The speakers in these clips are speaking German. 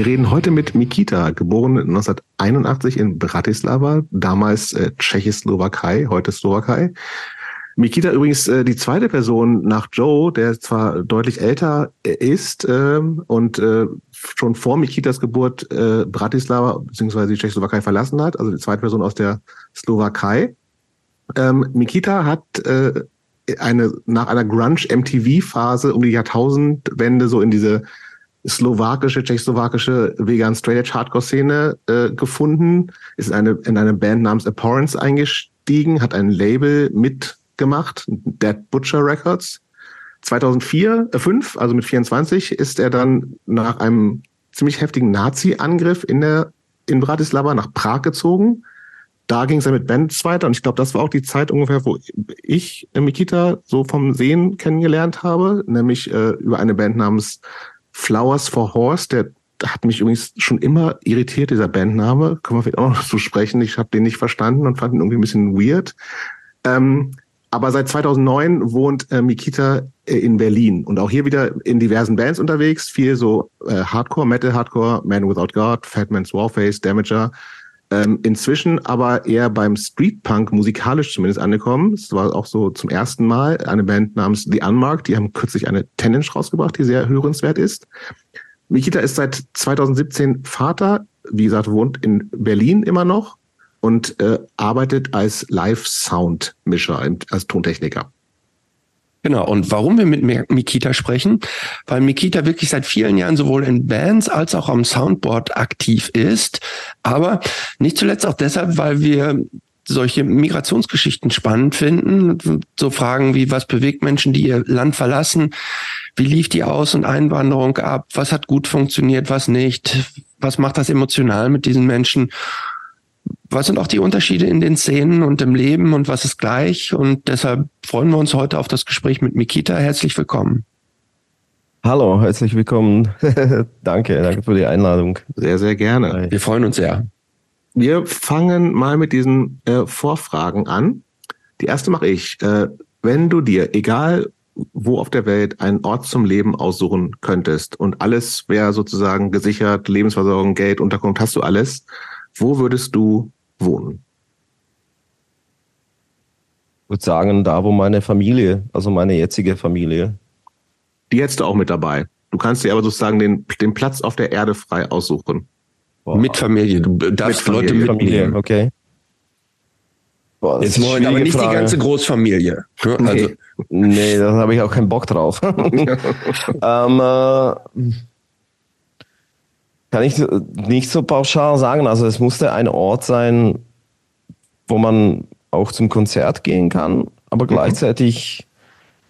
Wir reden heute mit Mikita, geboren 1981 in Bratislava, damals äh, Tschechoslowakei, heute Slowakei. Mikita übrigens äh, die zweite Person nach Joe, der zwar deutlich älter äh, ist äh, und äh, schon vor Mikitas Geburt äh, Bratislava bzw. die Tschechoslowakei verlassen hat, also die zweite Person aus der Slowakei. Ähm, Mikita hat äh, eine nach einer Grunge MTV Phase um die Jahrtausendwende so in diese slowakische, tschechoslowakische Vegan Straight Edge Hardcore Szene äh, gefunden, ist eine, in eine Band namens Abhorrence eingestiegen, hat ein Label mitgemacht, Dead Butcher Records. 2004, äh, 5, also mit 24, ist er dann nach einem ziemlich heftigen Nazi-Angriff in der in Bratislava nach Prag gezogen. Da ging es dann mit Bands weiter und ich glaube, das war auch die Zeit ungefähr, wo ich Mikita so vom Sehen kennengelernt habe, nämlich äh, über eine Band namens Flowers for Horse, der hat mich übrigens schon immer irritiert, dieser Bandname. Können wir vielleicht auch noch zu sprechen. Ich habe den nicht verstanden und fand ihn irgendwie ein bisschen weird. Ähm, aber seit 2009 wohnt äh, Mikita äh, in Berlin und auch hier wieder in diversen Bands unterwegs. Viel so äh, Hardcore, Metal Hardcore, Man Without God, Fat Man's Warface, Damager. Ähm, inzwischen aber eher beim Street Punk musikalisch zumindest angekommen. Es war auch so zum ersten Mal eine Band namens The Unmarked. Die haben kürzlich eine Tendenz rausgebracht, die sehr hörenswert ist. Mikita ist seit 2017 Vater, wie gesagt, wohnt in Berlin immer noch und äh, arbeitet als Live-Sound-Mischer, als Tontechniker. Genau. Und warum wir mit Mikita sprechen? Weil Mikita wirklich seit vielen Jahren sowohl in Bands als auch am Soundboard aktiv ist. Aber nicht zuletzt auch deshalb, weil wir solche Migrationsgeschichten spannend finden. So Fragen wie, was bewegt Menschen, die ihr Land verlassen? Wie lief die Aus- und Einwanderung ab? Was hat gut funktioniert, was nicht? Was macht das emotional mit diesen Menschen? Was sind auch die Unterschiede in den Szenen und im Leben und was ist gleich? Und deshalb freuen wir uns heute auf das Gespräch mit Mikita. Herzlich willkommen. Hallo, herzlich willkommen. danke, danke für die Einladung. Sehr, sehr gerne. Wir freuen uns sehr. Wir fangen mal mit diesen äh, Vorfragen an. Die erste mache ich. Äh, wenn du dir, egal wo auf der Welt, einen Ort zum Leben aussuchen könntest und alles wäre sozusagen gesichert, Lebensversorgung, Geld, Unterkunft, hast du alles, wo würdest du wohnen? Ich würde sagen, da wo meine Familie, also meine jetzige Familie. Die hättest du auch mit dabei. Du kannst dir aber sozusagen den, den Platz auf der Erde frei aussuchen. Boah. Mit Familie. Du darfst mit Leute mit Familie, okay. Boah, Jetzt wollen aber nicht Frage. die ganze Großfamilie. Also, nee, nee da habe ich auch keinen Bock drauf. ähm, äh, kann ich nicht so pauschal sagen. Also es musste ein Ort sein, wo man auch zum Konzert gehen kann, aber mhm. gleichzeitig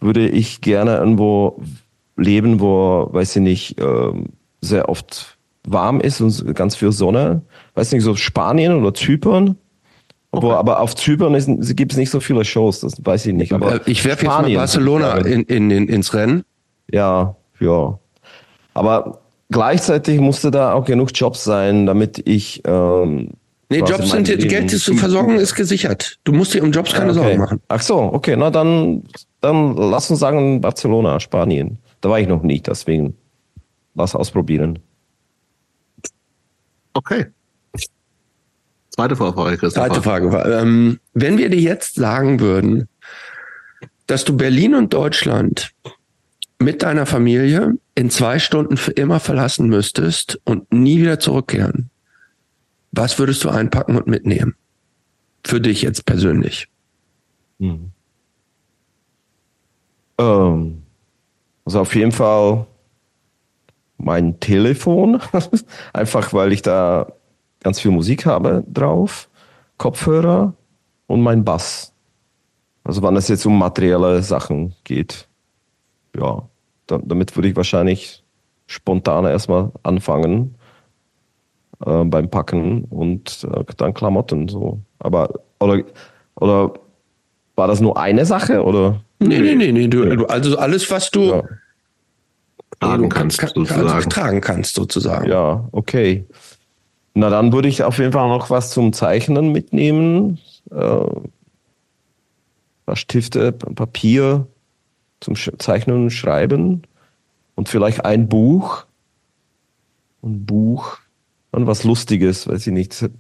würde ich gerne irgendwo leben, wo, weiß ich nicht, ähm, sehr oft warm ist und ganz viel Sonne. Weiß nicht, so Spanien oder Zypern. Okay. Wo, aber auf Zypern gibt es nicht so viele Shows, das weiß ich nicht. Aber ich werfe jetzt mal Barcelona in, in, in, ins Rennen. Ja, ja. Aber gleichzeitig musste da auch genug Jobs sein, damit ich. Ähm, nee, Jobs sind, Leben Geld zu versorgen ist gesichert. Du musst dir um Jobs keine okay. Sorgen machen. Ach so, okay, na dann, dann lass uns sagen Barcelona, Spanien. Da war ich noch nicht, deswegen lass ausprobieren. Okay. Zweite Frage, Christopher. Zweite Frage. Ähm, wenn wir dir jetzt sagen würden, dass du Berlin und Deutschland mit deiner Familie in zwei Stunden für immer verlassen müsstest und nie wieder zurückkehren, was würdest du einpacken und mitnehmen? Für dich jetzt persönlich. Hm. Ähm, also auf jeden Fall mein Telefon, einfach weil ich da ganz viel Musik habe drauf, Kopfhörer und mein Bass. Also wann es jetzt um materielle Sachen geht. Ja, damit würde ich wahrscheinlich spontan erstmal anfangen äh, beim Packen und äh, dann Klamotten so. Aber oder oder war das nur eine Sache oder? Nee, nee, nee, nee. Du, also alles, was du ja. tragen kannst, kann, sozusagen. Also tragen kannst, sozusagen. Ja, okay. Na, dann würde ich auf jeden Fall noch was zum Zeichnen mitnehmen. Äh, Stifte, Papier, zum Zeichnen und Schreiben und vielleicht ein Buch. ein Buch und was Lustiges, weiß ich nicht.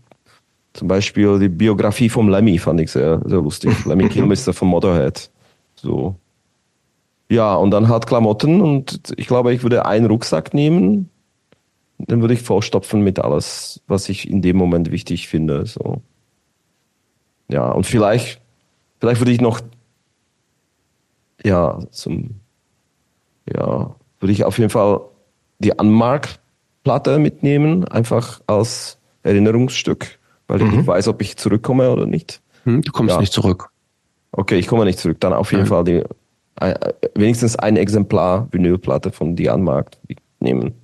Zum Beispiel die Biografie vom Lemmy fand ich sehr, sehr lustig. Lemmy Kilmister von Motorhead. So. Ja, und dann halt Klamotten und ich glaube, ich würde einen Rucksack nehmen. Den würde ich vorstopfen mit alles, was ich in dem Moment wichtig finde. So. Ja, und vielleicht, vielleicht würde ich noch, ja, zum, ja, würde ich auf jeden Fall die Anmark-Platte mitnehmen, einfach als Erinnerungsstück, weil mhm. ich nicht weiß, ob ich zurückkomme oder nicht. Hm, du kommst ja. nicht zurück. Okay, ich komme nicht zurück. Dann auf jeden Nein. Fall die, äh, wenigstens ein Exemplar Vinylplatte von die Anmark nehmen.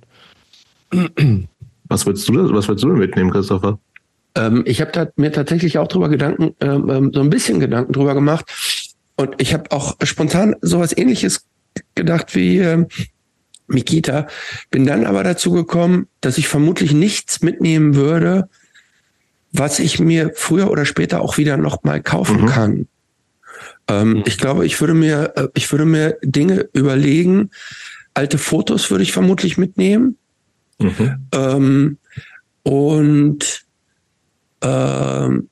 Was würdest du, was würdest du mitnehmen, Christopher? Ähm, ich habe mir tatsächlich auch drüber Gedanken, ähm, ähm, so ein bisschen Gedanken drüber gemacht. Und ich habe auch spontan sowas ähnliches gedacht wie ähm, Mikita. Bin dann aber dazu gekommen, dass ich vermutlich nichts mitnehmen würde, was ich mir früher oder später auch wieder noch mal kaufen mhm. kann. Ähm, mhm. Ich glaube, ich würde mir, äh, ich würde mir Dinge überlegen. Alte Fotos würde ich vermutlich mitnehmen. Mhm. Ähm, und ähm,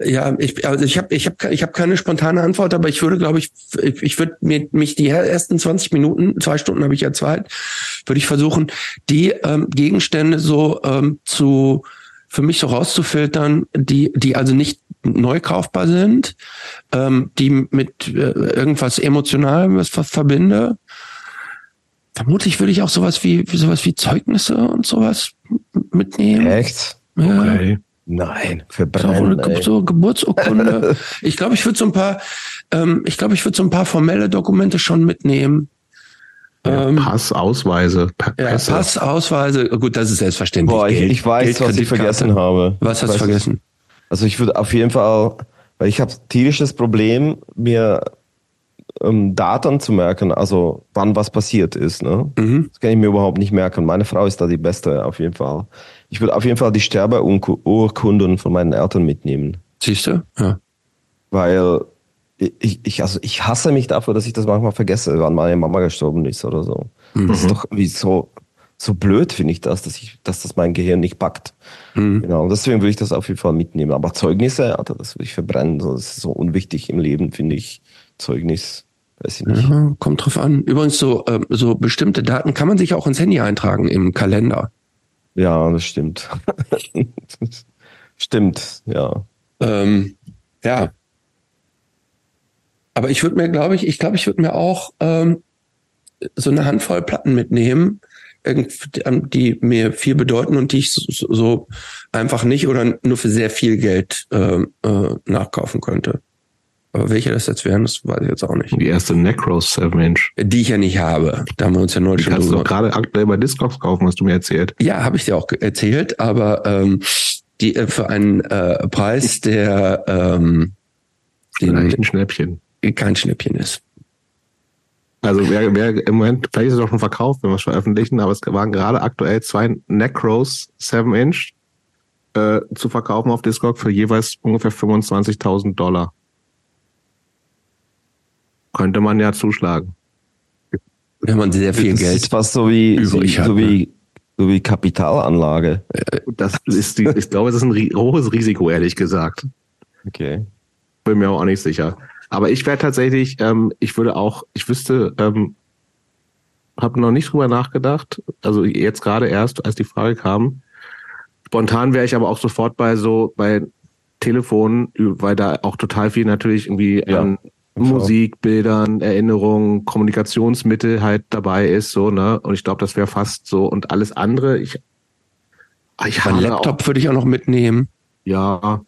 Ja, ich, also ich habe ich hab, ich hab keine spontane Antwort, aber ich würde, glaube ich, ich, ich würde mir mich die ersten 20 Minuten, zwei Stunden habe ich ja Zeit, würde ich versuchen, die ähm, Gegenstände so ähm, zu für mich so rauszufiltern, die die also nicht neu kaufbar sind, ähm, die mit äh, irgendwas Emotionalem was verbinde. Vermutlich würde ich auch sowas wie sowas wie Zeugnisse und sowas mitnehmen. Echt? Ja. Nein, verbrennen. So, so Geburtsurkunde. ich glaube, ich würde so ein paar, ähm, ich glaube, ich würde so ein paar formelle Dokumente schon mitnehmen. Ja, ähm, Pass, Ausweise, ja, Pass, Ausweise. Gut, das ist selbstverständlich. Boah, ich, Geld, ich weiß, Geld, was ich vergessen habe. Was hast du vergessen? Also ich würde auf jeden Fall, weil ich habe tierisches Problem, mir ähm, Daten zu merken, also wann was passiert ist. Ne? Mhm. Das kann ich mir überhaupt nicht merken. Meine Frau ist da die Beste, auf jeden Fall. Ich würde auf jeden Fall die Sterbeurkunden von meinen Eltern mitnehmen. Siehst du? Ja. Weil ich, ich, also ich hasse mich dafür, dass ich das manchmal vergesse, wann meine Mama gestorben ist oder so. Mhm. Das ist doch irgendwie so, so blöd, finde ich das, dass ich, dass das mein Gehirn nicht packt. Mhm. Genau. Und deswegen würde ich das auf jeden Fall mitnehmen. Aber Zeugnisse, Alter, das würde ich verbrennen. Das ist so unwichtig im Leben, finde ich. Zeugnis. Weiß ich nicht. Ja, kommt drauf an. Übrigens, so, äh, so bestimmte Daten kann man sich auch ins Handy eintragen im Kalender. Ja, das stimmt. stimmt, ja. Ähm, ja. Aber ich würde mir, glaube ich, ich glaube, ich würde mir auch ähm, so eine Handvoll Platten mitnehmen, die mir viel bedeuten und die ich so, so einfach nicht oder nur für sehr viel Geld äh, äh, nachkaufen könnte. Aber welche das jetzt wären, das weiß ich jetzt auch nicht. Die erste Necros 7 Inch. Die ich ja nicht habe. Da haben wir uns ja neulich schon kannst du gerade aktuell bei Discogs kaufen, hast du mir erzählt. Ja, habe ich dir auch erzählt, aber ähm, die äh, für einen äh, Preis, der ähm, Vielleicht ein Schnäppchen. Kein Schnäppchen ist. Also wer, wer im Moment, vielleicht ist es auch schon verkauft, wenn wir es veröffentlichen, aber es waren gerade aktuell zwei Necros 7 Inch äh, zu verkaufen auf Discog für jeweils ungefähr 25.000 Dollar. Könnte man ja zuschlagen. Wenn man sehr viel das Geld ist fast so wie, übrig so, hat, so wie, ne? so wie Kapitalanlage. Das ist die, ich glaube, es ist ein hohes Risiko, ehrlich gesagt. Okay. Bin mir auch nicht sicher. Aber ich wäre tatsächlich, ähm, ich würde auch, ich wüsste, ähm, habe noch nicht drüber nachgedacht. Also jetzt gerade erst, als die Frage kam. Spontan wäre ich aber auch sofort bei so bei Telefonen, weil da auch total viel natürlich irgendwie ja. an Musik, Bildern, Erinnerungen, Kommunikationsmittel halt dabei ist, so, ne? Und ich glaube, das wäre fast so. Und alles andere, ich, ich Mein Laptop würde ich auch noch mitnehmen. Ja.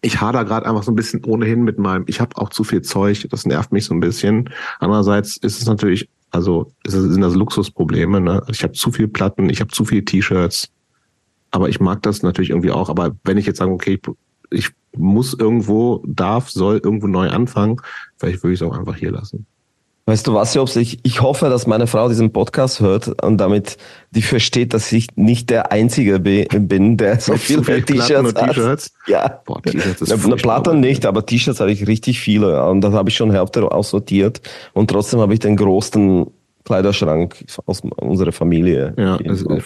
Ich hader gerade einfach so ein bisschen ohnehin mit meinem, ich habe auch zu viel Zeug, das nervt mich so ein bisschen. Andererseits ist es natürlich, also es, sind das Luxusprobleme, ne? Ich habe zu viel Platten, ich habe zu viel T-Shirts. Aber ich mag das natürlich irgendwie auch. Aber wenn ich jetzt sage, okay, ich, ich muss irgendwo, darf, soll irgendwo neu anfangen, vielleicht würde ich es auch einfach hier lassen. Weißt du was, Jobs? Ich, ich hoffe, dass meine Frau diesen Podcast hört und damit die versteht, dass ich nicht der Einzige bin, der so viele T-Shirts hat. T-Shirts? Ja. Boah, T-Shirts ist Eine Platte nicht, aber T-Shirts habe ich richtig viele. Und das habe ich schon Hälfte aussortiert. Und trotzdem habe ich den größten Kleiderschrank aus unserer Familie. Ja, also,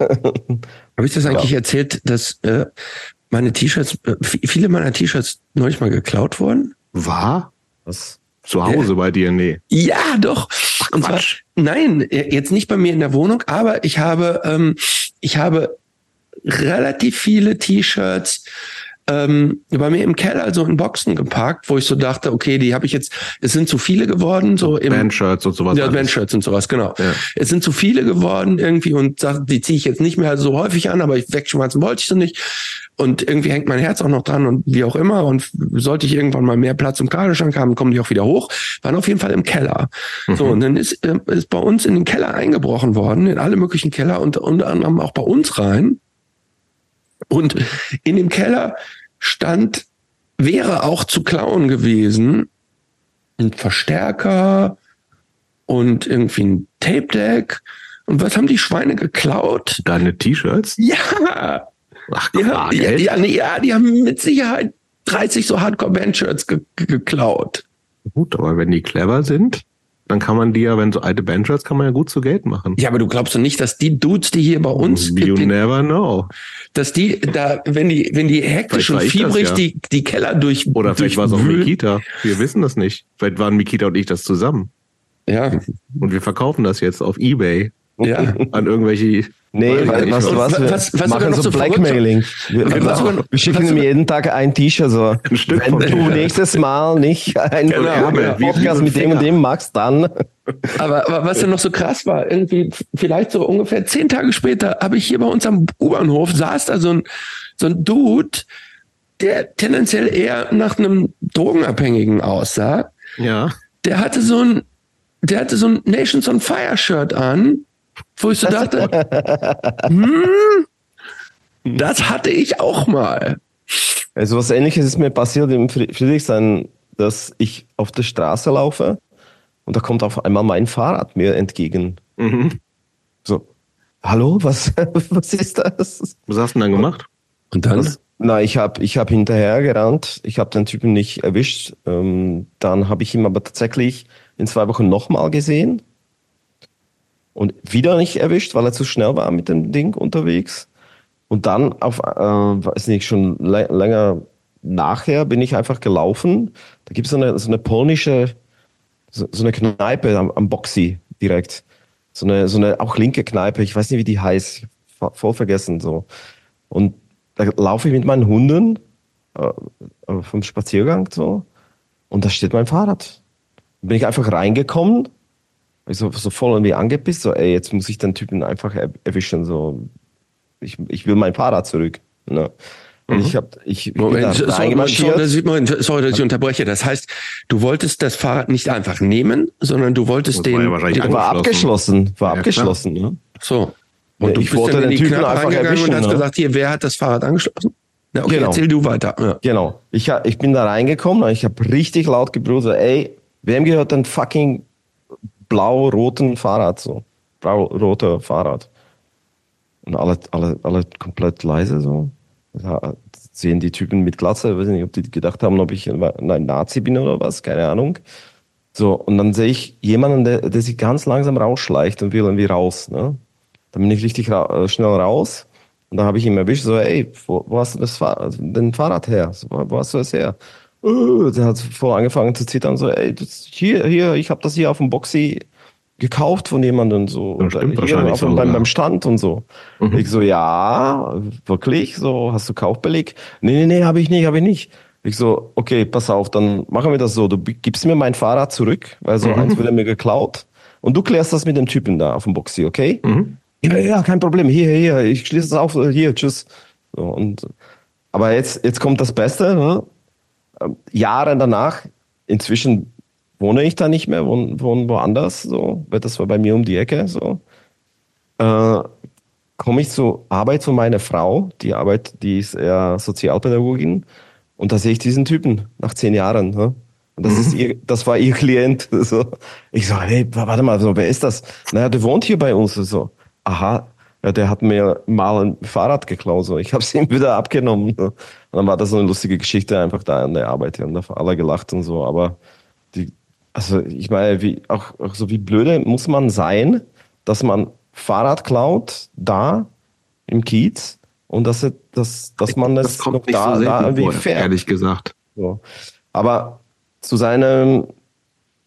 habe ich das eigentlich ja. erzählt, dass äh, meine T-Shirts, äh, viele meiner T-Shirts neulich mal geklaut wurden? War? Was? Zu Hause bei dir? Nee. Ja, doch. Ach, Und zwar, nein, jetzt nicht bei mir in der Wohnung, aber ich habe, ähm, ich habe relativ viele T-Shirts ähm, bei mir im Keller so in Boxen geparkt, wo ich so dachte, okay, die habe ich jetzt, es sind zu viele geworden, so im Bandshirts und sowas. Ja, Bandshirts und sowas, genau. Ja. Es sind zu viele geworden irgendwie und die ziehe ich jetzt nicht mehr so häufig an, aber ich wegschmeißen wollte ich so nicht. Und irgendwie hängt mein Herz auch noch dran und wie auch immer. Und sollte ich irgendwann mal mehr Platz im Kleiderschrank haben, kommen die auch wieder hoch. Waren auf jeden Fall im Keller. Mhm. So, und dann ist, äh, ist bei uns in den Keller eingebrochen worden, in alle möglichen Keller und unter anderem auch bei uns rein. Und in dem Keller stand, wäre auch zu klauen gewesen, ein Verstärker und irgendwie ein Tape Deck. Und was haben die Schweine geklaut? Deine T-Shirts? Ja. Ach, Quark, ja, ja, nee, ja, die haben mit Sicherheit 30 so Hardcore-Bandshirts ge geklaut. Gut, aber wenn die clever sind, dann kann man die ja, wenn so alte Bandshirts, kann man ja gut zu Geld machen. Ja, aber du glaubst doch nicht, dass die Dudes, die hier bei uns. You den, never know. Dass die da, wenn die, wenn die hektisch und fiebrig das, ja. die, die Keller durch. Oder vielleicht war es auch Mikita. Wir wissen das nicht. Vielleicht waren Mikita und ich das zusammen. Ja. Und wir verkaufen das jetzt auf Ebay. Ja. An irgendwelche Nee, weil, was, was, was, was, was machen so, so Blackmailing. Wir, genau. wir schicken ihm jeden Tag ein T-Shirt so. Ein Stück Wenn du nächstes Mal nicht einen genau, genau. Podcast mit dem und dem machst, dann. Aber, aber was dann noch so krass war, irgendwie vielleicht so ungefähr zehn Tage später habe ich hier bei uns am U-Bahnhof saß da so ein, so ein Dude, der tendenziell eher nach einem Drogenabhängigen aussah. Ja. Der hatte so ein, der hatte so ein Nations on Fire Shirt an wo ich so dachte, hm, das hatte ich auch mal. Also was ähnliches ist mir passiert im Friedrichshain, dass ich auf der Straße laufe und da kommt auf einmal mein Fahrrad mir entgegen. Mhm. So, hallo, was, was ist das? Was hast du denn dann gemacht? Und dann? Was? Na, ich habe ich hab hinterher gerannt. Ich habe den Typen nicht erwischt. Ähm, dann habe ich ihn aber tatsächlich in zwei Wochen nochmal gesehen und wieder nicht erwischt, weil er zu schnell war mit dem Ding unterwegs. Und dann auf, äh, weiß nicht, schon länger nachher bin ich einfach gelaufen. Da gibt es so eine, so eine polnische, so, so eine Kneipe am, am Boxy direkt. So eine, so eine auch linke Kneipe, ich weiß nicht, wie die heißt, voll vergessen so. Und da laufe ich mit meinen Hunden äh, vom Spaziergang so und da steht mein Fahrrad. Bin ich einfach reingekommen so, so voll irgendwie angepisst, so, ey, jetzt muss ich den Typen einfach erwischen, so, ich, ich will mein Fahrrad zurück. Ne? Und mhm. ich habe, ich, Moment, da sorry, Moment, sorry, dass ich unterbreche. Das heißt, du wolltest das Fahrrad nicht einfach nehmen, sondern du wolltest den. War, ja den, war abgeschlossen, war ja, abgeschlossen. Ne? So. Und ja, du ich bist dann in die Typen Kneipe reingegangen und hast ne? gesagt, hier, wer hat das Fahrrad angeschlossen? Na, okay, genau. erzähl du weiter. Ja. Genau. Ich, ich bin da reingekommen und ich habe richtig laut gebrüllt, so, ey, wem gehört denn fucking blau-roten Fahrrad, so. Blau-roter Fahrrad. Und alle, alle, alle komplett leise, so. Da sehen die Typen mit Glatze, weiß nicht, ob die gedacht haben, ob ich ein Nazi bin oder was, keine Ahnung. So, und dann sehe ich jemanden, der, der sich ganz langsam rausschleicht und will irgendwie raus, ne? Dann bin ich richtig ra äh, schnell raus. Und dann habe ich ihn erwischt, so, ey, wo, wo hast du das Fahrrad, den Fahrrad her? Wo, wo hast du das her? Uh, der hat voll angefangen zu zittern, so, ey, das, hier, hier, ich habe das hier auf dem Boxy gekauft von jemandem so das stimmt hier wahrscheinlich auf, so, beim, ja. beim Stand und so. Mhm. Ich so, ja, wirklich? So, hast du Kaufbeleg? Nee, nee, nee, habe ich nicht, habe ich nicht. Ich so, okay, pass auf, dann machen wir das so. Du gibst mir mein Fahrrad zurück, weil so mhm. eins wurde mir geklaut. Und du klärst das mit dem Typen da auf dem Boxy, okay? Mhm. Ja, ja, kein Problem. Hier, hier, ich schließe es auf. Hier, tschüss. So, und, aber jetzt, jetzt kommt das Beste. Ne? Jahre danach, inzwischen wohne ich da nicht mehr, wohne, wohne woanders, so, das war bei mir um die Ecke, so. Äh, komme ich zur Arbeit von meiner Frau, die Arbeit, die ist eher Sozialpädagogin, und da sehe ich diesen Typen nach zehn Jahren. Ne? Und das, mhm. ist ihr, das war ihr Klient. So. Ich so, hey, warte mal, so, wer ist das? Naja, der wohnt hier bei uns. So, aha, ja, der hat mir mal ein Fahrrad geklaut. So. Ich habe es ihm wieder abgenommen. Und dann war das so eine lustige Geschichte einfach da an der Arbeit. Und da haben alle gelacht und so. Aber die, also ich meine, wie, auch, auch so wie blöde muss man sein, dass man Fahrrad klaut da im Kiez und dass, dass, dass man das, das kommt da, so da irgendwie vor, fährt. Ehrlich gesagt. So. Aber zu seinem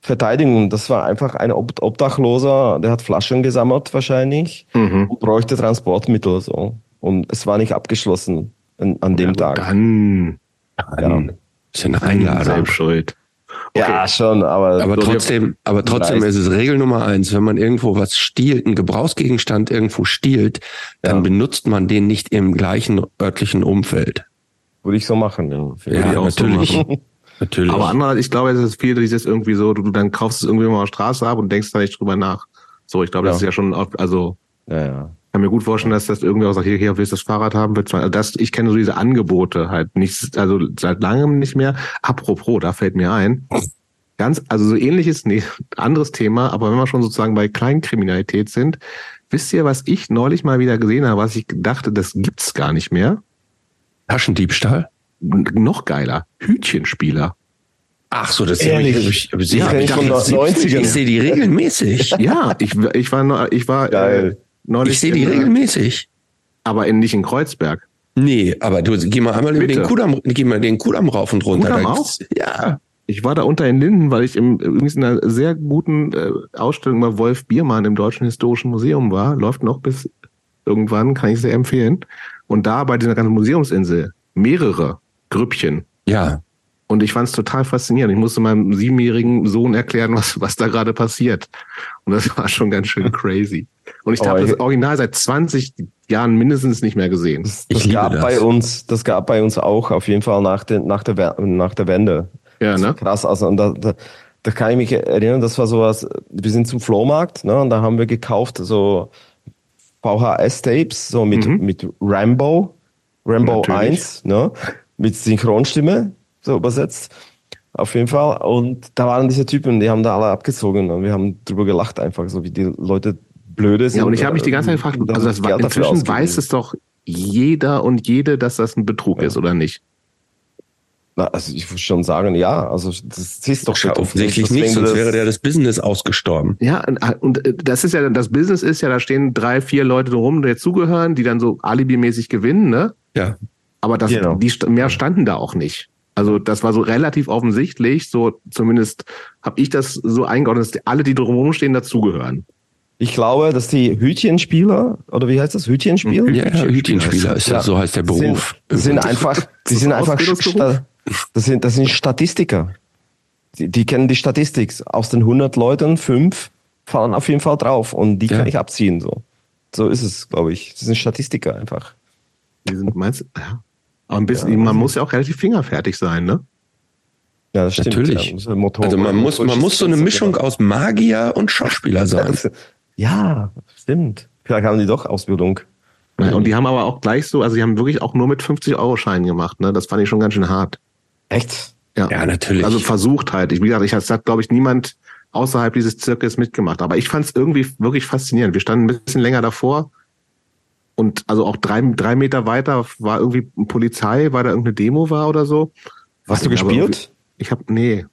Verteidigung. Das war einfach ein Ob Obdachloser, der hat Flaschen gesammelt wahrscheinlich mhm. und bräuchte Transportmittel so. Und es war nicht abgeschlossen an, an dem ja, Tag. Dann, dann ja. ist eine Einladung. Schuld. Okay. Ja, schon, aber. Aber trotzdem, aber trotzdem ist es Regel Nummer eins, wenn man irgendwo was stiehlt, einen Gebrauchsgegenstand irgendwo stiehlt, dann ja. benutzt man den nicht im gleichen örtlichen Umfeld. Würde ich so machen, ja. Ja, natürlich. So Natürlich. Aber andererseits, ich glaube, es ist viel dieses irgendwie so, du, dann kaufst es irgendwie mal auf der Straße ab und denkst da nicht drüber nach. So, ich glaube, das ist ja schon, oft, also, ja, ja. kann mir gut vorstellen, dass das irgendwie auch sagt, hier, hier willst du das Fahrrad haben, willst du, also das, ich kenne so diese Angebote halt nicht, also seit langem nicht mehr. Apropos, da fällt mir ein, ganz, also so ähnliches, nee, anderes Thema, aber wenn wir schon sozusagen bei Kleinkriminalität sind, wisst ihr, was ich neulich mal wieder gesehen habe, was ich dachte, das gibt's gar nicht mehr? Taschendiebstahl? Noch geiler, Hütchenspieler. Ach so, das Ehrlich? ich, ich, ja, ich, ich, ich sehe die regelmäßig. ja, ich, ich war, ich war Geil. Äh, neulich. Ich sehe die regelmäßig. Aber in, nicht in Kreuzberg. Nee, aber du geh mal einmal Bitte. den Kudamm, geh mal den Kudamm rauf und runter. Kudamm auch? Ja. Ich war da unter in Linden, weil ich im, übrigens in einer sehr guten äh, Ausstellung bei Wolf Biermann im Deutschen Historischen Museum war. Läuft noch bis irgendwann, kann ich sehr empfehlen. Und da bei dieser ganzen Museumsinsel mehrere Grüppchen. Ja. Und ich fand es total faszinierend. Ich musste meinem siebenjährigen Sohn erklären, was, was da gerade passiert. Und das war schon ganz schön crazy. Und ich oh, habe das Original seit 20 Jahren mindestens nicht mehr gesehen. Das, das gab das. bei uns, das gab bei uns auch auf jeden Fall nach, den, nach, der, nach der Wende. Ja, ne? Krass. Also, und da, da, da kann ich mich erinnern, das war sowas, wir sind zum Flohmarkt, ne, und da haben wir gekauft so VHS-Tapes, so mit, mhm. mit Rambo, Rambo Natürlich. 1, ne? Mit Synchronstimme, so übersetzt. Auf jeden Fall. Und da waren diese Typen, die haben da alle abgezogen und wir haben drüber gelacht einfach, so wie die Leute blöde sind. Ja, und ich habe mich die ganze Zeit gefragt, also das war, inzwischen weiß es doch jeder und jede, dass das ein Betrug ja. ist, oder nicht? Na, also ich würde schon sagen, ja, also das ist doch schon offensichtlich nicht, sonst wäre der das Business ausgestorben. Ja, und äh, das ist ja, das Business ist ja, da stehen drei, vier Leute rum, die dazugehören, die dann so alibimäßig gewinnen, ne? Ja. Aber das, genau. die mehr standen da auch nicht. Also das war so relativ offensichtlich, so zumindest habe ich das so eingeordnet, dass alle, die drumherum stehen, dazugehören. Ich glaube, dass die Hütchenspieler, oder wie heißt das, Hütchenspieler? Ja, ja Hütchenspieler, ist ja, so heißt der Beruf. Sind, sind einfach, die sind einfach, das sind, das sind Statistiker. Die, die kennen die Statistik. Aus den 100 Leuten, fünf fallen auf jeden Fall drauf und die ja. kann ich abziehen, so. So ist es, glaube ich. Das sind Statistiker einfach. Die sind, meinst ja. Aber ein bisschen, ja, man muss ja auch relativ fingerfertig sein, ne? Ja, das stimmt. Natürlich. Ja, also man muss, man muss so eine Mischung aus Magier und Schauspieler sein. Ja, stimmt. Vielleicht haben die doch Ausbildung. Ja, und die haben aber auch gleich so, also die haben wirklich auch nur mit 50-Euro-Scheinen gemacht, ne? Das fand ich schon ganz schön hart. Echt? Ja. ja, natürlich. Also versucht halt. Ich, wie gesagt, ich hat, glaube ich, niemand außerhalb dieses Zirkels mitgemacht. Aber ich fand es irgendwie wirklich faszinierend. Wir standen ein bisschen länger davor und also auch drei, drei Meter weiter war irgendwie Polizei, weil da irgendeine Demo war oder so. Hast du gespielt? Ich habe nee.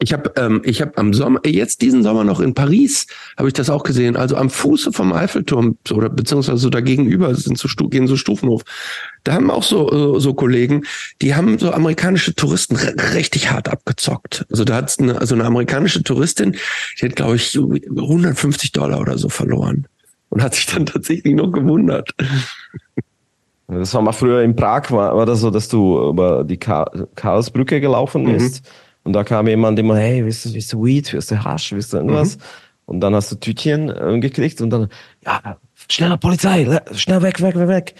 Ich habe ähm, ich habe am Sommer jetzt diesen Sommer noch in Paris habe ich das auch gesehen. Also am Fuße vom Eiffelturm oder beziehungsweise so da gegenüber sind so gehen so Stufenhof. Da haben auch so so Kollegen, die haben so amerikanische Touristen richtig hart abgezockt. Also da hat eine, also eine amerikanische Touristin, die hat glaube ich 150 Dollar oder so verloren und hat sich dann tatsächlich noch gewundert. Das war mal früher in Prag, war, war das so, dass du über die Karlsbrücke gelaufen mhm. bist mhm. und da kam jemand immer, hey, willst du, willst du Weed, willst du Hasch, willst du irgendwas? Mhm. Und dann hast du Tütchen äh, gekriegt und dann, ja, schneller Polizei, schnell weg, weg, weg, weg.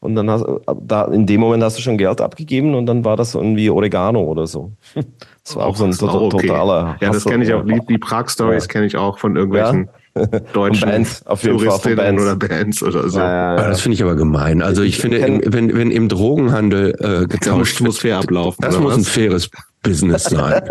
Und dann hast da in dem Moment hast du schon Geld abgegeben und dann war das irgendwie Oregano oder so. Das war auch so ein okay. totaler. Ja, das kenne ich auch. Die, die Prag-Stories ja. kenne ich auch von irgendwelchen. Ja? Deutschen Bands, auf jeden Touristinnen Fall oder Bands oder so. Ja, ja, das finde ich aber gemein. Also ich finde, im, wenn, wenn im Drogenhandel äh, getauscht muss fair ablaufen. Das muss was? ein faires Business sein.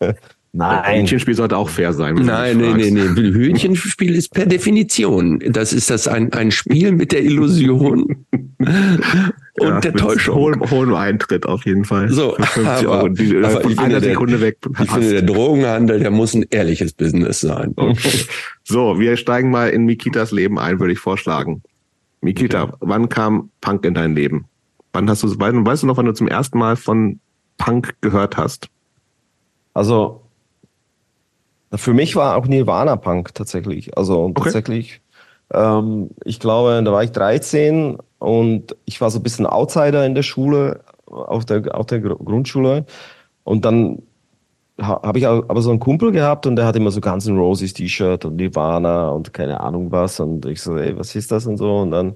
Nein. Hühnchenspiel sollte auch fair sein. Nein, nein, nein, nein. Hühnchenspiel ist per Definition. Das ist das ein, ein Spiel mit der Illusion und ja, der Täuschung. Hohen, hohen Eintritt auf jeden Fall. So, aber. Die, aber von einer Sekunde der, weg. Ich finde, der Drogenhandel, der muss ein ehrliches Business sein. so, wir steigen mal in Mikitas Leben ein, würde ich vorschlagen. Mikita, okay. wann kam Punk in dein Leben? Wann hast du, weißt du noch, wann du zum ersten Mal von Punk gehört hast? Also, für mich war auch Nirvana Punk tatsächlich. Also okay. tatsächlich, ähm, ich glaube, da war ich 13 und ich war so ein bisschen Outsider in der Schule, auf der, auf der Grundschule. Und dann habe ich aber so einen Kumpel gehabt und der hat immer so Guns N' Roses T-Shirt und Nirvana und keine Ahnung was. Und ich so, ey, was ist das und so? Und dann,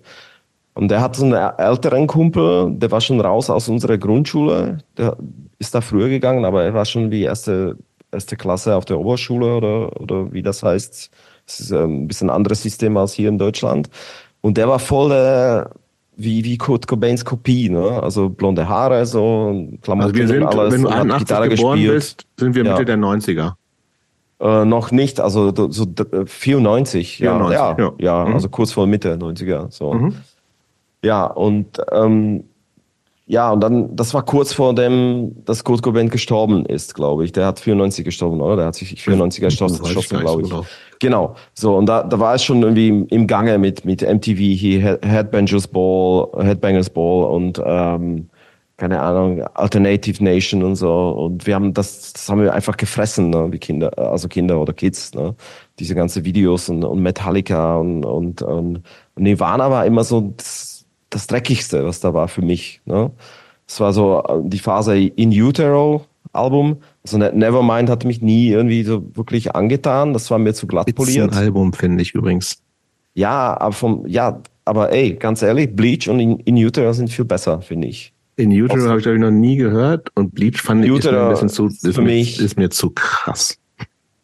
und der hat so einen älteren Kumpel, der war schon raus aus unserer Grundschule. Der ist da früher gegangen, aber er war schon wie erste erste Klasse auf der Oberschule oder, oder wie das heißt. Das ist ähm, ein bisschen anderes System als hier in Deutschland. Und der war voll äh, wie, wie Kurt Cobains Kopie, ne? Also blonde Haare, so, Klamotten also wir sind, alles. Wenn du 81 Gitarre geboren gespielt. bist, sind wir Mitte ja. der 90er. Äh, noch nicht, also so 94, 94 ja, ja, ja, ja mhm. also kurz vor Mitte 90er, so. Mhm. Ja, und ähm, ja, und dann, das war kurz vor dem, dass Kurt Cobain gestorben ist, glaube ich. Der hat 94 gestorben, oder? Der hat sich 94 erschossen, glaube ich. Genau. genau. So, und da, da war es schon irgendwie im, im Gange mit, mit MTV hier, Headbangers Ball, Headbangers Ball und, ähm, keine Ahnung, Alternative Nation und so. Und wir haben das, das haben wir einfach gefressen, ne, wie Kinder, also Kinder oder Kids, ne? Diese ganze Videos und, und Metallica und, und, und Nirvana war immer so, das, das Dreckigste, was da war für mich. Ne? Es war so äh, die Phase In Utero Album. Also ne-, Nevermind hat mich nie irgendwie so wirklich angetan. Das war mir zu glatt poliert. Ein Album finde ich übrigens. Ja, aber vom, ja, aber ey, ganz ehrlich, Bleach und In, In Utero sind viel besser, finde ich. In Utero habe ich glaube ich noch nie gehört und Bleach fand ich ist mir ein bisschen zu, ist, für mich, ist mir zu krass.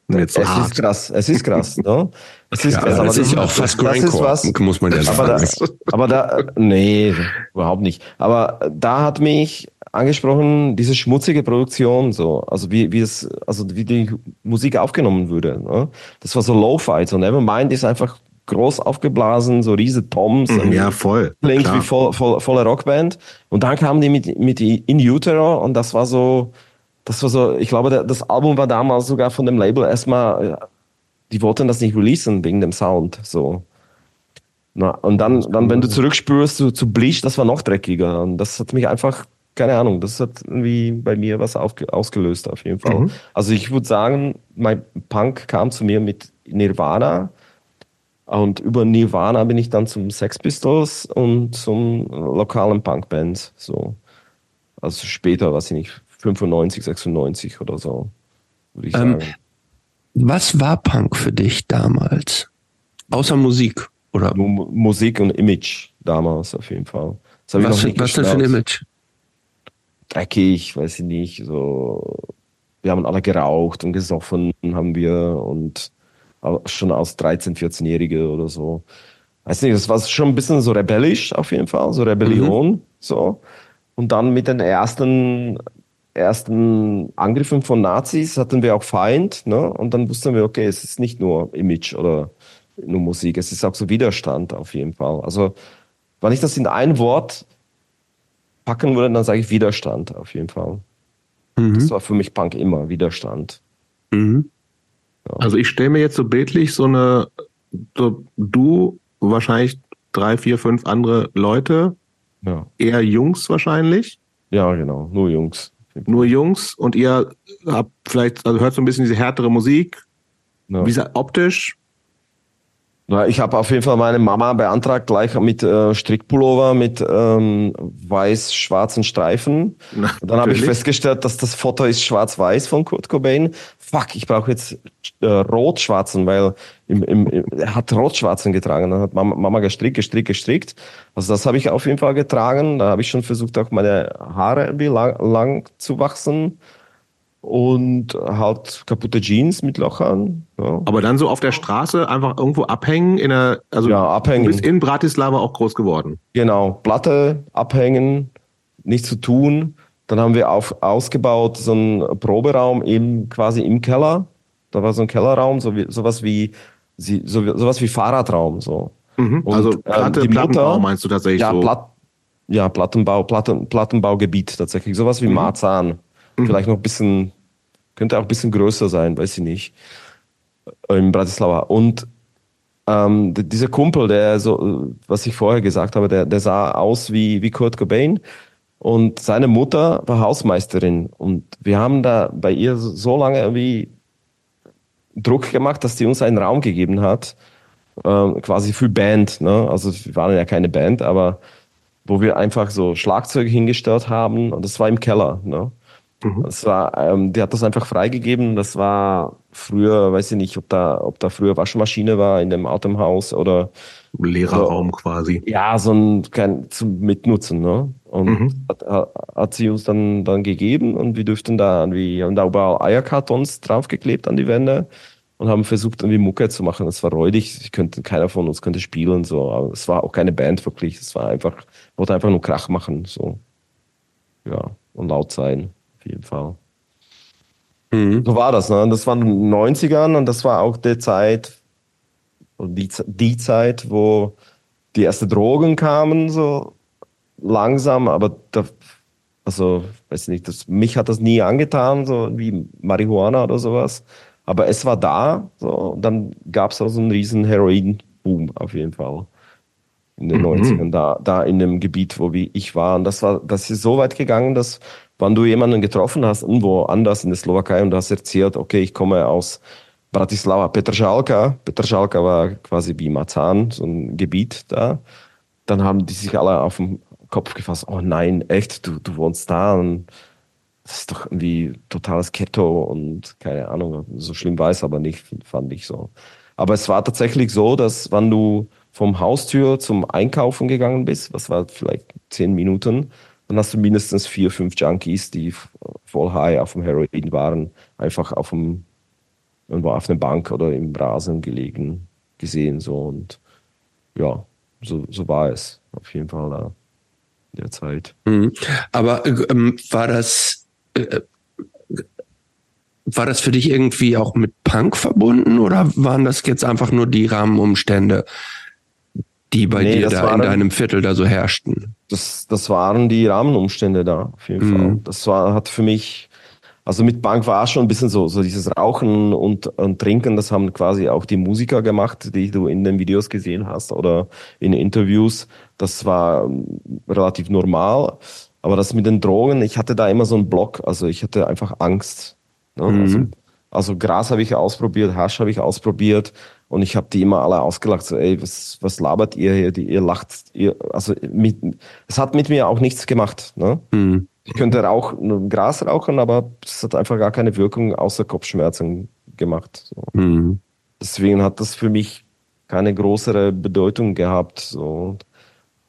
Jetzt es hart. ist krass, es ist krass, ne? Es ist ja, aber das ist auch fast Grindcore, was, muss man ja sagen. Aber da, aber da, nee, überhaupt nicht. Aber da hat mich angesprochen, diese schmutzige Produktion, so, also wie, wie es, also wie die Musik aufgenommen wurde, ne? Das war so Lo-Fi, so Nevermind ist einfach groß aufgeblasen, so riese Toms. Mhm, ja, voll. Klingt klar. wie voll, voll, volle Rockband. Und dann kamen die mit, mit In Utero und das war so, das war so, ich glaube, das Album war damals sogar von dem Label erstmal, die wollten das nicht releasen wegen dem Sound, so. Na, und dann, dann, wenn du zurückspürst zu, zu Bleach, das war noch dreckiger. Und das hat mich einfach, keine Ahnung, das hat irgendwie bei mir was auf, ausgelöst, auf jeden Fall. Mhm. Also ich würde sagen, mein Punk kam zu mir mit Nirvana. Und über Nirvana bin ich dann zum Sex Pistols und zum lokalen Punkband, so. Also später, weiß ich nicht, 95, 96 oder so, würde ich ähm, sagen. Was war Punk für dich damals? Außer Musik, oder? Nur Musik und Image damals auf jeden Fall. was was denn für ein Image? Dreckig, weiß ich nicht, so. Wir haben alle geraucht und gesoffen, haben wir und schon als 13-, 14-Jährige oder so. Weiß nicht, das war schon ein bisschen so rebellisch auf jeden Fall, so Rebellion, mhm. so. Und dann mit den ersten ersten Angriffen von Nazis hatten wir auch Feind, ne? Und dann wussten wir, okay, es ist nicht nur Image oder nur Musik, es ist auch so Widerstand auf jeden Fall. Also, wenn ich das in ein Wort packen würde, dann sage ich Widerstand auf jeden Fall. Mhm. Das war für mich Punk immer Widerstand. Mhm. Ja. Also ich stelle mir jetzt so bildlich so eine, so du, wahrscheinlich drei, vier, fünf andere Leute, ja. eher Jungs wahrscheinlich. Ja, genau, nur Jungs nur Jungs und ihr habt vielleicht, also hört so ein bisschen diese härtere Musik. Ja. Wie optisch? Na, ich habe auf jeden Fall meine Mama beantragt, gleich mit äh, Strickpullover mit ähm, weiß-schwarzen Streifen. Na, dann habe ich festgestellt, dass das Foto ist schwarz-weiß von Kurt Cobain. Fuck, ich brauche jetzt äh, rot-schwarzen, weil im, im, im, er hat rot-schwarzen getragen. Dann hat Mama, Mama gestrickt, gestrickt, gestrickt. Also das habe ich auf jeden Fall getragen. Da habe ich schon versucht, auch meine Haare irgendwie lang, lang zu wachsen und halt kaputte Jeans mit Lochern. Ja. Aber dann so auf der Straße einfach irgendwo abhängen in der, also ja, abhängen. du bist in Bratislava auch groß geworden. Genau, Platte abhängen, nichts zu tun, Dann haben wir auf, ausgebaut so einen Proberaum im, quasi im Keller. Da war so ein Kellerraum, so wie, sowas wie, so, sowas wie Fahrradraum, so. Mhm. Und, also Platte, ähm, Plattenbau Mutter, meinst du tatsächlich ja, so? Platt, ja, Plattenbau, Platten, Plattenbaugebiet tatsächlich. Sowas wie mhm. Marzahn. Mhm. Vielleicht noch ein bisschen, könnte auch ein bisschen größer sein, weiß ich nicht. In Bratislava. Und ähm, dieser Kumpel, der so, was ich vorher gesagt habe, der, der sah aus wie, wie Kurt Cobain. Und seine Mutter war Hausmeisterin. Und wir haben da bei ihr so lange irgendwie Druck gemacht, dass die uns einen Raum gegeben hat, äh, quasi für Band. Ne? Also wir waren ja keine Band, aber wo wir einfach so Schlagzeuge hingestellt haben. Und das war im Keller. Ne? Mhm. Das war, ähm, die hat das einfach freigegeben. Das war früher, weiß ich nicht, ob da, ob da früher Waschmaschine war in dem Atemhaus oder Lehrerraum so, quasi. Ja, so ein kein zum Mitnutzen, ne? Und mhm. hat, hat, sie uns dann dann gegeben und wir dürften da irgendwie haben da überall Eierkartons draufgeklebt an die Wände und haben versucht irgendwie Mucke zu machen. Das war räudig. Könnte keiner von uns könnte spielen so, aber es war auch keine Band wirklich. Es war einfach wollte einfach nur Krach machen so. Ja, und laut sein jeden Fall. Mhm. So war das, ne? Das waren die 90ern und das war auch die Zeit, die, die Zeit, wo die ersten Drogen kamen, so langsam, aber da, also, weiß nicht, das, mich hat das nie angetan, so wie Marihuana oder sowas. Aber es war da, so, und dann gab es auch so einen riesen Heroin-Boom auf jeden Fall. In den mhm. 90ern, da, da in dem Gebiet, wo ich war. Und das war, das ist so weit gegangen, dass wenn du jemanden getroffen hast, irgendwo anders in der Slowakei und du hast erzählt, okay, ich komme aus Bratislava, Petržalka, Petržalka war quasi wie Marzahn, so ein Gebiet da, dann haben die sich alle auf den Kopf gefasst, oh nein, echt, du, du wohnst da und das ist doch irgendwie totales Ghetto und keine Ahnung, so schlimm war aber nicht, fand ich so. Aber es war tatsächlich so, dass wenn du vom Haustür zum Einkaufen gegangen bist, was war vielleicht zehn Minuten, dann hast du mindestens vier, fünf Junkies, die voll high auf dem Heroin waren, einfach auf dem, irgendwo auf einer Bank oder im Rasen gelegen, gesehen, so und ja, so, so war es auf jeden Fall da in der Zeit. Mhm. Aber ähm, war das, äh, war das für dich irgendwie auch mit Punk verbunden oder waren das jetzt einfach nur die Rahmenumstände, die bei nee, dir da in deinem Viertel da so herrschten? das, das waren die Rahmenumstände da, auf jeden mhm. Fall. Das war, hat für mich, also mit Bank war schon ein bisschen so, so dieses Rauchen und, und Trinken, das haben quasi auch die Musiker gemacht, die du in den Videos gesehen hast oder in Interviews. Das war ähm, relativ normal. Aber das mit den Drogen, ich hatte da immer so einen Block, also ich hatte einfach Angst. Ne? Mhm. Also, also Gras habe ich ausprobiert, Hasch habe ich ausprobiert, und ich habe die immer alle ausgelacht, so, ey, was, was labert ihr hier? Die, ihr lacht, ihr, also mit, es hat mit mir auch nichts gemacht. Ne? Mhm. Ich könnte Rauch, Gras rauchen, aber es hat einfach gar keine Wirkung außer Kopfschmerzen gemacht. So. Mhm. Deswegen hat das für mich keine größere Bedeutung gehabt. So.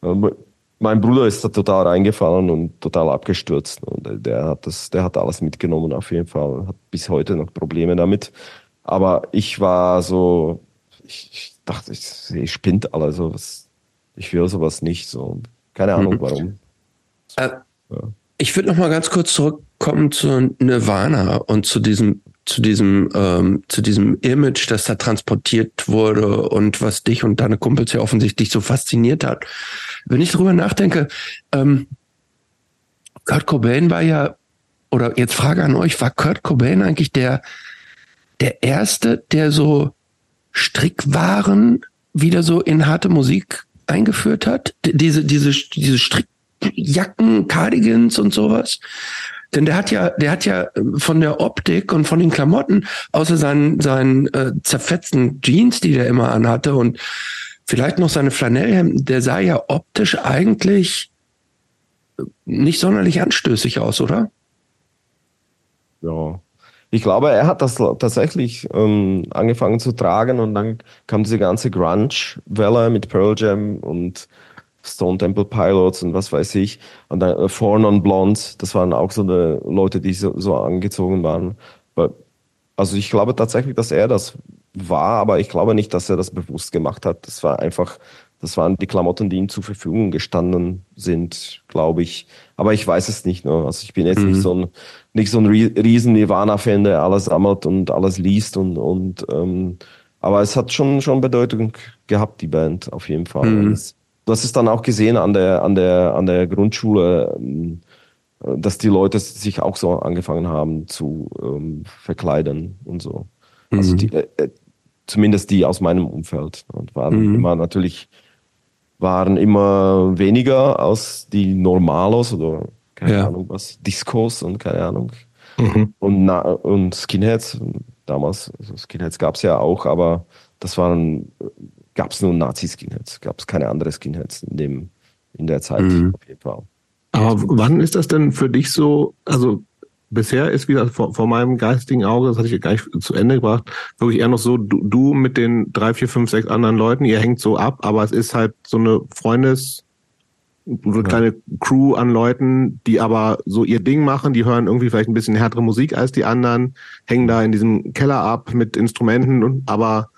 Ähm, mein Bruder ist da total reingefallen und total abgestürzt. Und der hat das, der hat alles mitgenommen auf jeden Fall. Hat bis heute noch Probleme damit. Aber ich war so, ich, ich dachte, ich, ich spinnt alle so was. Ich will sowas nicht so. Keine Ahnung mhm. warum. Äh, ja. Ich würde noch mal ganz kurz zurückkommen zu Nirvana und zu diesem zu diesem ähm, zu diesem Image, das da transportiert wurde und was dich und deine Kumpels ja offensichtlich so fasziniert hat. Wenn ich darüber nachdenke, ähm, Kurt Cobain war ja oder jetzt Frage an euch, war Kurt Cobain eigentlich der der erste, der so Strickwaren wieder so in harte Musik eingeführt hat. Diese, diese, diese Strickjacken, Cardigans und sowas. Denn der hat ja, der hat ja äh, von der Optik und von den Klamotten, außer seinen, seinen äh, zerfetzten Jeans, die der immer anhatte und vielleicht noch seine Flanellhemden, der sah ja optisch eigentlich nicht sonderlich anstößig aus, oder? Ja, ich glaube, er hat das tatsächlich ähm, angefangen zu tragen und dann kam diese ganze Grunge-Welle mit Pearl Jam und Stone Temple Pilots und was weiß ich. Und dann äh, Four Non Blondes, das waren auch so eine Leute, die so, so angezogen waren. Also ich glaube tatsächlich, dass er das war, aber ich glaube nicht, dass er das bewusst gemacht hat. Das war einfach Das waren die Klamotten, die ihm zur Verfügung gestanden sind, glaube ich. Aber ich weiß es nicht. Ne? Also ich bin jetzt mhm. nicht so ein, nicht so ein riesen Nirvana-Fan, der alles sammelt und alles liest und, und ähm, aber es hat schon, schon Bedeutung gehabt, die Band, auf jeden Fall. Mhm. Du hast es dann auch gesehen an der, an der, an der Grundschule, ähm, dass die Leute sich auch so angefangen haben zu ähm, verkleiden und so. Also mhm. Also die, äh, äh, zumindest die aus meinem Umfeld. Und waren mhm. immer natürlich, waren immer weniger als die Normalos oder keine ja. Ahnung was, Discos und keine Ahnung. Mhm. Und, na, und Skinheads, damals, also Skinheads gab es ja auch, aber das waren, gab es nur Nazi-Skinheads, gab es keine andere Skinheads in, dem, in der Zeit mhm. auf jeden Fall. Aber wann ist das denn für dich so, also bisher ist wieder vor, vor meinem geistigen Auge, das hatte ich gar nicht zu Ende gebracht, wirklich eher noch so, du, du mit den drei, vier, fünf, sechs anderen Leuten, ihr hängt so ab, aber es ist halt so eine Freundes- eine kleine Crew an Leuten, die aber so ihr Ding machen, die hören irgendwie vielleicht ein bisschen härtere Musik als die anderen, hängen da in diesem Keller ab mit Instrumenten, und, aber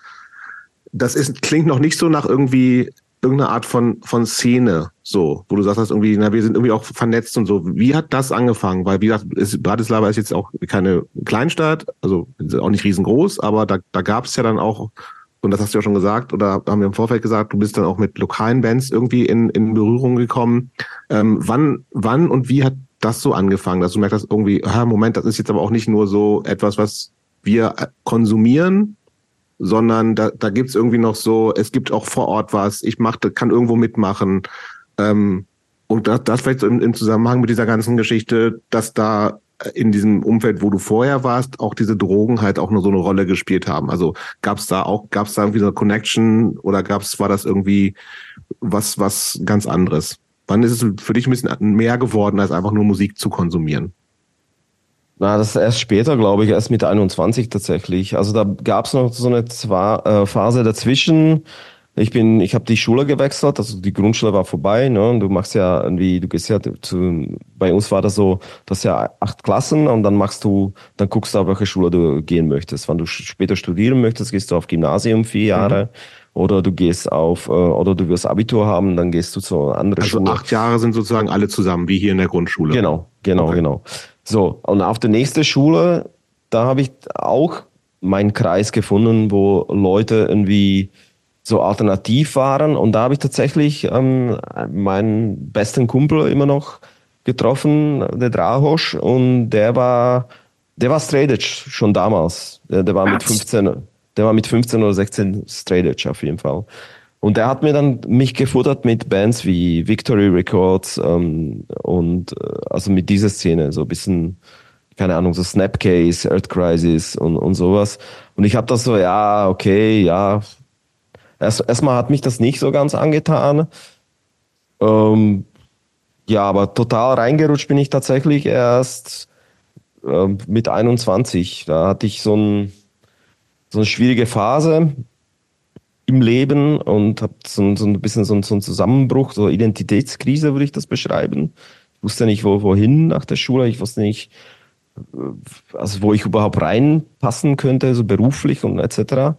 das ist, klingt noch nicht so nach irgendwie irgendeiner Art von, von Szene, so, wo du sagst, dass irgendwie, na, wir sind irgendwie auch vernetzt und so. Wie hat das angefangen? Weil, wie gesagt, ist, Bratislava ist jetzt auch keine Kleinstadt, also auch nicht riesengroß, aber da, da gab es ja dann auch und das hast du ja schon gesagt, oder haben wir im Vorfeld gesagt, du bist dann auch mit lokalen Bands irgendwie in, in Berührung gekommen. Ähm, wann, wann und wie hat das so angefangen, dass du merkst, dass irgendwie, ah, Moment, das ist jetzt aber auch nicht nur so etwas, was wir äh, konsumieren, sondern da, da gibt's irgendwie noch so, es gibt auch vor Ort was, ich mach, kann irgendwo mitmachen. Ähm, und das, das vielleicht so im, im Zusammenhang mit dieser ganzen Geschichte, dass da in diesem Umfeld, wo du vorher warst, auch diese Drogen halt auch nur so eine Rolle gespielt haben. Also gab es da auch, gab es da irgendwie so eine Connection oder gab's, war das irgendwie was, was ganz anderes? Wann ist es für dich ein bisschen mehr geworden, als einfach nur Musik zu konsumieren? Na, das ist erst später, glaube ich, erst mit 21 tatsächlich. Also da gab es noch so eine Zwar äh, Phase dazwischen, ich bin, ich habe die Schule gewechselt, also die Grundschule war vorbei, ne? Und du machst ja irgendwie, du gehst ja zu, bei uns war das so, das ja acht Klassen und dann machst du, dann guckst du auf welche Schule du gehen möchtest. Wenn du später studieren möchtest, gehst du auf Gymnasium vier mhm. Jahre. Mhm. Oder du gehst auf, äh, oder du wirst Abitur haben, dann gehst du zu einer anderen also Schule. acht Jahre sind sozusagen alle zusammen, wie hier in der Grundschule. Genau, genau, okay. genau. So, und auf der nächsten Schule, da habe ich auch meinen Kreis gefunden, wo Leute irgendwie so alternativ waren. Und da habe ich tatsächlich ähm, meinen besten Kumpel immer noch getroffen, der Drahosch, und der war, der war straight edge schon damals. Der, der war mit 15, der war mit 15 oder 16 straight edge auf jeden Fall. Und der hat mir dann mich gefuttert mit Bands wie Victory Records ähm, und äh, also mit dieser Szene, so ein bisschen, keine Ahnung, so Snapcase, Earth Crisis und, und sowas. Und ich habe das so, ja, okay, ja, Erst, erstmal hat mich das nicht so ganz angetan. Ähm, ja, aber total reingerutscht bin ich tatsächlich erst äh, mit 21. Da hatte ich so, ein, so eine schwierige Phase im Leben und habe so, so, ein bisschen so, so einen Zusammenbruch, so Identitätskrise würde ich das beschreiben. Ich wusste nicht, wo, wohin nach der Schule. Ich wusste nicht, äh, also wo ich überhaupt reinpassen könnte, so beruflich und etc.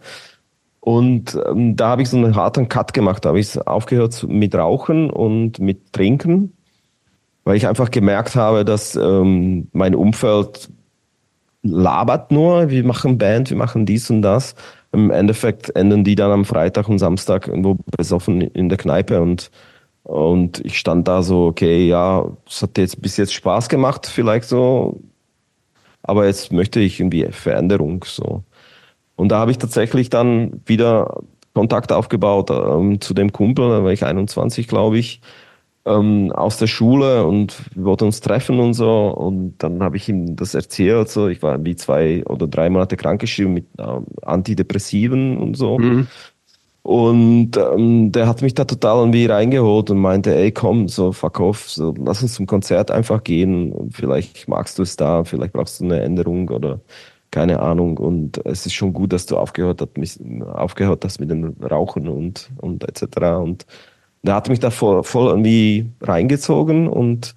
Und ähm, da habe ich so einen harten Cut gemacht. Da habe ich aufgehört mit Rauchen und mit Trinken, weil ich einfach gemerkt habe, dass ähm, mein Umfeld labert nur, wir machen Band, wir machen dies und das. Im Endeffekt enden die dann am Freitag und Samstag irgendwo besoffen in der Kneipe und, und ich stand da so, okay, ja, es hat jetzt bis jetzt Spaß gemacht, vielleicht so, aber jetzt möchte ich irgendwie Veränderung so. Und da habe ich tatsächlich dann wieder Kontakt aufgebaut ähm, zu dem Kumpel, da war ich 21, glaube ich, ähm, aus der Schule und wir wollten uns treffen und so. Und dann habe ich ihm das erzählt. So. Ich war wie zwei oder drei Monate krankgeschrieben mit ähm, Antidepressiven und so. Mhm. Und ähm, der hat mich da total irgendwie reingeholt und meinte, ey, komm, so fuck off, so, lass uns zum Konzert einfach gehen. Vielleicht magst du es da, vielleicht brauchst du eine Änderung oder keine Ahnung. Und es ist schon gut, dass du aufgehört hast, aufgehört hast mit dem Rauchen und, und etc. Und der hat mich da voll, voll irgendwie reingezogen und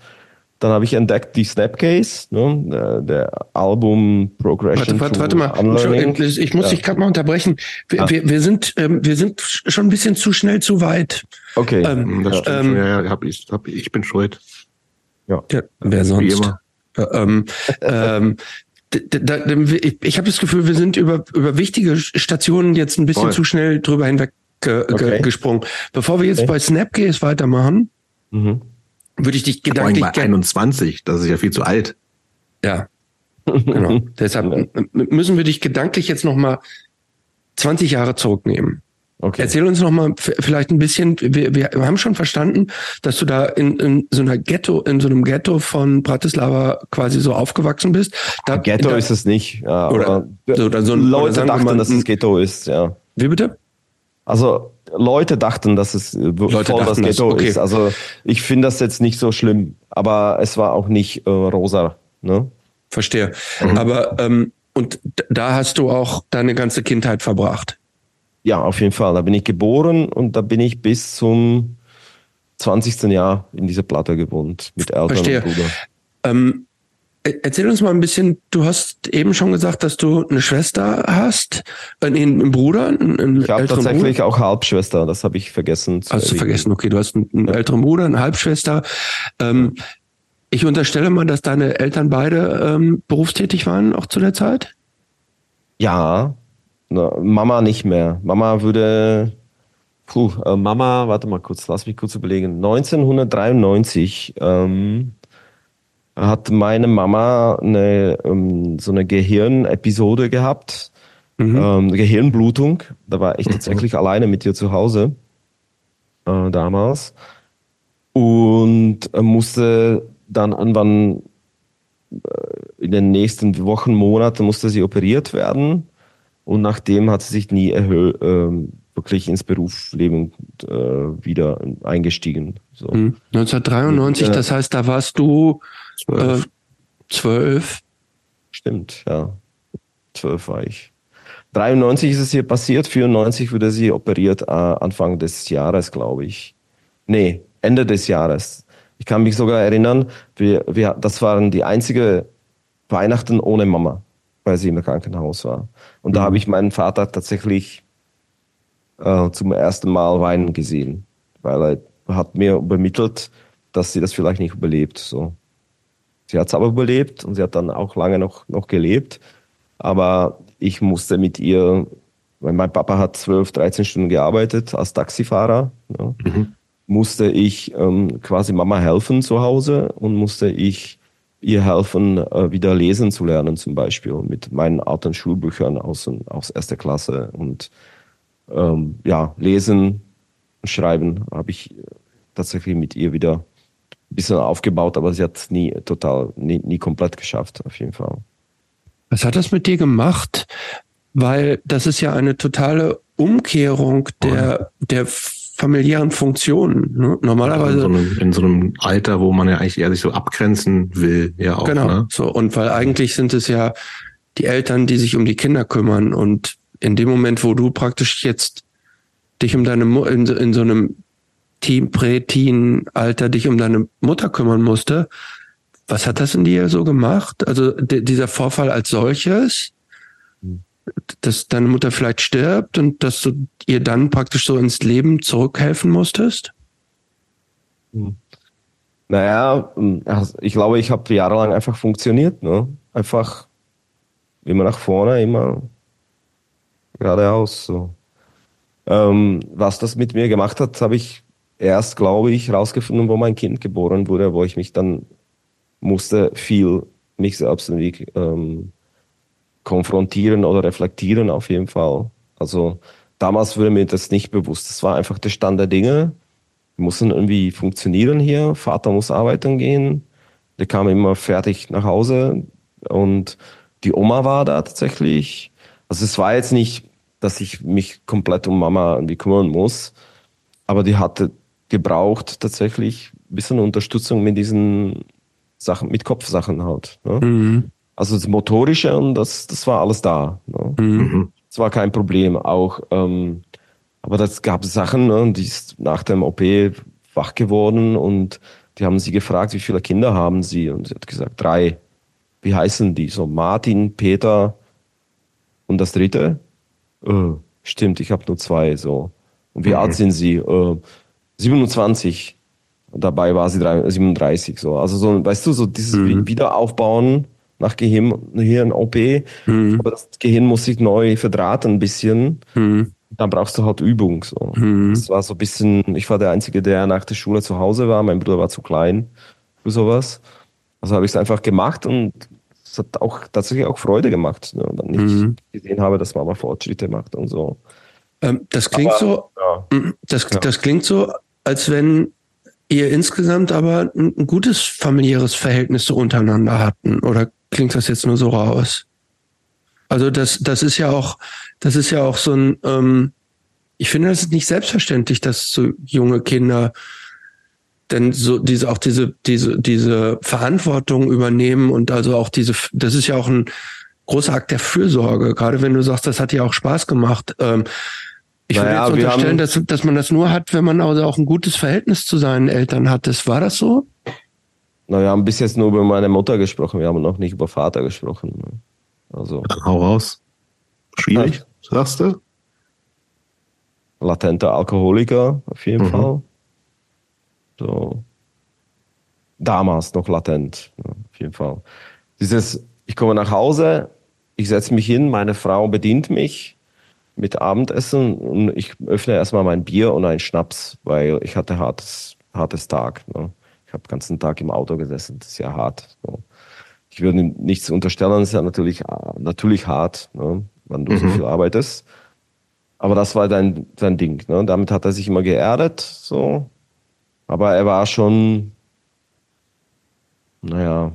Dann habe ich entdeckt die Snapcase, ne, der, der Album Progression. Warte, warte, warte mal. Ich muss ja. dich gerade mal unterbrechen. Wir, ah. wir, wir, sind, ähm, wir sind schon ein bisschen zu schnell zu weit. Okay. Ähm, das stimmt. Ähm, ja, hab ich, hab, ich bin schuld. Ja. ja wer sonst? Wie immer. Ähm, ähm, ich habe das Gefühl, wir sind über, über wichtige Stationen jetzt ein bisschen Voll. zu schnell drüber hinweg ge, okay. gesprungen. Bevor wir jetzt okay. bei Snapcase weitermachen, mhm. würde ich dich gedanklich... Bei 21, das ist ja viel zu alt. Ja, genau. Deshalb müssen wir dich gedanklich jetzt noch mal 20 Jahre zurücknehmen. Okay. Erzähl uns noch mal vielleicht ein bisschen. Wir, wir haben schon verstanden, dass du da in, in so einer Ghetto, in so einem Ghetto von Bratislava quasi so aufgewachsen bist. Da, Ghetto da, ist es nicht. Ja, oder, so, oder so Leute oder dachten, mal, dass es Ghetto ist. Ja. Wie bitte? Also Leute dachten, dass es Leute voll das Ghetto okay. ist. Also ich finde das jetzt nicht so schlimm, aber es war auch nicht äh, rosa. Ne? Verstehe. Mhm. Aber ähm, und da hast du auch deine ganze Kindheit verbracht. Ja, auf jeden Fall. Da bin ich geboren und da bin ich bis zum 20. Jahr in dieser Platte gewohnt mit Eltern Verstehe. und Bruder. Ähm, e-, erzähl uns mal ein bisschen, du hast eben schon gesagt, dass du eine Schwester hast, äh, einen, Bruder, einen, einen Ich habe tatsächlich Bruder. auch Halbschwester, das habe ich vergessen. Zu Hast du vergessen, okay, du hast einen, einen ja. älteren Bruder, eine Halbschwester. Ähm, ich unterstelle mal, dass deine Eltern beide ähm, berufstätig waren, auch zu der Zeit? Ja, Mama nicht mehr. Mama würde, puh, äh, Mama, warte mal kurz, lass mich kurz überlegen. 1993 ähm, hat meine Mama eine, ähm, so eine Gehirnepisode gehabt, mhm. ähm, Gehirnblutung. Da war ich tatsächlich mhm. alleine mit ihr zu Hause äh, damals und äh, musste dann irgendwann äh, in den nächsten Wochen, Monaten musste sie operiert werden und nachdem hat sie sich nie erhöht, äh, wirklich ins Berufsleben äh, wieder eingestiegen. So. 1993, hm. das heißt, da warst du zwölf. Äh, zwölf. Stimmt, ja. Zwölf war ich. 93 ist es hier passiert, 94 wurde sie operiert, äh, Anfang des Jahres, glaube ich. Nee, Ende des Jahres. Ich kann mich sogar erinnern, wir, wir, das waren die einzige Weihnachten ohne Mama weil sie im Krankenhaus war. Und mhm. da habe ich meinen Vater tatsächlich äh, zum ersten Mal weinen gesehen, weil er hat mir übermittelt, dass sie das vielleicht nicht überlebt. So. Sie hat es aber überlebt und sie hat dann auch lange noch, noch gelebt. Aber ich musste mit ihr, weil mein Papa hat 12, 13 Stunden gearbeitet als Taxifahrer, ja, mhm. musste ich ähm, quasi Mama helfen zu Hause und musste ich ihr helfen, äh, wieder lesen zu lernen, zum Beispiel mit meinen alten Schulbüchern aus, aus erster Klasse. Und ähm, ja, lesen, schreiben habe ich tatsächlich mit ihr wieder ein bisschen aufgebaut, aber sie hat nie total, nie, nie komplett geschafft, auf jeden Fall. Was hat das mit dir gemacht? Weil das ist ja eine totale Umkehrung der, der familiären Funktionen. Ne? Normalerweise. In so, einem, in so, einem, Alter, wo man ja eigentlich eher sich so abgrenzen will, ja auch. Genau. Ne? So, und weil eigentlich sind es ja die Eltern, die sich um die Kinder kümmern. Und in dem Moment, wo du praktisch jetzt dich um deine Mu in, in so einem Team, Prä-Teen-Alter dich um deine Mutter kümmern musste, was hat das in dir so gemacht? Also dieser Vorfall als solches, dass deine Mutter vielleicht stirbt und dass du ihr dann praktisch so ins Leben zurückhelfen musstest? Hm. Naja, also ich glaube, ich habe jahrelang einfach funktioniert. Ne? Einfach immer nach vorne, immer geradeaus. So. Ähm, was das mit mir gemacht hat, habe ich erst, glaube ich, rausgefunden, wo mein Kind geboren wurde, wo ich mich dann musste viel mich selbst irgendwie ähm, konfrontieren oder reflektieren auf jeden Fall. Also damals wurde mir das nicht bewusst. Das war einfach der Stand der Dinge. Wir mussten irgendwie funktionieren hier. Vater muss arbeiten gehen. Der kam immer fertig nach Hause und die Oma war da tatsächlich. Also es war jetzt nicht, dass ich mich komplett um Mama irgendwie kümmern muss, aber die hatte gebraucht tatsächlich ein bisschen Unterstützung mit diesen Sachen, mit Kopfsachen halt. Ne? Mhm. Also das Motorische und das, das war alles da. Ne? Mhm. Das war kein Problem. Auch, ähm, aber das gab Sachen, ne, die ist nach dem OP wach geworden und die haben sie gefragt, wie viele Kinder haben sie? Und sie hat gesagt, drei. Wie heißen die? So Martin, Peter und das dritte? Äh, stimmt, ich habe nur zwei. So. Und wie mhm. alt sind sie? Äh, 27. Und dabei war sie 37. So. Also so, weißt du, so dieses mhm. Wiederaufbauen nach Gehirn, Gehirn-OP. Mhm. Aber das Gehirn muss sich neu verdrahten ein bisschen. Mhm. Dann brauchst du halt Übung. So. Mhm. Das war so ein bisschen, ich war der Einzige, der nach der Schule zu Hause war. Mein Bruder war zu klein für sowas. Also habe ich es einfach gemacht und es hat auch tatsächlich auch Freude gemacht. Ne? Dann nicht mhm. gesehen habe, dass Mama Fortschritte macht und so. Ähm, das klingt aber, so, ja. Mm, das, ja. das klingt so, als wenn ihr insgesamt aber ein, ein gutes familiäres Verhältnis so untereinander hatten. Oder klingt das jetzt nur so raus? Also das, das ist ja auch, das ist ja auch so ein, ähm, ich finde, das ist nicht selbstverständlich, dass so junge Kinder denn so diese auch diese diese diese Verantwortung übernehmen und also auch diese das ist ja auch ein großer Akt der Fürsorge. Gerade wenn du sagst das hat dir auch Spaß gemacht ähm, ich naja, würde jetzt unterstellen dass dass man das nur hat wenn man also auch ein gutes Verhältnis zu seinen Eltern hat. Das war das so na, wir haben bis jetzt nur über meine Mutter gesprochen, wir haben noch nicht über Vater gesprochen. Also. Hau raus. Schwierig, ja. sagst du? Latenter Alkoholiker, auf jeden mhm. Fall. So. Damals noch latent, ja, auf jeden Fall. Dieses, ich komme nach Hause, ich setze mich hin, meine Frau bedient mich mit Abendessen und ich öffne erstmal mein Bier und einen Schnaps, weil ich hatte hartes, hartes Tag. Ne? Ich habe den ganzen Tag im Auto gesessen, das ist ja hart. So. Ich würde nichts unterstellen, das ist ja natürlich, natürlich hart, ne, wenn du mhm. so viel arbeitest. Aber das war dein, dein Ding. Ne? Damit hat er sich immer geerdet, so. Aber er war schon, naja,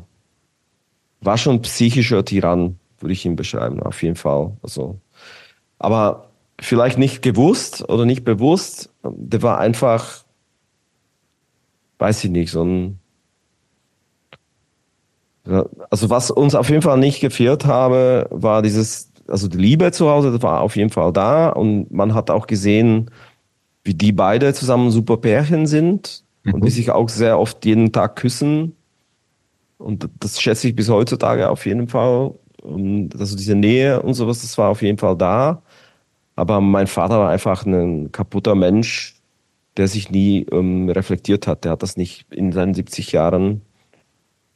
war schon psychischer Tyrann, würde ich ihn beschreiben, auf jeden Fall. Also, aber vielleicht nicht gewusst oder nicht bewusst, der war einfach weiß ich nicht, so ein, also was uns auf jeden Fall nicht gefehlt habe, war dieses, also die Liebe zu Hause, das war auf jeden Fall da und man hat auch gesehen, wie die beide zusammen super Pärchen sind mhm. und die sich auch sehr oft jeden Tag küssen. Und das schätze ich bis heutzutage auf jeden Fall. Und also diese Nähe und sowas, das war auf jeden Fall da. Aber mein Vater war einfach ein kaputter Mensch, der sich nie ähm, reflektiert hat. Der hat das nicht in seinen 70 Jahren,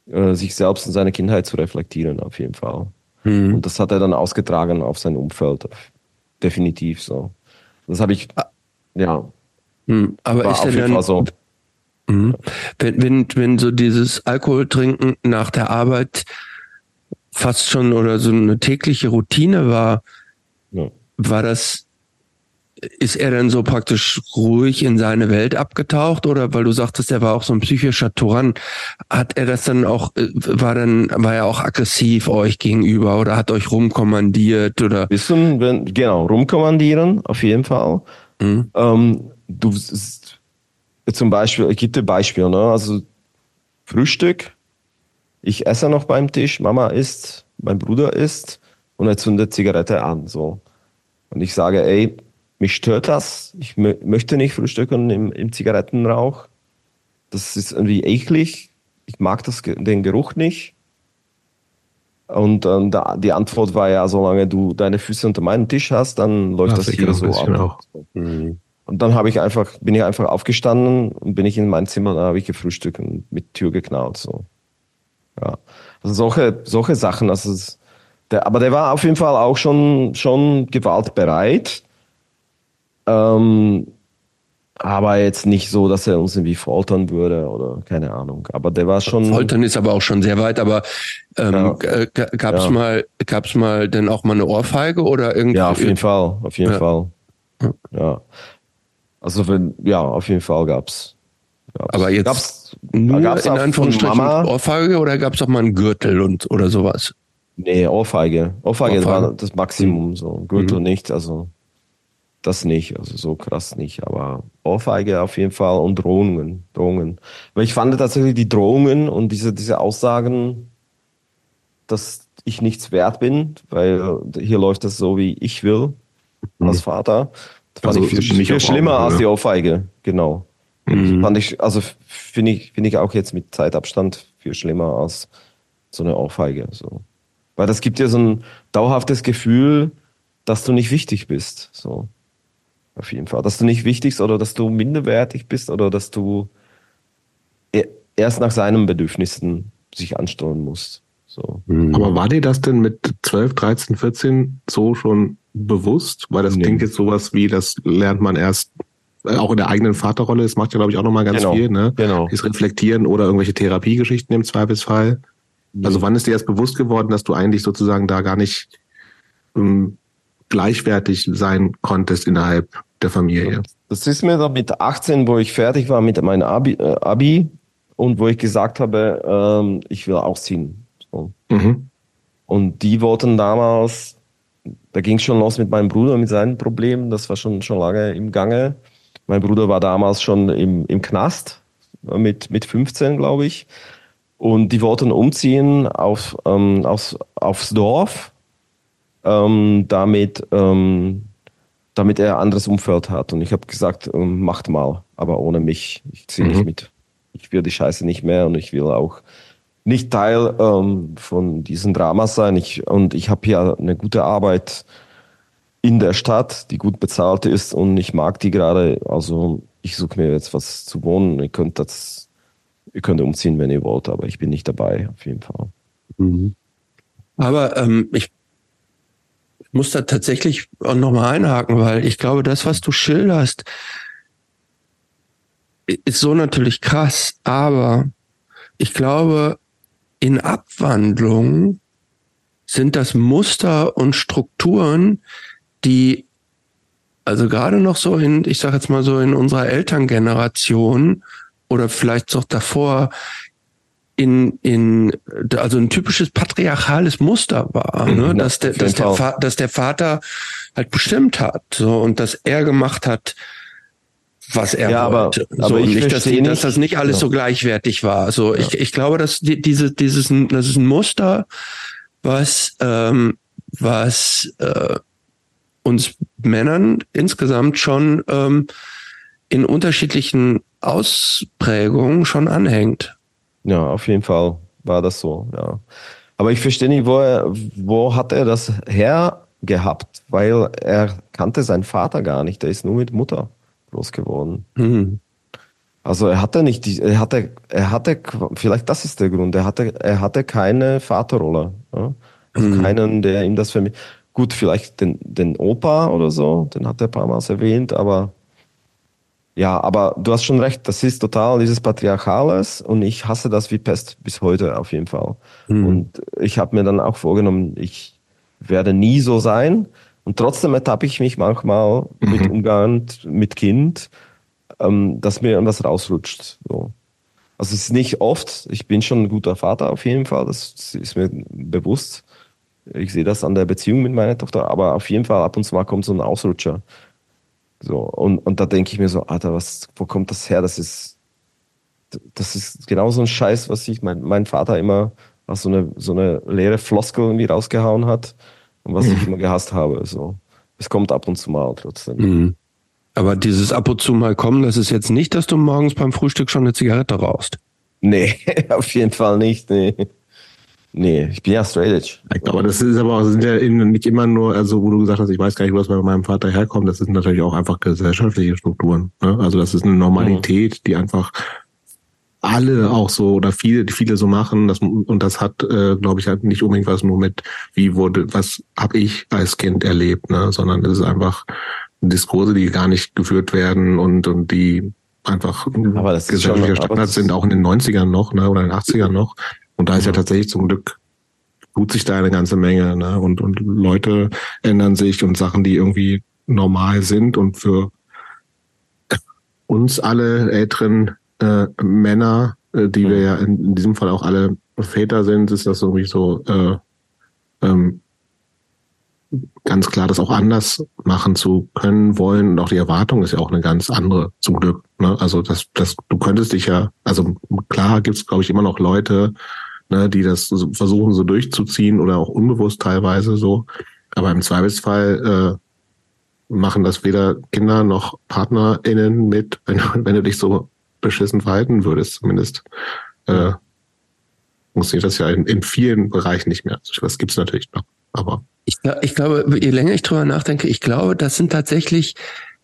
äh, sich selbst und seine Kindheit zu reflektieren, auf jeden Fall. Mhm. Und das hat er dann ausgetragen auf sein Umfeld. Definitiv so. Das habe ich, ah. ja. Mhm. Aber ist er dann, so. Mhm. Wenn, wenn, wenn so dieses Alkoholtrinken nach der Arbeit fast schon oder so eine tägliche Routine war, ja. war das ist er dann so praktisch ruhig in seine Welt abgetaucht oder weil du sagtest, er war auch so ein psychischer Tyrann, hat er das dann auch, äh, war dann, war er auch aggressiv euch gegenüber oder hat euch rumkommandiert oder? Wissen, wenn, genau, rumkommandieren, auf jeden Fall. Mhm. Ähm, du, zum Beispiel, ich gebe dir Beispiel, ne, also Frühstück, ich esse noch beim Tisch, Mama isst, mein Bruder isst und er zündet Zigarette an, so. Und ich sage, ey, mich stört das. Ich möchte nicht frühstücken im, im Zigarettenrauch. Das ist irgendwie eklig. Ich mag das, den Geruch nicht. Und ähm, da, die Antwort war ja, solange du deine Füße unter meinem Tisch hast, dann läuft das, das hier so ab. Mhm. Und dann habe ich einfach, bin ich einfach aufgestanden und bin ich in mein Zimmer, dann habe ich gefrühstückt und mit Tür geknallt. So. Ja. Also solche, solche Sachen, also der, aber der war auf jeden Fall auch schon, schon gewaltbereit. Ähm, aber jetzt nicht so, dass er uns irgendwie foltern würde oder keine Ahnung. Aber der war schon. Foltern ist aber auch schon sehr weit. Aber ähm, ja. gab es ja. mal, gab's mal denn auch mal eine Ohrfeige oder irgendwie? Ja, auf jeden Fall, auf jeden ja. Fall. Ja. Also wenn, ja, auf jeden Fall gab's. gab's. Aber jetzt gab's, nur gab's in Anführungsstrichen Mama, Ohrfeige oder gab es auch mal einen Gürtel und oder sowas? Nee, Ohrfeige. Ohrfeige, Ohrfeige. war das Maximum. So Gürtel mhm. nicht. Also das nicht, also so krass nicht, aber Ohrfeige auf jeden Fall und Drohungen, Drohungen. Weil ich fand tatsächlich die Drohungen und diese, diese Aussagen, dass ich nichts wert bin, weil hier läuft das so, wie ich will, mhm. als Vater. Das fand also, ich viel, viel schlimmer als die Ohrfeige, genau. Mhm. Fand ich, also finde ich, finde ich auch jetzt mit Zeitabstand viel schlimmer als so eine Ohrfeige. So. Weil das gibt dir so ein dauerhaftes Gefühl, dass du nicht wichtig bist. So. Auf jeden Fall. Dass du nicht wichtig bist oder dass du minderwertig bist oder dass du e-, erst nach seinen Bedürfnissen sich ansteuern musst. So. Mhm. Aber war dir das denn mit 12, 13, 14 so schon bewusst? Weil das nee. klingt jetzt sowas wie, das lernt man erst äh, auch in der eigenen Vaterrolle. Das macht ja, glaube ich, auch nochmal ganz genau. viel, ne? Genau. Das Reflektieren oder irgendwelche Therapiegeschichten im Zweifelsfall. Mhm. Also wann ist dir erst bewusst geworden, dass du eigentlich sozusagen da gar nicht ähm, gleichwertig sein konntest innerhalb der Familie? Das ist mir dann mit 18, wo ich fertig war mit meinem Abi, äh, Abi und wo ich gesagt habe, ähm, ich will ausziehen. So. Mhm. Und die wollten damals, da ging es schon los mit meinem Bruder, mit seinen Problemen, das war schon, schon lange im Gange. Mein Bruder war damals schon im, im Knast mit, mit 15, glaube ich. Und die wollten umziehen auf, ähm, aufs, aufs Dorf, ähm, damit, ähm, damit er ein anderes Umfeld hat. Und ich habe gesagt, ähm, macht mal, aber ohne mich. Ich ziehe mhm. nicht mit. Ich will die Scheiße nicht mehr und ich will auch nicht Teil ähm, von diesen Dramas sein. Ich, und ich habe hier eine gute Arbeit in der Stadt, die gut bezahlt ist und ich mag die gerade. Also ich suche mir jetzt was zu wohnen. Ihr könnt das, ihr könnt umziehen, wenn ihr wollt, aber ich bin nicht dabei, auf jeden Fall. Mhm. Aber ähm, ich muss da tatsächlich auch nochmal einhaken, weil ich glaube, das, was du schilderst, ist so natürlich krass, aber ich glaube, in Abwandlung sind das Muster und Strukturen, die also gerade noch so in, ich sage jetzt mal so in unserer Elterngeneration oder vielleicht auch davor in, in also ein typisches patriarchales Muster war, ne? Ja, dass, der, dass, der, dass der Vater halt bestimmt hat so und dass er gemacht hat, was er ja, wollte. Aber, so, aber ich nicht, dass, nicht, dass das nicht alles ja. so gleichwertig war. Ja. ich, ich glaube, dass die, diese, dieses, das ist ein Muster, was, ähm, was äh, uns Männern insgesamt schon ähm, in unterschiedlichen Ausprägungen schon anhängt. Ja, auf jeden Fall war das so, ja. Aber ich verstehe nicht, wo, er, wo hat er das her gehabt? Weil er kannte seinen Vater gar nicht, der ist nur mit Mutter groß geworden. Mhm. Also er hatte nicht die, er hatte, er hatte, vielleicht das ist der Grund, er hatte, er hatte keine Vaterrolle. Ja? Also mhm. keinen, der ihm das vermittelt. Gut, vielleicht den, den Opa oder so, den hat er ein paar Mal erwähnt, aber ja, aber du hast schon recht, das ist total dieses Patriarchales und ich hasse das wie Pest bis heute auf jeden Fall. Mhm. Und ich habe mir dann auch vorgenommen, ich werde nie so sein. Und trotzdem ertappe ich mich manchmal mhm. mit Umgang mit Kind, ähm, dass mir irgendwas rausrutscht. So. Also es ist nicht oft, ich bin schon ein guter Vater auf jeden Fall, das ist mir bewusst. Ich sehe das an der Beziehung mit meiner Tochter, aber auf jeden Fall ab und zu mal kommt so ein Ausrutscher. So, und, und da denke ich mir so, Alter, was, wo kommt das her? Das ist, das ist genau so ein Scheiß, was ich mein, mein Vater immer als so eine, so eine leere Floskel irgendwie rausgehauen hat und was mhm. ich immer gehasst habe. So. Es kommt ab und zu mal trotzdem. Mhm. Aber dieses ab und zu mal kommen, das ist jetzt nicht, dass du morgens beim Frühstück schon eine Zigarette rauchst. Nee, auf jeden Fall nicht. Nee. Nee, ich bin ja straight edge. Aber das ist aber auch, sind ja nicht immer nur, also wo du gesagt hast, ich weiß gar nicht, wo das bei meinem Vater herkommt, das sind natürlich auch einfach gesellschaftliche Strukturen. Ne? Also das ist eine Normalität, mhm. die einfach alle auch so oder viele, viele so machen. Das, und das hat, äh, glaube ich, halt nicht unbedingt was nur mit, wie wurde, was habe ich als Kind erlebt, ne? sondern es ist einfach Diskurse, die gar nicht geführt werden und, und die einfach gesellschaftlicher Standard sind, auch in den 90ern noch, ne, oder in den 80ern noch. Und da ist ja, tatsächlich zum Glück tut sich da eine ganze Menge, ne? Und, und Leute ändern sich und Sachen, die irgendwie normal sind und für uns alle älteren äh, Männer, äh, die wir mhm. ja in, in, diesem Fall auch alle Väter sind, ist das irgendwie so äh, ähm, ganz klar, das auch anders machen zu können, wollen. Und auch die Erwartung ist ja auch eine ganz andere, zum Glück. Ne? Also das, das, du könntest dich ja, also klar gibt es, glaube ich, immer noch Leute, ne, die das so versuchen so durchzuziehen oder auch unbewusst teilweise so. Aber im Zweifelsfall äh, machen das weder Kinder noch PartnerInnen mit, wenn, wenn du dich so beschissen verhalten würdest, zumindest, äh, funktioniert das ja in, in vielen Bereichen nicht mehr. Also, was gibt's natürlich noch, aber. Ich, ich glaube, je länger ich drüber nachdenke, ich glaube, das sind tatsächlich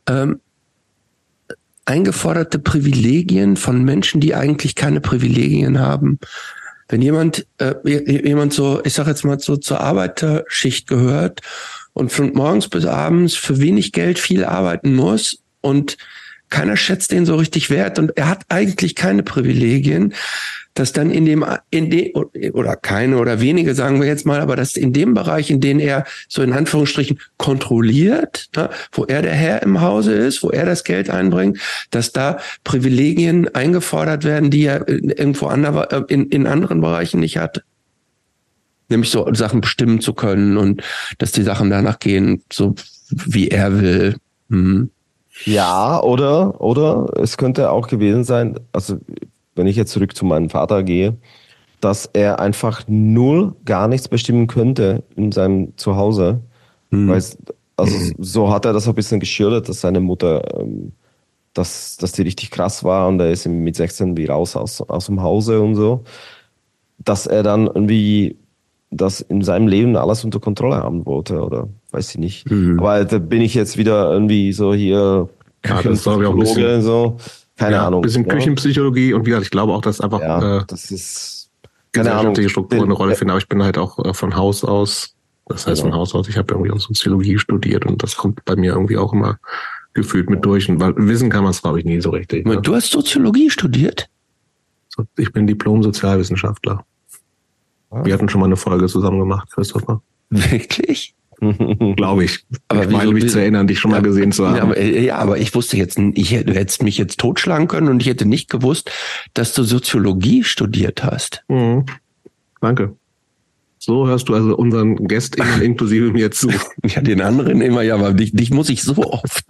ähm, eingeforderte Privilegien von Menschen, die eigentlich keine Privilegien haben. Wenn jemand, äh, jemand so, ich sag jetzt mal so zur Arbeiterschicht gehört und von morgens bis abends für wenig Geld viel arbeiten muss und keiner schätzt den so richtig wert und er hat eigentlich keine Privilegien, dass dann in dem, in dem, oder keine oder wenige, sagen wir jetzt mal, aber dass in dem Bereich, in dem er so in Anführungsstrichen kontrolliert, ne, wo er der Herr im Hause ist, wo er das Geld einbringt, dass da Privilegien eingefordert werden, die er irgendwo ander, äh, in, in anderen Bereichen nicht hat. Nämlich so Sachen bestimmen zu können und dass die Sachen danach gehen, so wie er will. Mhm. Ja, oder, oder es könnte auch gewesen sein, also wenn ich jetzt zurück zu meinem Vater gehe, dass er einfach null gar nichts bestimmen könnte in seinem Zuhause. Hm. Weil, also so hat er das ein bisschen geschildert, dass seine Mutter, ähm, dass, dass die richtig krass war und er ist mit 16 wie raus aus, aus dem Hause und so. Dass er dann irgendwie das in seinem Leben alles unter Kontrolle haben wollte oder weiß ich nicht. Mhm. Aber da bin ich jetzt wieder irgendwie so hier ja, das ich auch ein bisschen, so. Keine ja, Ahnung. Bisschen Küchenpsychologie und wie gesagt, ich glaube auch, dass einfach ja, äh, das ist keine Ahnung. Strukturen eine Rolle finden. Aber ich bin halt auch äh, von Haus aus, das heißt genau. von Haus aus, ich habe irgendwie auch Soziologie studiert und das kommt bei mir irgendwie auch immer gefühlt mit durch. Und weil wissen kann man es, glaube ich, nie so richtig. Ne? Du hast Soziologie studiert? Ich bin Diplom-Sozialwissenschaftler. Ah. Wir hatten schon mal eine Folge zusammen gemacht, Christopher. Wirklich? Glaube ich. Aber ich meine, mich zu erinnern, dich schon mal gesehen zu haben. Ja aber, äh, ja, aber ich wusste jetzt, ich hätte, du hättest mich jetzt totschlagen können und ich hätte nicht gewusst, dass du Soziologie studiert hast. Mhm. Danke. So hörst du also unseren GästInnen inklusive mir zu. Ja, den anderen immer, ja, aber dich, dich muss ich so oft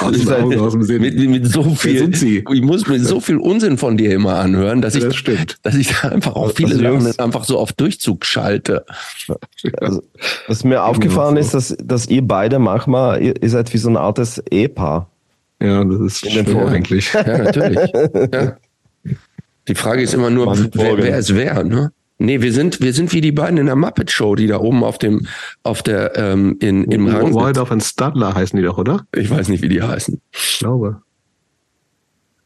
aus dem Augen, aus dem Sinn. Mit, mit so viel, ich muss mir so viel Unsinn von dir immer anhören, dass ich, das stimmt. dass ich da einfach auch viele Sachen einfach so auf Durchzug schalte. Also, was mir aufgefallen ist, dass, dass ihr beide manchmal, ihr, ihr seid wie so ein altes Ehepaar. Ja, das ist in schön eigentlich. Ja, natürlich. Ja. Die Frage ist immer nur, wer, wer es wäre, ne? Nee, wir sind, wir sind wie die beiden in der Muppet Show, die da oben auf dem, auf der, ähm, in, im oh, Rang. Waldorf und Stadler heißen die doch, oder? Ich weiß nicht, wie die heißen. Ich glaube.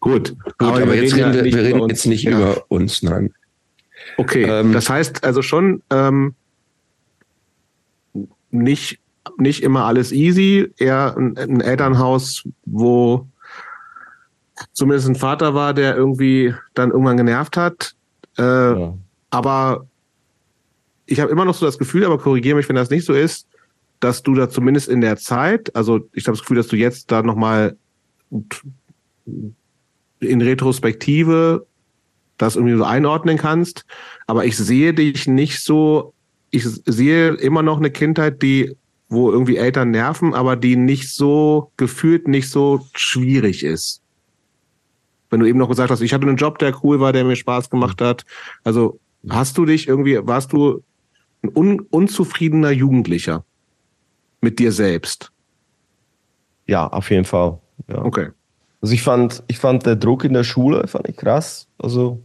Gut. Gut, aber, aber jetzt reden wir, wir reden jetzt nicht ja. über uns, nein. Okay, ähm, das heißt also schon, ähm, nicht, nicht immer alles easy, eher ein, ein Elternhaus, wo zumindest ein Vater war, der irgendwie dann irgendwann genervt hat. Äh, ja aber ich habe immer noch so das Gefühl, aber korrigiere mich, wenn das nicht so ist, dass du da zumindest in der Zeit, also ich habe das Gefühl, dass du jetzt da nochmal in Retrospektive das irgendwie so einordnen kannst. Aber ich sehe dich nicht so, ich sehe immer noch eine Kindheit, die, wo irgendwie Eltern nerven, aber die nicht so gefühlt nicht so schwierig ist. Wenn du eben noch gesagt hast, ich hatte einen Job, der cool war, der mir Spaß gemacht hat. Also Hast du dich irgendwie, warst du ein un, unzufriedener Jugendlicher mit dir selbst? Ja, auf jeden Fall. Ja. Okay. Also ich fand, ich fand der Druck in der Schule fand ich krass. Also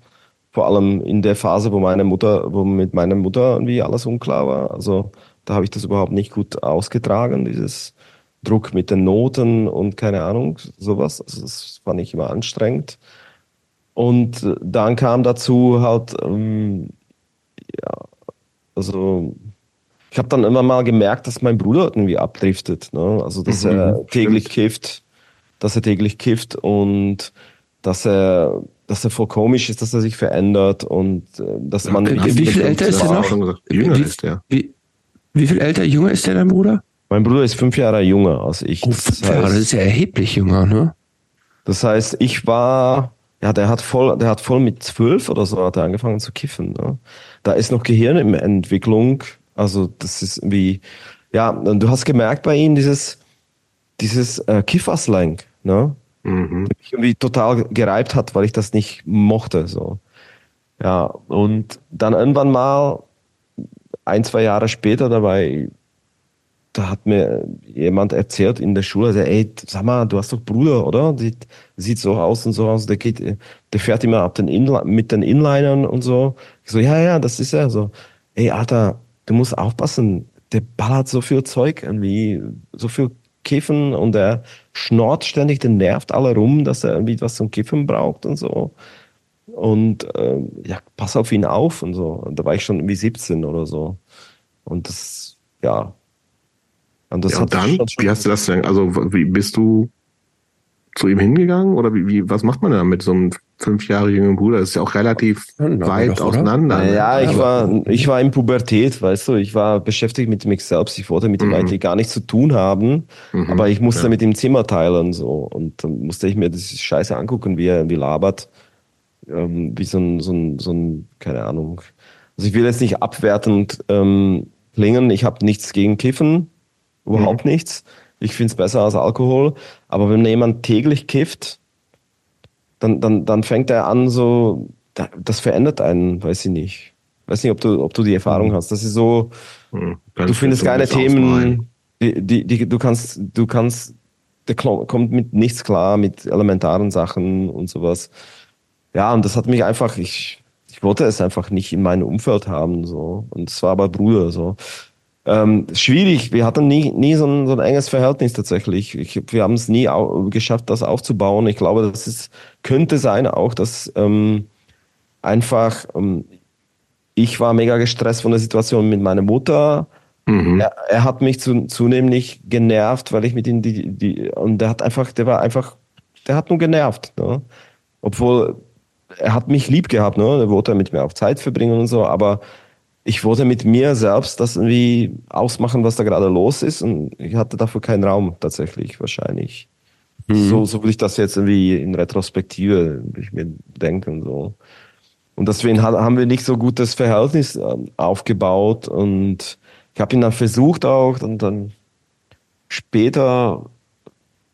vor allem in der Phase, wo meine Mutter, wo mit meiner Mutter irgendwie alles unklar war. Also da habe ich das überhaupt nicht gut ausgetragen, dieses Druck mit den Noten und keine Ahnung, sowas. Also das fand ich immer anstrengend. Und dann kam dazu halt, ähm, ja, also ich habe dann immer mal gemerkt, dass mein Bruder irgendwie abdriftet. Ne? Also dass mhm, er täglich stimmt. kifft, dass er täglich kifft und dass er, dass er voll komisch ist, dass er sich verändert und äh, dass man. Wie, wie viel älter ist er noch? Jünger wie, ist der. Wie, wie viel älter, jünger ist der dein Bruder? Mein Bruder ist fünf Jahre jünger als ich. Oh, das, heißt, das ist ja erheblich jünger, ne? Das heißt, ich war ja, der hat voll, der hat voll mit zwölf oder so hat er angefangen zu kiffen. Ne? Da ist noch Gehirn in Entwicklung. Also das ist wie, ja, und du hast gemerkt bei ihm dieses, dieses äh, Kifferslang, ne? Mhm. Mich irgendwie total gereibt hat, weil ich das nicht mochte. So. Ja, und dann irgendwann mal, ein, zwei Jahre später dabei, da hat mir jemand erzählt in der Schule, der, ey, sag mal, du hast doch Bruder, oder? Sieht, sieht so aus und so aus. Der geht, der fährt immer ab den Inli mit den Inlinern und so. Ich so, ja, ja, das ist er. So, ey, Alter, du musst aufpassen. Der ballert so viel Zeug irgendwie, so viel Kiffen und er schnort ständig, der nervt alle rum, dass er irgendwie was zum Kiffen braucht und so. Und äh, ja, pass auf ihn auf und so. Und da war ich schon irgendwie 17 oder so. Und das, ja. Und, das ja, und dann, wie hast du das denn, also wie bist du zu ihm hingegangen oder wie, wie was macht man da mit so einem fünf Jahre jüngeren Bruder? Das ist ja auch relativ ja, weit doch, auseinander. Ne? Ja, ich war, ich war in Pubertät, weißt du, ich war beschäftigt mit mich selbst. Ich wollte mit ihm mhm. eigentlich gar nichts zu tun haben, mhm. aber ich musste ja. mit ihm Zimmer teilen, so. Und dann musste ich mir das Scheiße angucken, wie er irgendwie labert. Ähm, wie so ein, so ein, so ein, keine Ahnung. Also ich will jetzt nicht abwertend ähm, klingen. Ich habe nichts gegen Kiffen, überhaupt mhm. nichts. Ich finde es besser als Alkohol. Aber wenn jemand täglich kifft, dann, dann, dann fängt er an, so, das verändert einen, weiß ich nicht. Weiß nicht, ob du, ob du die Erfahrung mhm. hast. Das ist so, mhm. du findest geile Themen, die, die, die, du kannst, du kannst, der kommt mit nichts klar, mit elementaren Sachen und sowas. Ja, und das hat mich einfach, ich, ich wollte es einfach nicht in meinem Umfeld haben, so. Und es war aber Bruder, so. Ähm, schwierig. Wir hatten nie, nie so, ein, so ein enges Verhältnis tatsächlich. Ich, wir haben es nie geschafft, das aufzubauen. Ich glaube, das ist, könnte sein auch, dass ähm, einfach ähm, ich war mega gestresst von der Situation mit meiner Mutter. Mhm. Er, er, hat mich zu, zunehmend genervt, weil ich mit ihm die, die und der hat einfach, der war einfach, der hat nur genervt. Ne? Obwohl er hat mich lieb gehabt, ne? Er wollte mit mir auch Zeit verbringen und so, aber ich wollte mit mir selbst das irgendwie ausmachen, was da gerade los ist und ich hatte dafür keinen Raum tatsächlich wahrscheinlich. Mhm. So, so würde ich das jetzt irgendwie in Retrospektive ich mir denken so. Und deswegen haben wir nicht so gutes Verhältnis ähm, aufgebaut und ich habe ihn dann versucht auch und dann später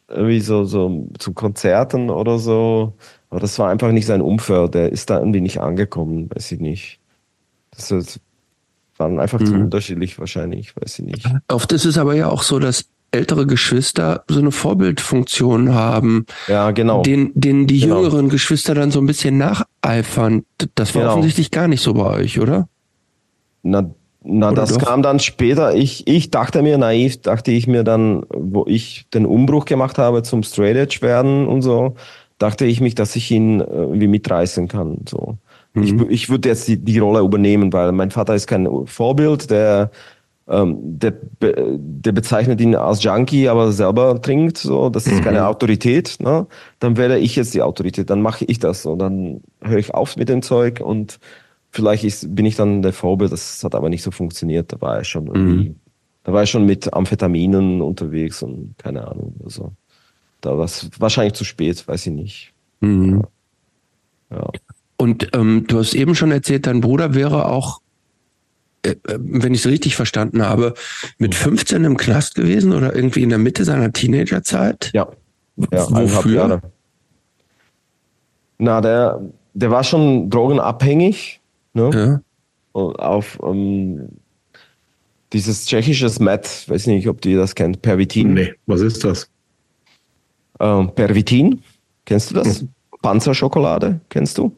irgendwie so, so zu Konzerten oder so. Aber das war einfach nicht sein Umfeld. Der ist da irgendwie nicht angekommen, weiß ich nicht. Das, ist, waren einfach mhm. zu unterschiedlich wahrscheinlich, weiß ich nicht. Oft ist es aber ja auch so, dass ältere Geschwister so eine Vorbildfunktion haben. Ja, genau. Den, denen die genau. jüngeren Geschwister dann so ein bisschen nacheifern. Das war genau. offensichtlich gar nicht so bei euch, oder? Na, na oder das doch? kam dann später. Ich, ich dachte mir, naiv, dachte ich mir dann, wo ich den Umbruch gemacht habe zum Straight Edge werden und so, dachte ich mich, dass ich ihn äh, irgendwie mitreißen kann, so. Mhm. Ich, ich würde jetzt die, die Rolle übernehmen, weil mein Vater ist kein Vorbild, der, ähm, der, der bezeichnet ihn als Junkie, aber selber trinkt, so, das ist mhm. keine Autorität, ne? Dann werde ich jetzt die Autorität, dann mache ich das so, dann höre ich auf mit dem Zeug und vielleicht ist, bin ich dann der Vorbild, das hat aber nicht so funktioniert, da war ich schon irgendwie, mhm. da war ich schon mit Amphetaminen unterwegs und keine Ahnung, also da war es wahrscheinlich zu spät, weiß ich nicht. Mhm. Ja. Und ähm, du hast eben schon erzählt, dein Bruder wäre auch, äh, äh wenn ich es richtig verstanden habe, mit 15 im Knast gewesen oder irgendwie in der Mitte seiner Teenagerzeit? Ja. ja Wofür? Na, der, der war schon drogenabhängig. Ne? Ja. Auf um, ähm, dieses tschechisches Met, weiß nicht, ob ihr das kennt, Pervitin. Nee, was ist das? Ähm, Pervitin, kennst du das? Hm. Panzerschokolade, kennst du?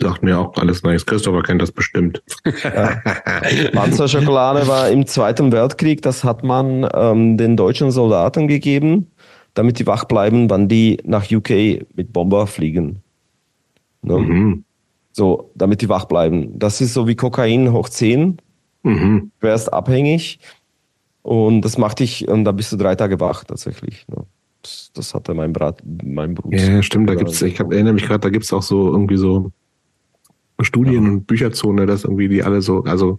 Sagt mir auch alles nichts. Christopher kennt das bestimmt. Ja. Panzerschokolade war im Zweiten Weltkrieg, das hat man ähm, den deutschen Soldaten gegeben, damit die wach bleiben, wann die nach UK mit Bomber fliegen. Ne? Mhm. So, damit die wach bleiben. Das ist so wie Kokain hoch 10. Mhm. Du wärst abhängig und das macht dich, und da bist du drei Tage wach tatsächlich. Ne? Das, das hatte mein Brat, mein Bruder. Ja, stimmt, da gibt's, ich hab, erinnere mich gerade, da gibt's auch so irgendwie so Studien ja. und Bücherzone, dass irgendwie die alle so, also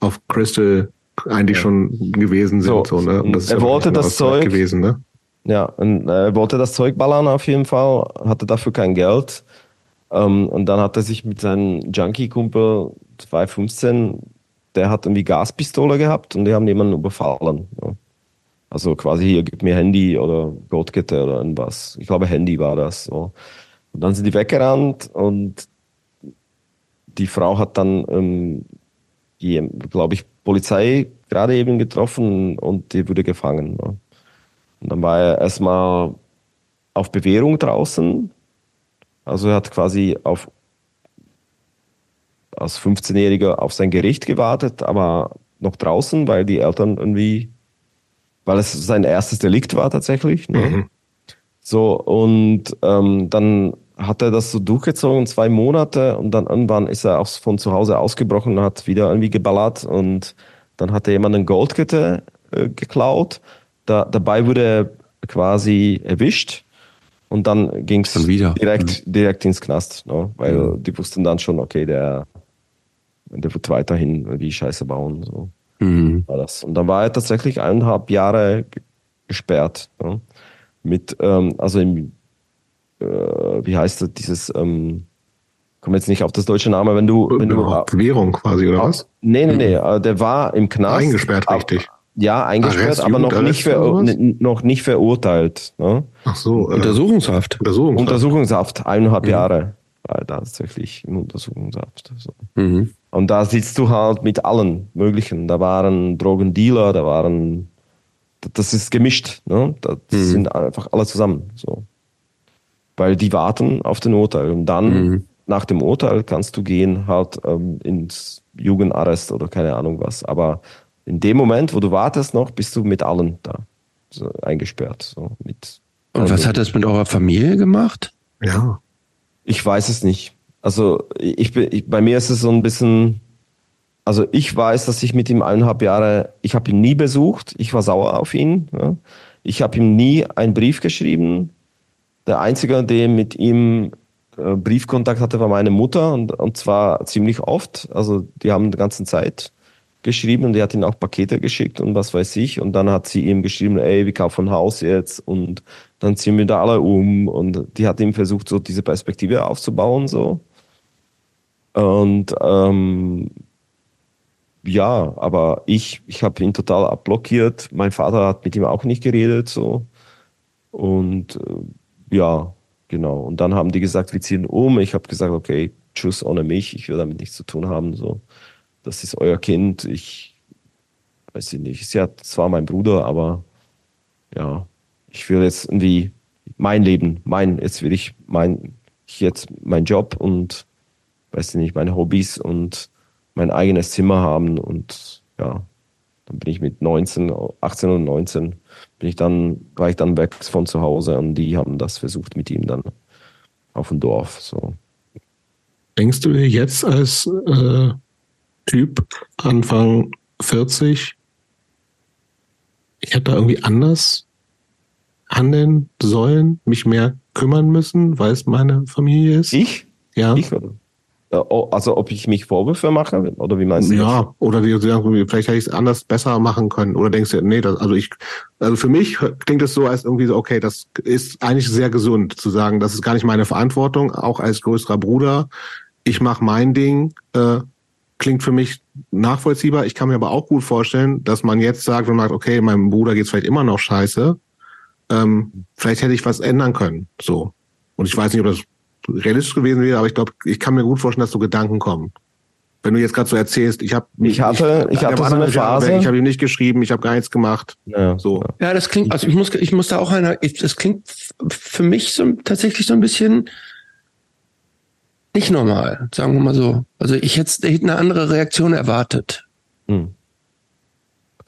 auf Crystal eigentlich ja. schon gewesen sind. So, so ne? Und das er wollte das Zeug gewesen, ne? Ja, und er wollte das Zeug ballern auf jeden Fall, hatte dafür kein Geld. Um, ähm, und dann hat er sich mit seinem Junkie-Kumpel 2015, der hat irgendwie Gaspistole gehabt und die haben jemanden überfallen. Ja. Also quasi hier, gib mir Handy oder Goldkette oder irgendwas. Ich glaube, Handy war das. So. Und dann sind die weggerannt und die Frau hat dann, ähm, glaube ich, Polizei gerade eben getroffen und die wurde gefangen. Ne? Und dann war er erstmal auf Bewährung draußen. Also er hat quasi auf als 15-Jähriger auf sein Gericht gewartet, aber noch draußen, weil die Eltern irgendwie, weil es sein erstes Delikt war tatsächlich. Ne? Mhm. So, und ähm, dann hat er das so durchgezogen, zwei Monate, und dann irgendwann ist er auch von zu Hause ausgebrochen und hat wieder irgendwie geballert und dann hat er jemand eine Goldkette äh, geklaut. Da, dabei wurde er quasi erwischt und dann ging es direkt, mhm. direkt ins Knast, ne? weil mhm. die wussten dann schon, okay, der, der wird weiterhin die Scheiße bauen. So. Mhm. War das. Und dann war er tatsächlich eineinhalb Jahre gesperrt. Ne? Mit, ähm, also im, äh, wie heißt das, dieses, ähm, komme jetzt nicht auf das deutsche Name, wenn du, wenn du Währung quasi oder was? Nee, nee, nee, mhm. der war im Knast. Eingesperrt, richtig. Ja, eingesperrt, Arrest, aber noch nicht, ver noch nicht verurteilt. Ne? Ach so. Äh, Untersuchungshaft. Untersuchungshaft. Untersuchungshaft, eineinhalb mhm. Jahre war tatsächlich im Untersuchungshaft. So. Mhm. Und da sitzt du halt mit allen möglichen. Da waren Drogendealer, da waren, das ist gemischt. Ne? Das mhm. sind einfach alle zusammen. So. Weil die warten auf den Urteil. Und dann, mhm. nach dem Urteil, kannst du gehen halt ähm, ins Jugendarrest oder keine Ahnung was. Aber in dem Moment, wo du wartest noch, bist du mit allen da so eingesperrt. So mit Und was hat das mit eurer Familie gemacht? Ja. Ich weiß es nicht. Also ich, ich bei mir ist es so ein bisschen, also ich weiß, dass ich mit ihm eineinhalb Jahre, ich habe ihn nie besucht, ich war sauer auf ihn. Ja. Ich habe ihm nie einen Brief geschrieben. Der Einzige, der mit ihm äh, Briefkontakt hatte, war meine Mutter und, und zwar ziemlich oft. Also die haben die ganze Zeit geschrieben und die hat ihm auch Pakete geschickt und was weiß ich. Und dann hat sie ihm geschrieben, ey, wir kaufen ein Haus jetzt und dann ziehen wir da alle um. Und die hat ihm versucht, so diese Perspektive aufzubauen, so. Und ähm, ja, aber ich, ich habe ihn total abblockiert. Mein Vater hat mit ihm auch nicht geredet, so. Und äh, ja, genau. Und dann haben die gesagt, wir ziehen um. Ich habe gesagt, okay, tschüss ohne mich, ich will damit nichts zu tun haben, so das ist euer Kind. Ich weiß nicht, ist ja zwar mein Bruder, aber ja, ich will jetzt irgendwie mein Leben, mein, jetzt will ich mein, ich jetzt mein Job und weiß nicht, meine Hobbys und mein eigenes Zimmer haben und ja, dann bin ich mit 19, 18 und 19 bin ich dann, war ich dann weg von zu Hause und die haben das versucht mit ihm dann auf dem Dorf, so. Denkst du dir jetzt als äh, Typ, Anfang 40. Ich hätte da irgendwie anders handeln sollen, mich mehr kümmern müssen, weil es meine Familie ist. Ich? Ja. Ich, oh, also ob ich mich Vorwürfe mache oder wie meinst du? Ja, das? oder die vielleicht hätte ich es anders besser machen können. Oder denkst du, nee, das, also ich, also für mich klingt es so, als irgendwie so, okay, das ist eigentlich sehr gesund zu sagen, das ist gar nicht meine Verantwortung, auch als größerer Bruder. Ich mache mein Ding, äh, klingt für mich nachvollziehbar. Ich kann mir aber auch gut vorstellen, dass man jetzt sagt und sagt, okay, meinem Bruder geht's vielleicht immer noch scheiße. Ähm, vielleicht hätte ich was ändern können. So. Und ich weiß nicht, ob das realistisch gewesen wäre, aber ich glaube, ich kann mir gut vorstellen, dass so Gedanken kommen. Wenn du jetzt gerade so erzählst, ich habe ich hatte ich, ich hatte so eine Phase, ich habe ihm nicht geschrieben, ich habe gar nichts gemacht. Ja, so. Ja, das klingt also ich muss ich muss da auch einer das klingt für mich so tatsächlich so ein bisschen nicht normal, sagen wir mal so. Also ich hätte, hätte eine andere Reaktion erwartet. Hm.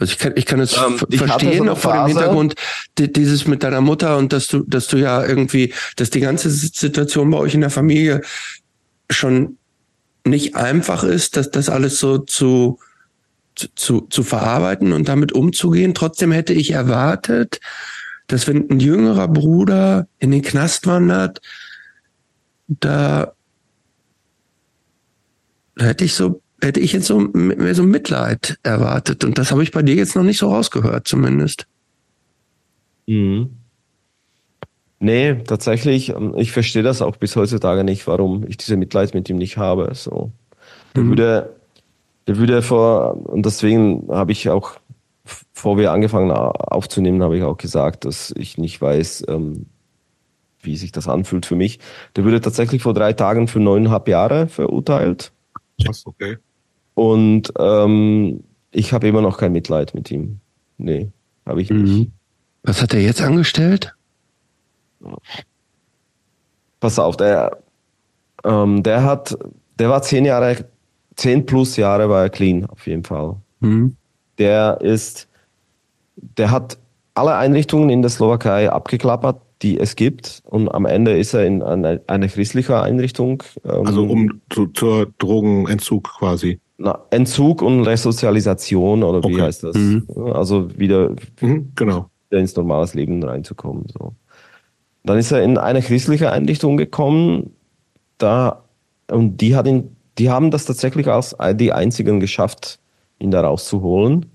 Also ich kann, ich kann es ähm, verstehen, so auch vor dem Hintergrund dieses mit deiner Mutter und dass du, dass du ja irgendwie, dass die ganze Situation bei euch in der Familie schon nicht einfach ist, dass das alles so zu, zu, zu verarbeiten und damit umzugehen. Trotzdem hätte ich erwartet, dass wenn ein jüngerer Bruder in den Knast wandert, da da hätte ich so, hätte ich jetzt so mehr so Mitleid erwartet. Und das habe ich bei dir jetzt noch nicht so rausgehört, zumindest. Mhm. Nee, tatsächlich, ähm, ich verstehe das auch bis heutzutage nicht, warum ich diese Mitleid mit ihm nicht habe. So. Der mhm. würde, der würde vor, und deswegen habe ich auch, bevor wir angefangen aufzunehmen, habe ich auch gesagt, dass ich nicht weiß, ähm, wie sich das anfühlt für mich. Der würde tatsächlich vor drei Tagen für neuneinhalb Jahre verurteilt. Okay. Und ähm, ich habe immer noch kein Mitleid mit ihm. Nee, habe ich nicht. Mhm. Was hat er jetzt angestellt? Pass auf, der, ähm, der hat, der war zehn Jahre, zehn plus Jahre war er clean, auf jeden Fall. Mhm. Der ist, der hat alle Einrichtungen in der Slowakei abgeklappert, die es gibt. Und am Ende ist er in eine, eine christliche Einrichtung. Ähm, also um zu, zur Drogenentzug quasi. Na, Entzug und Resozialisation oder wie okay. heißt das? Mhm. Also wieder, mhm, genau. wieder ins normales Leben reinzukommen. So. Dann ist er in eine christliche Einrichtung gekommen, da und die hat ihn, die haben das tatsächlich als die einzigen geschafft, ihn da rauszuholen.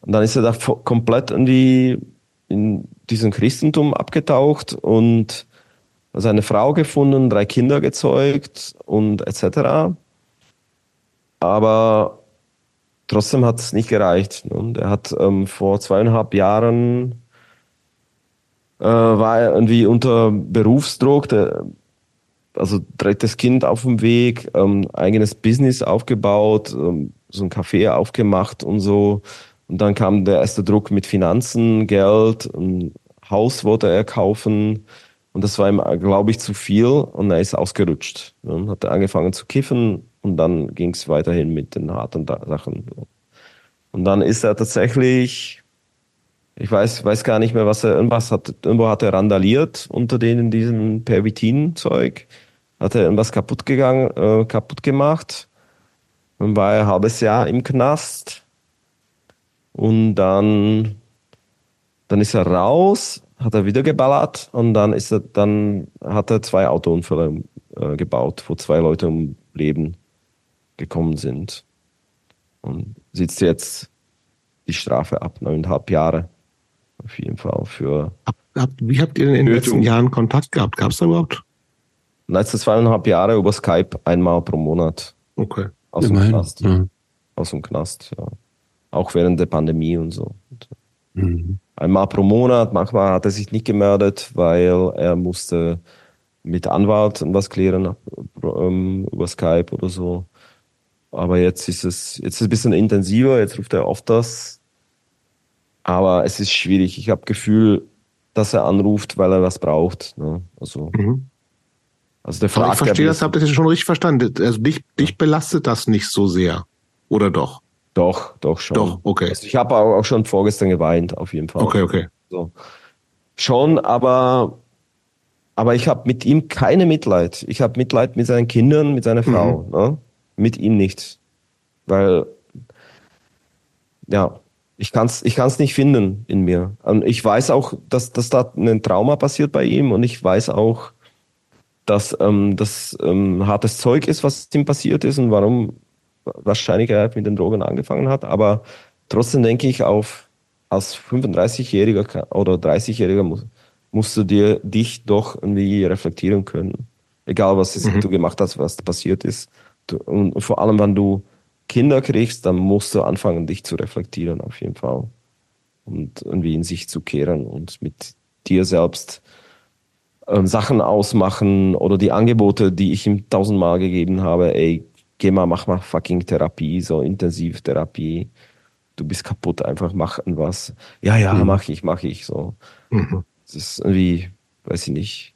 Und dann ist er da komplett in die in diesen Christentum abgetaucht und seine Frau gefunden, drei Kinder gezeugt und etc. Aber trotzdem hat es nicht gereicht. Ne? er hat ähm, vor zweieinhalb Jahren äh, war er irgendwie unter Berufsdruck, der, also drittes Kind auf dem Weg, ähm, eigenes Business aufgebaut, ähm, so ein Café aufgemacht und so. Und dann kam der erste Druck mit Finanzen, Geld, ein Haus wollte er kaufen. Und das war ihm, glaube ich, zu viel und er ist ausgerutscht. Und hat angefangen zu kiffen, und dann ging es weiterhin mit den harten Sachen. Und dann ist er tatsächlich, ich weiß, weiß gar nicht mehr, was er, irgendwas hat, irgendwo hat er randaliert unter denen diesem Pervitin-Zeug. Hat er irgendwas kaputt gegangen, äh, kaputt gemacht. Dann war er ein halbes Jahr im Knast. Und dann, dann ist er raus, hat er wieder geballert und dann ist er, dann hat er zwei Autounfälle äh, gebaut, wo zwei Leute um Leben gekommen sind. Und sitzt jetzt die Strafe ab, neuneinhalb Jahre. Auf jeden Fall für. Wie habt ihr denn in den letzten Jahren Kontakt gehabt? Gab es da überhaupt? Letzte zweieinhalb Jahre über Skype einmal pro Monat. Okay. Aus dem Knast. Ja. Aus dem Knast, ja. Auch während der Pandemie und so. Mhm. Einmal pro Monat, manchmal hat er sich nicht gemeldet, weil er musste mit Anwalt was klären ähm, über Skype oder so. Aber jetzt ist es, jetzt ist ein bisschen intensiver, jetzt ruft er oft das. Aber es ist schwierig. Ich habe Gefühl, dass er anruft, weil er was braucht. Ne? Also, mhm. also der fragt. ich verstehe das, habt ihr das schon richtig verstanden. Also dich, dich belastet das nicht so sehr. Oder doch? Doch, doch schon. Doch, okay. Also ich habe auch schon vorgestern geweint, auf jeden Fall. Okay, okay. So. Schon, aber, aber ich habe mit ihm keine Mitleid. Ich habe Mitleid mit seinen Kindern, mit seiner Frau. Mhm. Ne? Mit ihm nicht. Weil, ja, ich kann es ich kann's nicht finden in mir. Und ich weiß auch, dass, dass da ein Trauma passiert bei ihm und ich weiß auch, dass ähm, das ähm, hartes Zeug ist, was ihm passiert ist und warum wahrscheinlich er mit den Drogen angefangen hat. Aber trotzdem denke ich, auf, als 35-Jähriger oder 30-Jähriger musst, musst du dir dich doch irgendwie reflektieren können. Egal, was mhm. du gemacht hast, was passiert ist und vor allem, wenn du Kinder kriegst, dann musst du anfangen, dich zu reflektieren, auf jeden Fall. Und irgendwie in sich zu kehren und mit dir selbst ähm, Sachen ausmachen oder die Angebote, die ich ihm tausendmal gegeben habe, ey, geh mal, mach mal fucking Therapie, so Intensivtherapie. Du bist kaputt, einfach mach was. Ja, ja, mhm. mach ich, mach ich, so. Mhm. Das ist irgendwie, weiß ich nicht.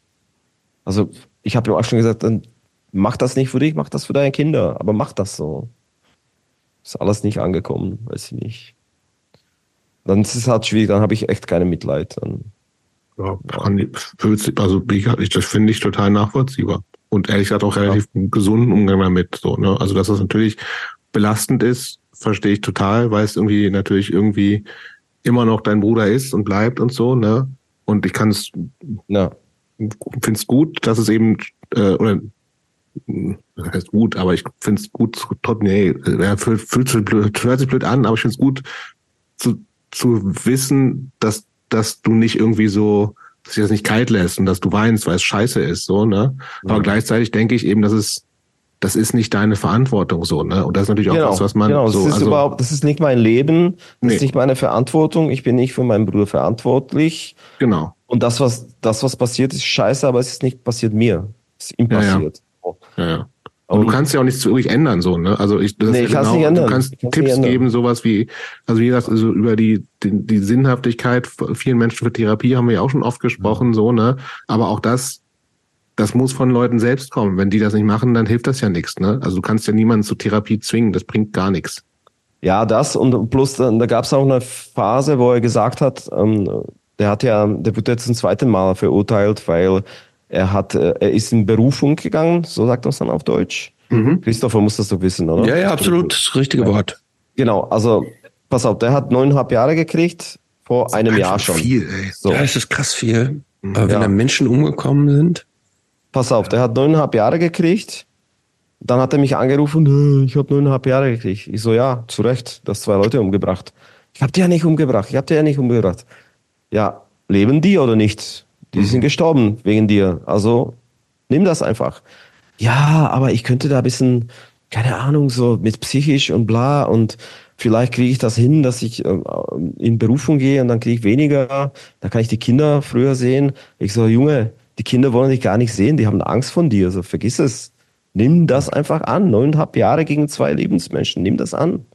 Also, ich habe ihm auch schon gesagt, dann mach das nicht für dich, mach das für deine Kinder, aber mach das so. Ist alles nicht angekommen, weiß ich nicht. Dann ist es halt schwierig, dann habe ich echt keine Mitleid. Dann, ja, kann, also ich, das finde ich total nachvollziehbar. Und ehrlich gesagt auch relativ ja. gesunden Umgang damit. So, ne? Also dass das natürlich belastend ist, verstehe ich total, weil es irgendwie natürlich irgendwie immer noch dein Bruder ist und bleibt und so, ne? Und ich kann es, ja. finde es gut, dass es eben, äh, oder das heißt gut, aber ich finde es gut, nee, er fühlt, fühlt sich blöd, hört sich blöd an, aber ich finde es gut zu, zu wissen, dass, dass du nicht irgendwie so, dass sich das nicht kalt lässt und dass du weinst, weil es scheiße ist, so, ne? Aber mhm. gleichzeitig denke ich eben, dass es, das ist nicht deine Verantwortung so, ne? Und das ist natürlich auch genau, was, was man genau, so. Das ist also, überhaupt, das ist nicht mein Leben, das nee. ist nicht meine Verantwortung. Ich bin nicht für meinen Bruder verantwortlich. Genau. Und das, was, das, was passiert, ist scheiße, aber es ist nicht passiert mir. Es ist ihm passiert. Ja, ja. Ja, Und, du kannst ja auch nichts wirklich ändern, so, ne? Also ich, das nee, ich genau, nicht ändern. du kannst Tipps geben, sowas wie, also wie gesagt, also über die, die, die Sinnhaftigkeit vielen Menschen für Therapie haben wir ja auch schon oft gesprochen, so, ne? Aber auch das, das muss von Leuten selbst kommen. Wenn die das nicht machen, dann hilft das ja nichts, ne? Also du kannst ja niemanden zur Therapie zwingen, das bringt gar nichts. Ja, das und plus da, da gab es auch eine Phase, wo er gesagt hat, ähm, der hat ja, der wird jetzt zum zweiten Mal verurteilt, weil er hat, äh, er ist in Berufung gegangen, so sagt man es dann auf Deutsch. Mhm. Christopher muss das doch wissen, oder? Ja, ja, absolut, das richtige Wort. Genau, also pass auf, der hat neuneinhalb Jahre gekriegt, vor einem Jahr schon. Viel, ey. So. Ja, das ist krass viel. Mhm. Aber wenn da Menschen umgekommen sind. Pass auf, der hat neuneinhalb Jahre gekriegt. Dann hat er mich angerufen, ich habe neuneinhalb Jahre gekriegt. Ich so, ja, zu Recht, das zwei Leute umgebracht. Ich habe die ja nicht umgebracht, ich habe die ja nicht umgebracht. Ja, leben die oder nicht? Die mhm. sind gestorben wegen dir. Also nimm das einfach. Ja, aber ich könnte da ein bisschen, keine Ahnung, so mit psychisch und bla und vielleicht kriege ich das hin, dass ich äh, in Berufung gehe und dann kriege ich weniger, dann kann ich die Kinder früher sehen. Ich so, Junge, die Kinder wollen dich gar nicht sehen, die haben Angst von dir, so vergiss es. Nimm das einfach an. Neuneinhalb Jahre gegen zwei Lebensmenschen, nimm das an.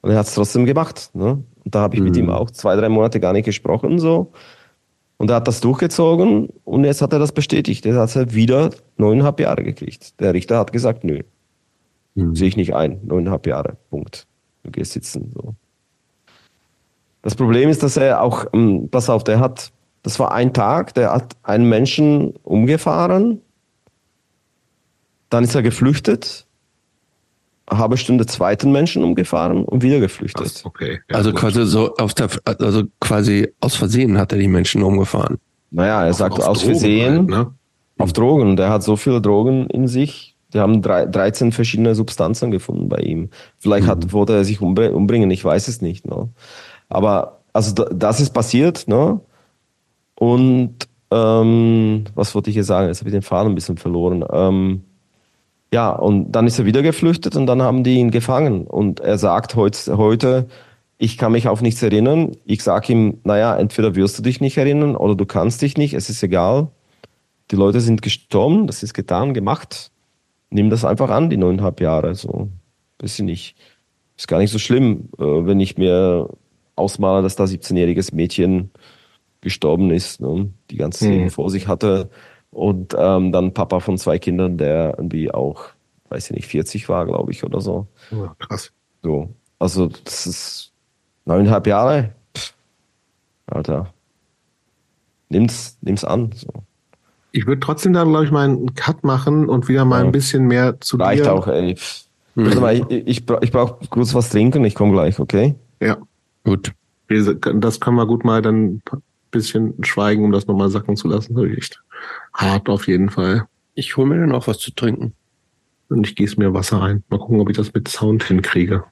Und er hat es trotzdem gemacht. Ne? Und da habe ich mhm. mit ihm auch zwei, drei Monate gar nicht gesprochen. so. Und er hat das durchgezogen und jetzt hat er das bestätigt. Er hat halt wieder neuneinhalb Jahre gekriegt. Der Richter hat gesagt, nö, mhm. sehe ich nicht ein. Neuneinhalb Jahre, Punkt. Du gehst sitzen. So. Das Problem ist, dass er auch, ähm, pass auf, der hat, das war ein Tag, der hat einen Menschen umgefahren, dann ist er geflüchtet halbe Stunde zweiten Menschen umgefahren und wieder geflüchtet. Ach, okay. Ja, also gut. quasi so auf der, also quasi aus Versehen hat er die Menschen umgefahren. Naja, er auf, sagt aus Drogen Versehen halt, ne? auf Drogen. Der hat so viele Drogen in sich. Die haben drei, 13 verschiedene Substanzen gefunden bei ihm. Vielleicht mhm. hat, wollte er sich umbringen, ich weiß es nicht. Ne? Aber also das ist passiert, ne? Und ähm, was wollte ich hier sagen? Jetzt habe ich den Faden ein bisschen verloren. Ähm, ja, und dann ist er wieder geflüchtet und dann haben die ihn gefangen. Und er sagt heut, heute, ich kann mich auf nichts erinnern. Ich sage ihm, naja, entweder wirst du dich nicht erinnern oder du kannst dich nicht, es ist egal. Die Leute sind gestorben, das ist getan, gemacht. Nimm das einfach an, die neuneinhalb Jahre. So, ich nicht. Ist gar nicht so schlimm, äh, wenn ich mir ausmale, dass da 17-jähriges Mädchen gestorben ist, ne? die ganze Leben hm. vor sich hatte und ähm, dann Papa von zwei Kindern, der irgendwie auch, weiß ich nicht, 40 war, glaube ich, oder so. Ja, krass. So. Also, das ist neuneinhalb Jahre. Pff, Alter. Nimm's, nimm's an. So. Ich würde trotzdem da, glaube ich, mal einen Cut machen und wieder mal ja. ein bisschen mehr zu Reicht dir. Reicht auch, ey. Hm. Mal, ich, ich, ich brauche kurz was trinken, ich komme gleich, okay? Ja. Gut. Das können wir gut mal dann bisschen schweigen, um das nochmal sacken zu lassen. Echt hart auf jeden Fall. Ich hole mir dann auch was zu trinken. Und ich gieße mir Wasser ein. Mal gucken, ob ich das mit Sound hinkriege.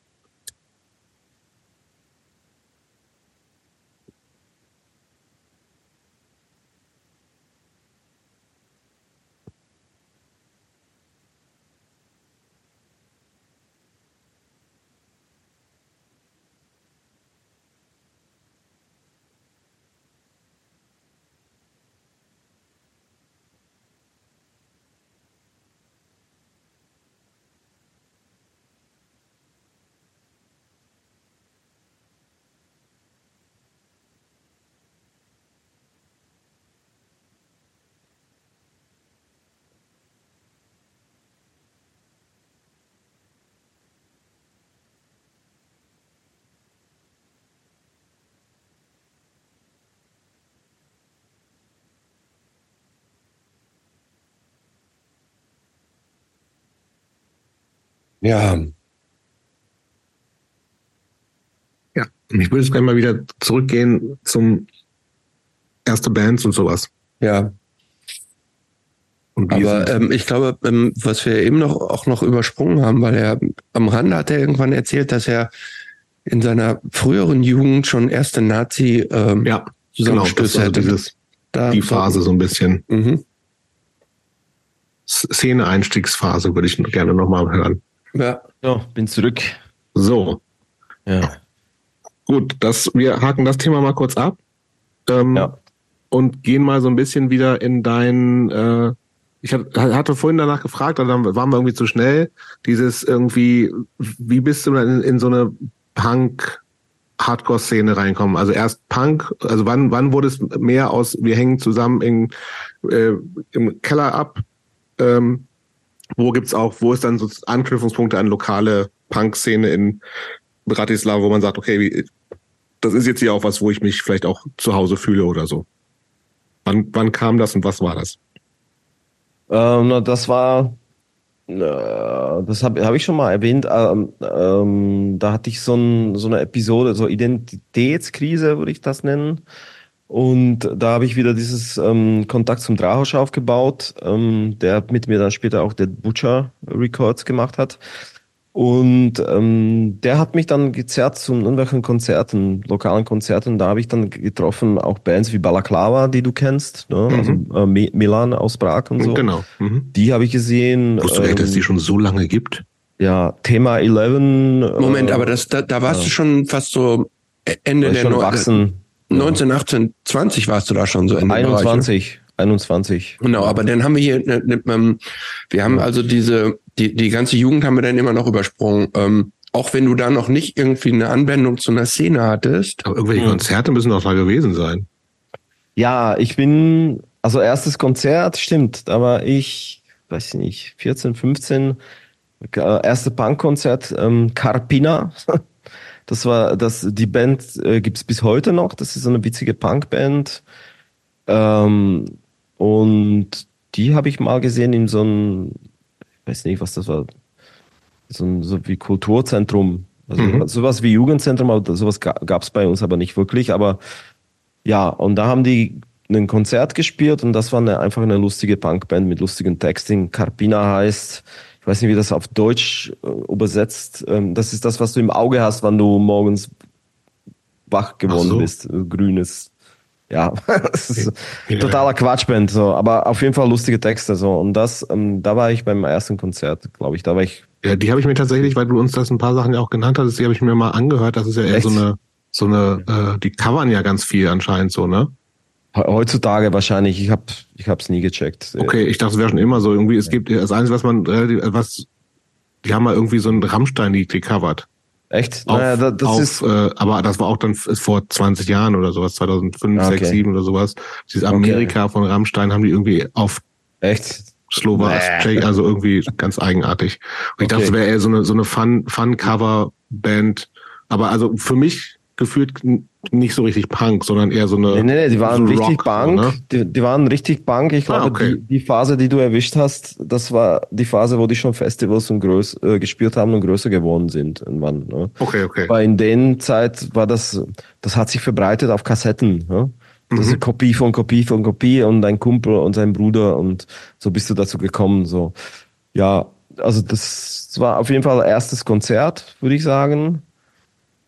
Ja. Ja, ich würde jetzt gerne mal wieder zurückgehen zum erste Bands und sowas. Ja. Aber ähm, ich glaube, ähm, was wir eben noch auch noch übersprungen haben, weil er am Rande hat er irgendwann erzählt, dass er in seiner früheren Jugend schon erste Nazi ähm, ja, genau, also dieses, da, die Phase so ein bisschen. Mhm. Szene-Einstiegsphase würde ich gerne nochmal hören. Ja. So, bin zurück. So. Ja. Gut, das, wir haken das Thema mal kurz ab. Ähm, ja. Und gehen mal so ein bisschen wieder in dein, äh, ich hatte vorhin danach gefragt, und dann waren wir irgendwie zu schnell. Dieses irgendwie, wie bist du in, in so eine Punk Hardcore-Szene reinkommen? Also erst Punk, also wann, wann wurde es mehr aus, wir hängen zusammen in, äh, im Keller ab? Ähm, wo gibt's auch, wo ist dann so Anknüpfungspunkte an lokale Punk-Szene in Bratislava, wo man sagt, okay, das ist jetzt hier auch was, wo ich mich vielleicht auch zu Hause fühle oder so. Wann, wann kam das und was war das? Ähm, das war, äh, das habe hab ich schon mal erwähnt. Ähm, ähm, da hatte ich so, ein, so eine Episode, so Identitätskrise würde ich das nennen. Und da habe ich wieder dieses ähm, Kontakt zum Drahosch aufgebaut, ähm, der mit mir dann später auch der Butcher Records gemacht hat. Und ähm, der hat mich dann gezerrt zu irgendwelchen Konzerten, lokalen Konzerten. Da habe ich dann getroffen auch Bands wie Balaklava, die du kennst, ne? Also, mhm. also äh, Milan aus Prag und so. Genau. Mhm. Die habe ich gesehen. Wusstest du echt, dass die ähm, schon so lange gibt? Ja, Thema 11. Moment, äh, aber das, da, da warst ja. du schon fast so Ende der schon wachsen. 19, 18, 20 warst du da schon so Ende 21. Bereich, 21. Genau, aber dann haben wir hier, ne, ne, wir haben also diese die, die ganze Jugend haben wir dann immer noch übersprungen. Ähm, auch wenn du da noch nicht irgendwie eine Anwendung zu einer Szene hattest. Aber irgendwelche hm. Konzerte müssen doch da gewesen sein. Ja, ich bin, also erstes Konzert, stimmt, war ich, weiß ich nicht, 14, 15, äh, erste Punkkonzert, ähm, Carpina. Das war, das, die Band äh, gibt's bis heute noch. Das ist so eine witzige Punkband. Ähm, und die habe ich mal gesehen in so einem weiß nicht, was das war, so, so wie Kulturzentrum, also mhm. sowas wie Jugendzentrum, aber sowas gab es bei uns aber nicht wirklich. Aber ja, und da haben die ein Konzert gespielt und das war eine, einfach eine lustige Punkband mit lustigen Texting. Carpina heißt, ich weiß nicht, wie das auf Deutsch äh, übersetzt. Ähm, das ist das, was du im Auge hast, wenn du morgens wach geworden so. bist. Grünes ja, das ist ja. totaler Quatschband, so, aber auf jeden Fall lustige Texte, so. Und das, ähm, da war ich beim ersten Konzert, glaube ich, da war ich. Ja, die habe ich mir tatsächlich, weil du uns das ein paar Sachen ja auch genannt hast, die habe ich mir mal angehört. Das ist ja eher Echt? so eine, so eine, äh, die covern ja ganz viel anscheinend so, ne? Heutzutage wahrscheinlich, ich habe ich hab's nie gecheckt. Okay, ich dachte, es wäre schon immer so. Irgendwie, es gibt das Einzige, was man relativ, was, die haben mal irgendwie so ein Rammstein-Lied gecovert. Echt? Auf, naja, das auf, ist. Äh, aber das war auch dann vor 20 Jahren oder sowas, 2005, okay. 6, 7 oder sowas. Dieses Amerika okay. von Rammstein haben die irgendwie auf. Echt? Slowak, nee. also irgendwie ganz eigenartig. Und ich okay. dachte, es wäre eher so eine, so eine Fun, Fun-Cover-Band. Aber also für mich gefühlt nicht so richtig Punk, sondern eher so eine. Nee, nee, nee die waren so richtig Rock, Punk. Ne? Die, die, waren richtig Punk. Ich glaube, ah, okay. die, die, Phase, die du erwischt hast, das war die Phase, wo die schon Festivals und größ, äh, gespielt haben und größer geworden sind. Irgendwann, ne? Okay, okay. Weil in den Zeit war das, das hat sich verbreitet auf Kassetten. Ne? Das ist eine mhm. Kopie von Kopie von Kopie und dein Kumpel und sein Bruder und so bist du dazu gekommen. So, ja, also das war auf jeden Fall erstes Konzert, würde ich sagen.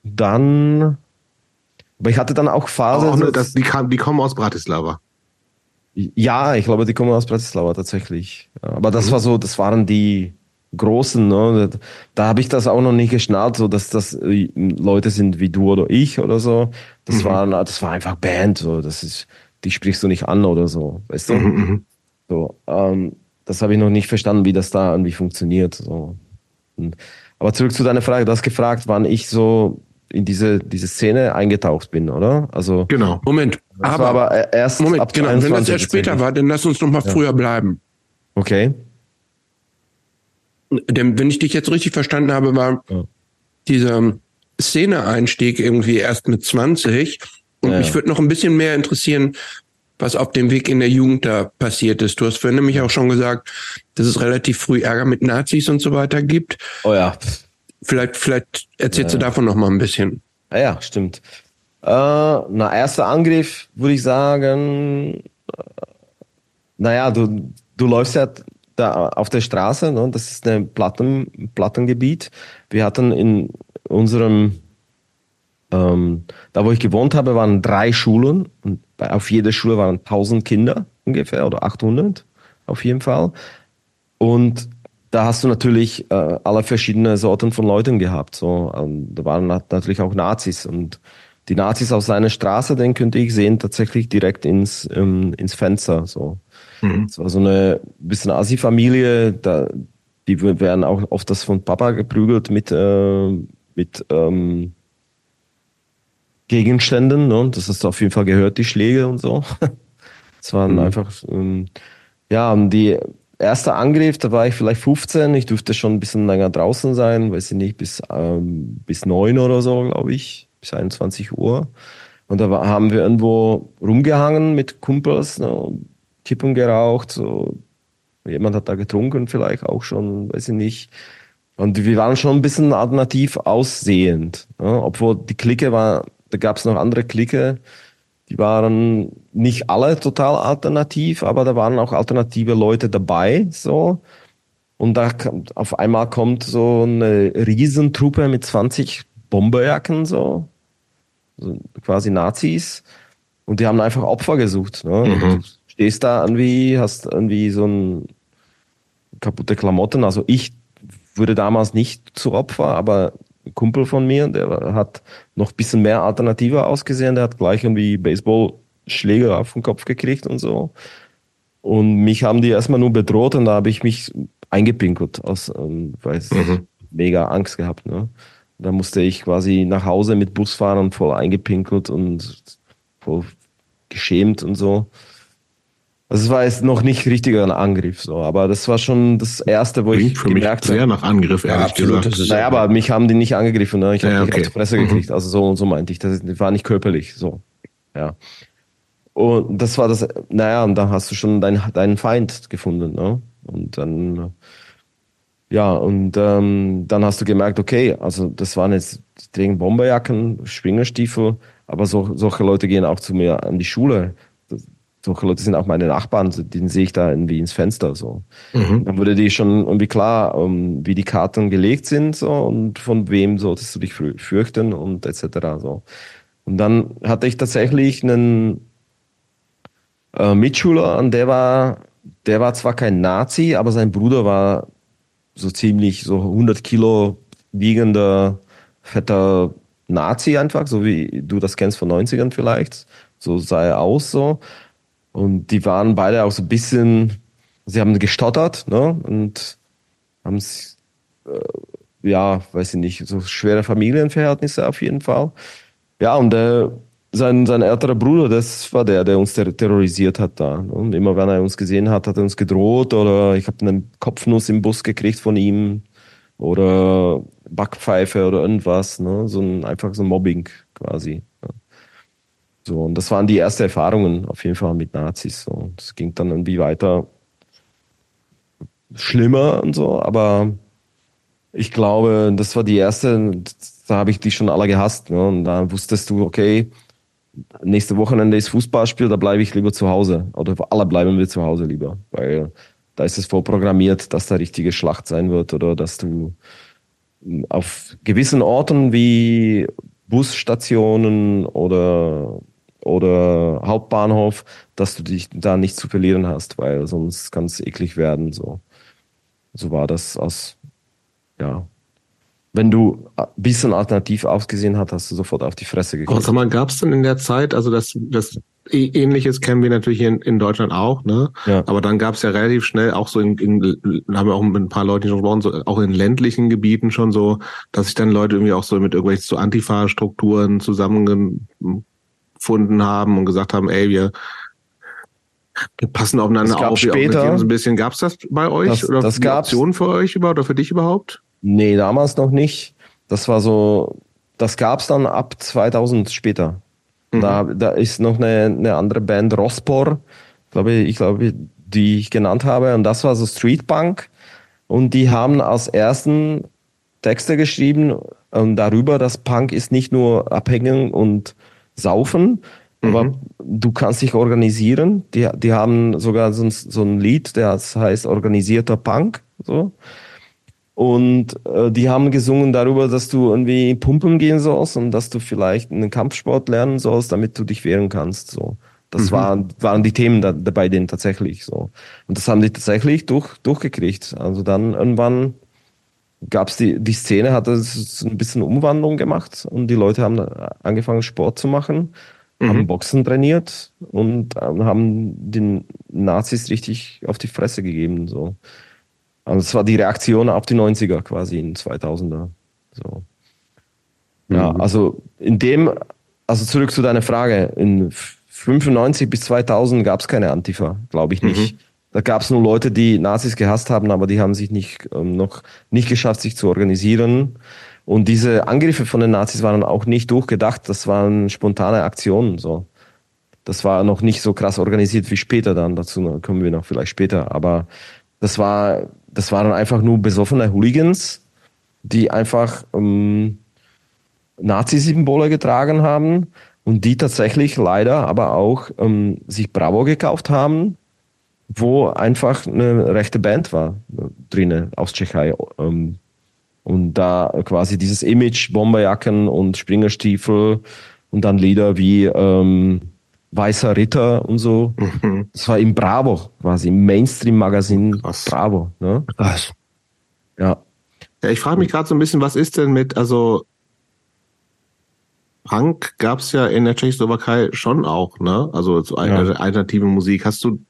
Dann aber ich hatte dann auch Phasen. Oh, das, die, kam, die kommen aus Bratislava. Ja, ich glaube, die kommen aus Bratislava tatsächlich. Aber das mhm. war so, das waren die großen, ne? Da habe ich das auch noch nicht geschnallt, so dass das äh, Leute sind wie du oder ich oder so. Das mhm. waren, das war einfach Band, so. Das ist, die sprichst du nicht an oder so, weißt du? Mhm. mhm. So, ähm, das habe ich noch nicht verstanden, wie das da irgendwie funktioniert. So. aber zurück zu deiner Frage, du hast gefragt, wann ich so in diese, diese Szene eingetaucht bin, oder? Also genau. Moment, aber, aber erst Moment, ab genau. Wenn das erst später war, dann lass uns noch mal ja. früher bleiben. Okay. Denn wenn ich dich jetzt richtig verstanden habe, war ja. dieser Szene-Einstieg irgendwie erst mit 20. Und ja. mich würde noch ein bisschen mehr interessieren, was auf dem Weg in der Jugend da passiert ist. Du hast vorhin nämlich auch schon gesagt, dass es relativ früh Ärger mit Nazis und so weiter gibt. Oh ja. Vielleicht, vielleicht erzählst ja. du davon noch mal ein bisschen. Ja, ja stimmt. Äh, na, erster Angriff würde ich sagen, äh, naja, du, du läufst ja da auf der Straße, ne? das ist ein Platten, Plattengebiet. Wir hatten in unserem, ähm, da wo ich gewohnt habe, waren drei Schulen und auf jeder Schule waren 1000 Kinder ungefähr oder 800 auf jeden Fall. Und da hast du natürlich äh, alle verschiedene Sorten von Leuten gehabt. So, ähm, da waren natürlich auch Nazis und die Nazis auf seiner Straße, den könnte ich sehen tatsächlich direkt ins ähm, ins Fenster. So, Mhm. Es war so eine bisschen Asi-Familie, da, die werden auch oft das von Papa geprügelt mit, äh, mit ähm, Gegenständen. Ne? Das hast du auf jeden Fall gehört, die Schläge und so. Es waren mhm. einfach, ähm, ja, und die erste Angriff, da war ich vielleicht 15. Ich durfte schon ein bisschen länger draußen sein, weiß ich nicht, bis, ähm, bis 9 oder so, glaube ich, bis 21 Uhr. Und da haben wir irgendwo rumgehangen mit Kumpels, ne, Kippen geraucht, so. Jemand hat da getrunken, vielleicht auch schon, weiß ich nicht. Und wir waren schon ein bisschen alternativ aussehend, ne, obwohl die Clique war, da gab es noch andere Clique, die waren nicht alle total alternativ, aber da waren auch alternative Leute dabei, so. Und da auf einmal kommt so eine Riesentruppe mit 20 Bomberjacken, so also quasi Nazis, und die haben einfach Opfer gesucht. Ne? Mhm. Du stehst da irgendwie, hast irgendwie so ein kaputte Klamotten. Also ich wurde damals nicht zu Opfer, aber Kumpel von mir, der hat noch ein bisschen mehr Alternative ausgesehen, der hat gleich irgendwie Baseballschläge auf den Kopf gekriegt und so. Und mich haben die erstmal nur bedroht und da habe ich mich eingepinkelt, aus, ähm, weil ich mhm. mega Angst gehabt. Ne? Da musste ich quasi nach Hause mit Bus fahren und voll eingepinkelt und voll geschämt und so. Also es war jetzt noch nicht richtiger ein Angriff, so, aber das war schon das erste, wo Klingt ich für gemerkt mich sehr nach Angriff, ehrlich ja, absolut, gesagt. Naja, aber mich haben die nicht angegriffen, ne? Ich habe ja, okay. die Fresse mhm. gekriegt, also so und so meinte ich. Das war nicht körperlich, so. Ja. Und das war das, naja, und dann hast du schon deinen, deinen Feind gefunden, ne? Und dann ja, und ähm, dann hast du gemerkt, okay, also das waren jetzt, die tragen Bomberjacken, Schwingerstiefel, aber so, solche Leute gehen auch zu mir an die Schule. Solche Leute sind auch meine Nachbarn, den sehe ich da irgendwie ins Fenster so. Mhm. Dann wurde dir schon irgendwie klar, um, wie die Karten gelegt sind so und von wem solltest du dich fürchten und etc. so. Und dann hatte ich tatsächlich einen äh, Mitschüler, und der war, der war zwar kein Nazi, aber sein Bruder war so ziemlich so 100 Kilo wiegender, fetter Nazi einfach, so wie du das kennst von 90ern vielleicht. So sah er aus so. Und die waren beide auch so ein bisschen, sie haben gestottert, ne? Und haben es, äh, ja, weiß ich nicht, so schwere Familienverhältnisse auf jeden Fall. Ja, und äh, sein, sein älterer Bruder, das war der, der uns ter terrorisiert hat da. Und immer wenn er uns gesehen hat, hat er uns gedroht oder ich habe einen Kopfnuss im Bus gekriegt von ihm oder Backpfeife oder irgendwas. Ne? So ein, einfach so ein Mobbing quasi. So, und das waren die ersten Erfahrungen auf jeden Fall mit Nazis. So. Das ging dann irgendwie weiter schlimmer und so, aber ich glaube, das war die erste, da habe ich die schon alle gehasst. Ne? Und da wusstest du, okay, nächste Wochenende ist Fußballspiel, da bleibe ich lieber zu Hause. Oder alle bleiben wir zu Hause lieber, weil da ist es vorprogrammiert, dass da richtige Schlacht sein wird oder dass du auf gewissen Orten wie Busstationen oder oder Hauptbahnhof, dass du dich da nicht zu verlieren hast, weil sonst kann es eklig werden. So, so war das aus ja wenn du ein bisschen alternativ ausgesehen hast, hast du sofort auf die Fresse gekriegt. Sag mal, gab es denn in der Zeit, also das, das Ähnliches kennen wir natürlich hier in, in Deutschland auch, ne? Ja. Aber dann gab es ja relativ schnell auch so in, in haben wir auch mit ein paar Leuten schon gesprochen, so auch in ländlichen Gebieten schon so, dass sich dann Leute irgendwie auch so mit irgendwelchen so Antifa-Strukturen zusammengefunden haben und gesagt haben, ey, wir wir passen aufeinander auf, später, so ein bisschen. Gab es das bei euch? Das, oder das gab's, Option für euch überhaupt oder für dich überhaupt? Nee, damals noch nicht. Das war so, das gab's dann ab 2000 später. Mhm. Da, da ist noch eine, eine andere Band, Rospor, glaube ich, ich glaube, die ich genannt habe. Und das war so Streetpunk. Und die haben als ersten Texte geschrieben ähm, darüber, dass Punk ist nicht nur abhängen und saufen, mhm. aber du kannst dich organisieren. Die, die haben sogar so ein, so ein Lied, das heißt organisierter Punk. So. Und äh, die haben gesungen darüber, dass du irgendwie pumpen gehen sollst und dass du vielleicht einen Kampfsport lernen sollst, damit du dich wehren kannst. So, das mhm. waren waren die Themen da, bei denen tatsächlich so. Und das haben die tatsächlich durch durchgekriegt. Also dann irgendwann gab's die die Szene, hat es ein bisschen Umwandlung gemacht und die Leute haben angefangen Sport zu machen. mhm. haben Boxen trainiert und ähm, haben den Nazis richtig auf die Fresse gegeben. So. Also es war die Reaktion auf die 90er quasi in 2000er. So. Ja, mhm. also in dem, also zurück zu deiner Frage, in 95 bis 2000 gab es keine Antifa, glaube ich nicht. Mhm. Da gab es nur Leute, die Nazis gehasst haben, aber die haben sich nicht ähm, noch nicht geschafft, sich zu organisieren. Und diese Angriffe von den Nazis waren auch nicht durchgedacht, das waren spontane Aktionen. So, das war noch nicht so krass organisiert wie später dann. Dazu kommen wir noch vielleicht später. Aber das war, das waren einfach nur besoffene Hooligans, die einfach ähm, Nazi-Symbole getragen haben und die tatsächlich leider aber auch ähm, sich Bravo gekauft haben wo einfach eine rechte Band war drinnen aus Tschechei. Ähm, und da quasi dieses Image, Bomberjacken und Springerstiefel und dann Lieder wie ähm, Weißer Ritter und so. Mhm. Das war im Bravo, quasi im Mainstream-Magazin Bravo. Ne? Krass. Ja. Ja, ich frage mich gerade so ein bisschen, was ist denn mit, also Punk gab es ja in der Tschechoslowakei schon auch, ne? Also so eine ja. alternative Musik. Hast du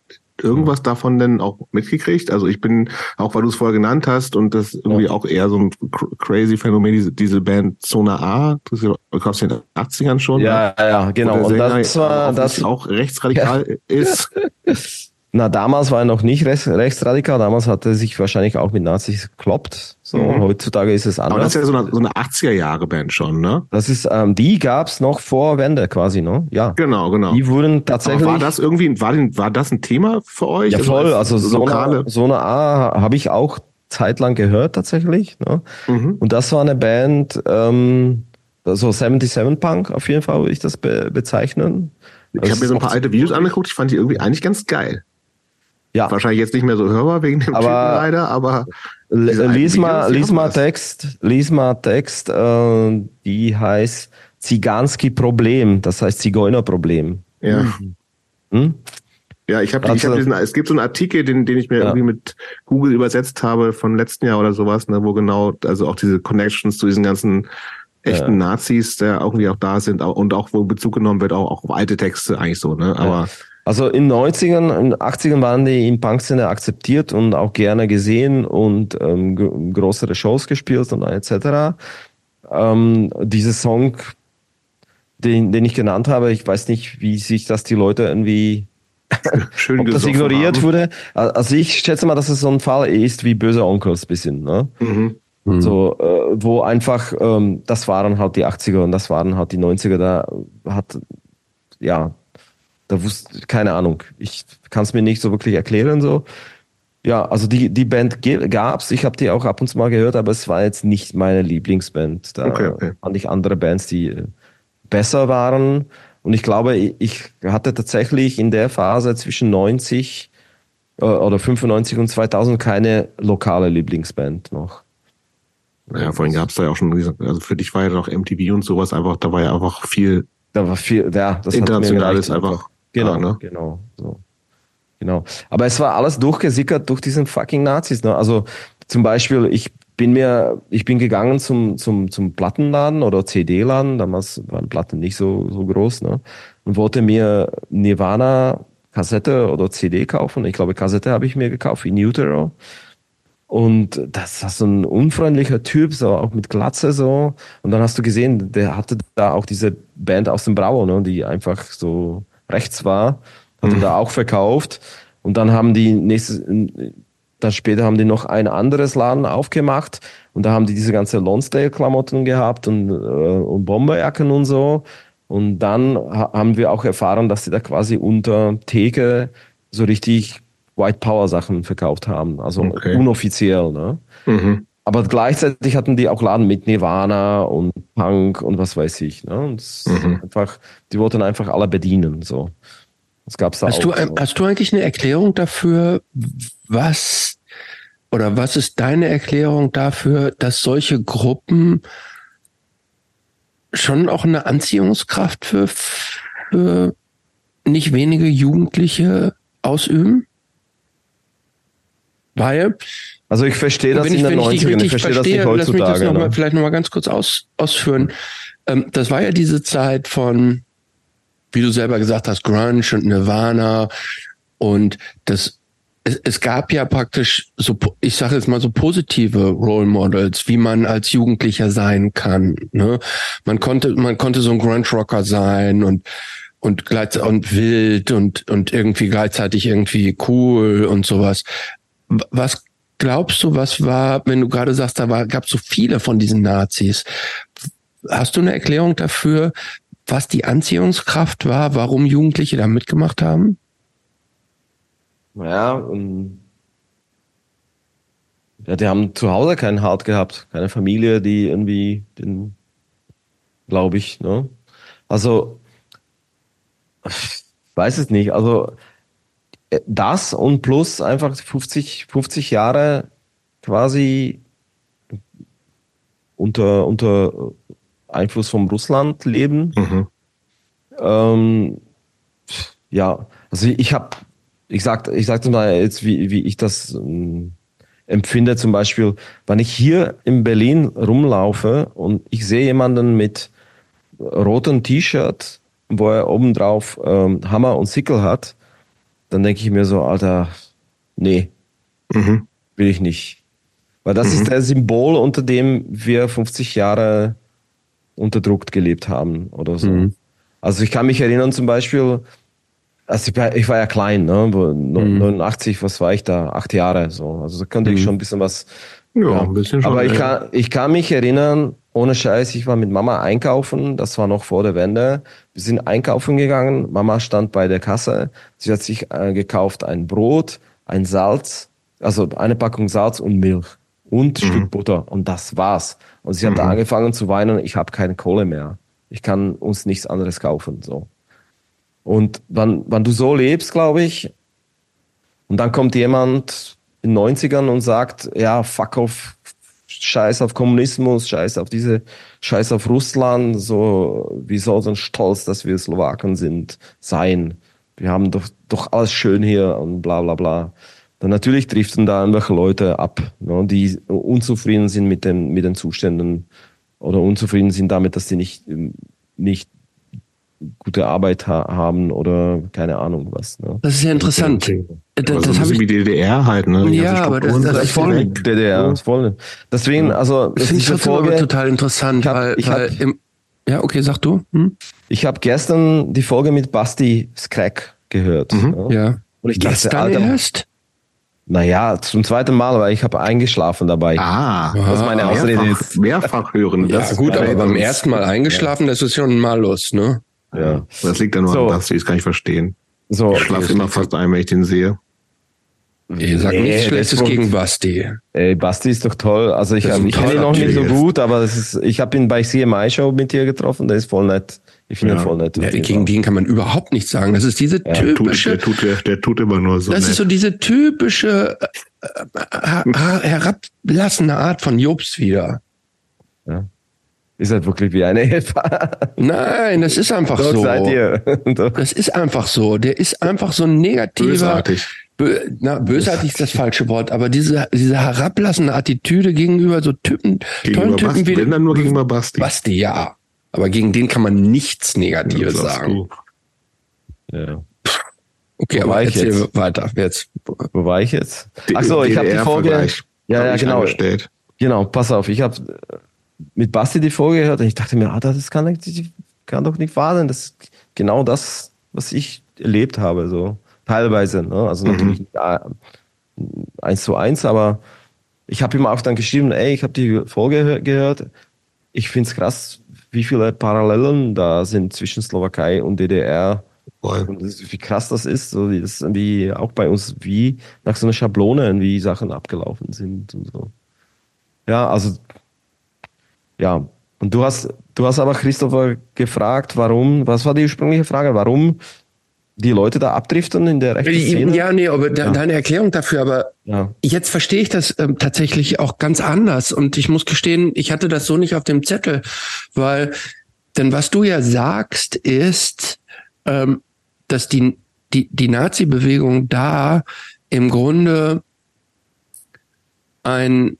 irgendwas davon denn auch mitgekriegt? Also ich bin, auch weil du es vorher genannt hast und das irgendwie ja. auch eher so ein crazy Phänomen, diese, diese Band Zona A, das gab es in den 80ern schon. Ja, ne? ja, genau. Und das war das auch rechtsradikal ist. Na, damals war er noch nicht rechts, rechtsradikal. Damals hat er sich wahrscheinlich auch mit Nazis gekloppt. So, mhm. heutzutage ist es anders. Aber das ist ja so eine, so eine 80er-Jahre-Band schon, ne? Das ist, ähm, die gab's noch vor Wende quasi, ne? Ja. Genau, genau. Die wurden tatsächlich. Aber war das irgendwie, war, den, war das ein Thema für euch? Ja, voll. Also, also so, eine, so eine A habe ich auch zeitlang gehört tatsächlich. Ne? Mhm. Und das war eine Band, ähm, so 77 Punk auf jeden Fall würde ich das be bezeichnen. Ich habe mir so ein paar alte Videos angeguckt, ich fand die irgendwie eigentlich ganz geil. Ja. Wahrscheinlich jetzt nicht mehr so hörbar wegen dem aber Typen leider, aber. Lies mal, lies mal Text, lies mal Text, äh, die heißt Ziganski Problem, das heißt Zigeunerproblem. Ja. Hm? Ja, ich habe also, hab diesen, es gibt so einen Artikel, den, den ich mir ja. irgendwie mit Google übersetzt habe von letzten Jahr oder sowas, ne, wo genau, also auch diese Connections zu diesen ganzen echten ja. Nazis, der irgendwie auch da sind und auch wo Bezug genommen wird, auch, auch auf alte Texte eigentlich so, ne, aber. Ja. Also in 90ern, in 80ern waren die in Punk-Szene akzeptiert und auch gerne gesehen und ähm, größere Shows gespielt und etc. Ähm, dieser Song, den, den ich genannt habe, ich weiß nicht, wie sich das die Leute irgendwie Schön ob das ignoriert haben. wurde. Also ich schätze mal, dass es so ein Fall ist wie böse Onkels bisschen, ne? Mhm. Mhm. So, äh, wo einfach, ähm, das waren halt die 80er und das waren halt die 90er, da hat, ja, da wusste, keine Ahnung, ich kann es mir nicht so wirklich erklären so. Ja, also die, die Band gab's, ich habe die auch ab und zu mal gehört, aber es war jetzt nicht meine Lieblingsband. Da okay, okay. fand ich andere Bands, die äh, besser waren. Und ich glaube, ich hatte tatsächlich in der Phase zwischen 90 äh, oder 95 und 2000 keine lokale Lieblingsband noch. Naja, vorhin gab es da ja auch schon, also für dich war ja noch MTV und sowas einfach, da war ja einfach viel. Da war viel, ja, das internationales einfach. Genau, ah, ne? genau. So. Genau. Aber es war alles durchgesickert durch diesen fucking Nazis. Ne? Also zum Beispiel, ich bin mir, ich bin gegangen zum, zum, zum Plattenladen oder CD-Laden, damals waren Platten nicht so, so groß, ne? Und wollte mir Nirvana Kassette oder CD kaufen. Ich glaube, Kassette habe ich mir gekauft, in Utero. Und das war so ein unfreundlicher Typ, so auch mit Glatze so. Und dann hast du gesehen, der hatte da auch diese Band aus dem Brau, ne, die einfach so rechts war, hat mhm. er da auch verkauft. Und dann haben die nächstes, dann später haben die noch ein anderes Laden aufgemacht und da haben die diese ganze Lonsdale-Klamotten gehabt und, äh, und Bomberjacken und so. Und dann ha haben wir auch erfahren, dass sie da quasi unter Theke so richtig White Power Sachen verkauft haben, also okay. unoffiziell. Ne? Mhm. Aber gleichzeitig hatten die auch Laden mit Nirvana und Punk und was weiß ich. Ne? Und mhm. einfach, die wollten einfach alle bedienen. So. Das gab's da hast auch. Du, so. Hast du eigentlich eine Erklärung dafür, was oder was ist deine Erklärung dafür, dass solche Gruppen schon auch eine Anziehungskraft für, für nicht wenige Jugendliche ausüben? Weil also ich verstehe das in den 90ern, ich, ich verstehe das nicht heutzutage. Lass mich das noch ne? mal, vielleicht nochmal ganz kurz aus, ausführen. Ähm, das war ja diese Zeit von wie du selber gesagt hast, Grunge und Nirvana und das es, es gab ja praktisch so, ich sage jetzt mal so positive Role Models, wie man als Jugendlicher sein kann. Ne? Man konnte, man konnte so ein Grunge Rocker sein und und gleichzeitig und wild und und irgendwie gleichzeitig irgendwie cool und sowas. Was glaubst du, was war, wenn du gerade sagst, da gab so viele von diesen Nazis? Hast du eine Erklärung dafür, was die Anziehungskraft war, warum Jugendliche da mitgemacht haben? Ja, und ja, die haben zu Hause keinen Halt gehabt, keine Familie, die irgendwie glaube ich, ne? Also, weiß es nicht. Also, das und plus einfach 50, 50 Jahre quasi unter, unter Einfluss vom Russland leben. Mhm. Ähm, ja, also ich habe ich sag, ich sag mal jetzt, wie, wie ich das ähm, empfinde, zum Beispiel, wenn ich hier in Berlin rumlaufe und ich sehe jemanden mit rotem T-Shirt, wo er obendrauf ähm, Hammer und Sickel hat, dann denke ich mir so, Alter, nee, mhm. will ich nicht. Weil das mhm. ist der Symbol, unter dem wir 50 Jahre unterdruckt gelebt haben oder so. Mhm. Also ich kann mich erinnern zum Beispiel, also ich war, ich war ja klein, ne? 89, mhm. was war ich da? Acht Jahre so. Also da könnte mhm. ich schon ein bisschen was. Ja, ja. ein bisschen schon. Aber ich kann, ich kann mich erinnern, ohne Scheiß, ich war mit Mama einkaufen, das war noch vor der Wende. Wir sind einkaufen gegangen, Mama stand bei der Kasse, sie hat sich äh, gekauft ein Brot, ein Salz, also eine Packung Salz und Milch und mhm. Stück Butter und das war's. Und sie hat mhm. angefangen zu weinen, ich habe keine Kohle mehr. Ich kann uns nichts anderes kaufen, so. Und wenn, wenn du so lebst, glaube ich, und dann kommt jemand in den 90ern und sagt, ja, fuck auf, scheiß auf Kommunismus, scheiß auf diese, scheiß auf Russland, so, wie soll so ein Stolz, dass wir Slowaken sind, sein? Wir haben doch, doch alles schön hier und bla, bla, bla. Dann natürlich trifft dann da irgendwelche Leute ab, ne, die unzufrieden sind mit den, mit den Zuständen oder unzufrieden sind damit, dass sie nicht, nicht gute Arbeit ha haben oder keine Ahnung was. Ne? Das ist ja interessant. Das, das habe ich wie DDR halt, ne? ja, aber das, das, das ist voll DDR, ist voll. Deswegen, also das finde ich Folge, total interessant, ich hab, weil, ich weil hab, im, ja, okay, sag du. Hm? Ich habe gestern die Folge mit Basti Skrek gehört. Mhm. Ja. ja. Und ich dachte, Alter, erst? Naja, zum zweiten Mal, weil ich habe eingeschlafen dabei. Ah, das ist meine Ausrede. Mehrfach, mehrfach hören. Ja, gut, aber beim ersten Mal eingeschlafen, ja. das ist schon mal los, ne? Ja. Das liegt ja nur so. an Basti, das kann ich verstehen. So, ich schlafe immer fast ein, wenn ich den sehe. Ihr sagt nee, nichts Schlechtes gegen Basti. Ey, Basti ist doch toll. Also ich, ich kenne ihn noch nicht so gut, aber ist, ich habe ihn bei CMI Show mit dir getroffen, der ist voll nett. Ich finde ja. ihn voll nett. Ja, gegen den kann man überhaupt nichts sagen. Das ist diese ja, typische. Der tut, der, tut, der tut immer nur so. Das nett. ist so diese typische äh, äh, herablassende Art von Jobs wieder. Ja. Ist halt wirklich wie eine Helfer. Nein, das ist einfach Doch, so. Seid ihr. das ist einfach so. Der ist einfach so ein negativer. Bösartig. Bö, na, bösartig ist das falsche Wort, aber diese, diese herablassende Attitüde gegenüber so Typen, gegenüber tollen Typen Basti, wie. Wenn dann nur gegenüber Basti. Basti, ja. Aber gegen den kann man nichts Negatives ja, sagen. Ja. Okay, Wo aber erzähl jetzt? weiter. Jetzt. Wo war ich jetzt? Ach so, ich habe die Folge. Ja, ja, genau. Genau, pass auf, ich habe mit Basti die Folge gehört und ich dachte mir, ah, das kann, kann doch nicht wahr sein. Das ist genau das, was ich erlebt habe, so teilweise. Ne? Also mhm. natürlich nicht eins zu eins, aber ich habe ihm auch dann geschrieben, ey, ich habe die Folge gehört. Ich finde es krass, wie viele Parallelen da sind zwischen Slowakei und DDR. Und wie krass das ist, so wie das irgendwie auch bei uns wie nach so einer Schablone, wie Sachen abgelaufen sind und so. Ja, also ja, und du hast, du hast aber Christopher gefragt, warum, was war die ursprüngliche Frage, warum die Leute da abdriften in der rechten Szene? Ja, nee, aber ja. deine Erklärung dafür, aber ja. jetzt verstehe ich das ähm, tatsächlich auch ganz anders und ich muss gestehen, ich hatte das so nicht auf dem Zettel, weil, denn was du ja sagst, ist, ähm, dass die, die, die Nazi-Bewegung da im Grunde ein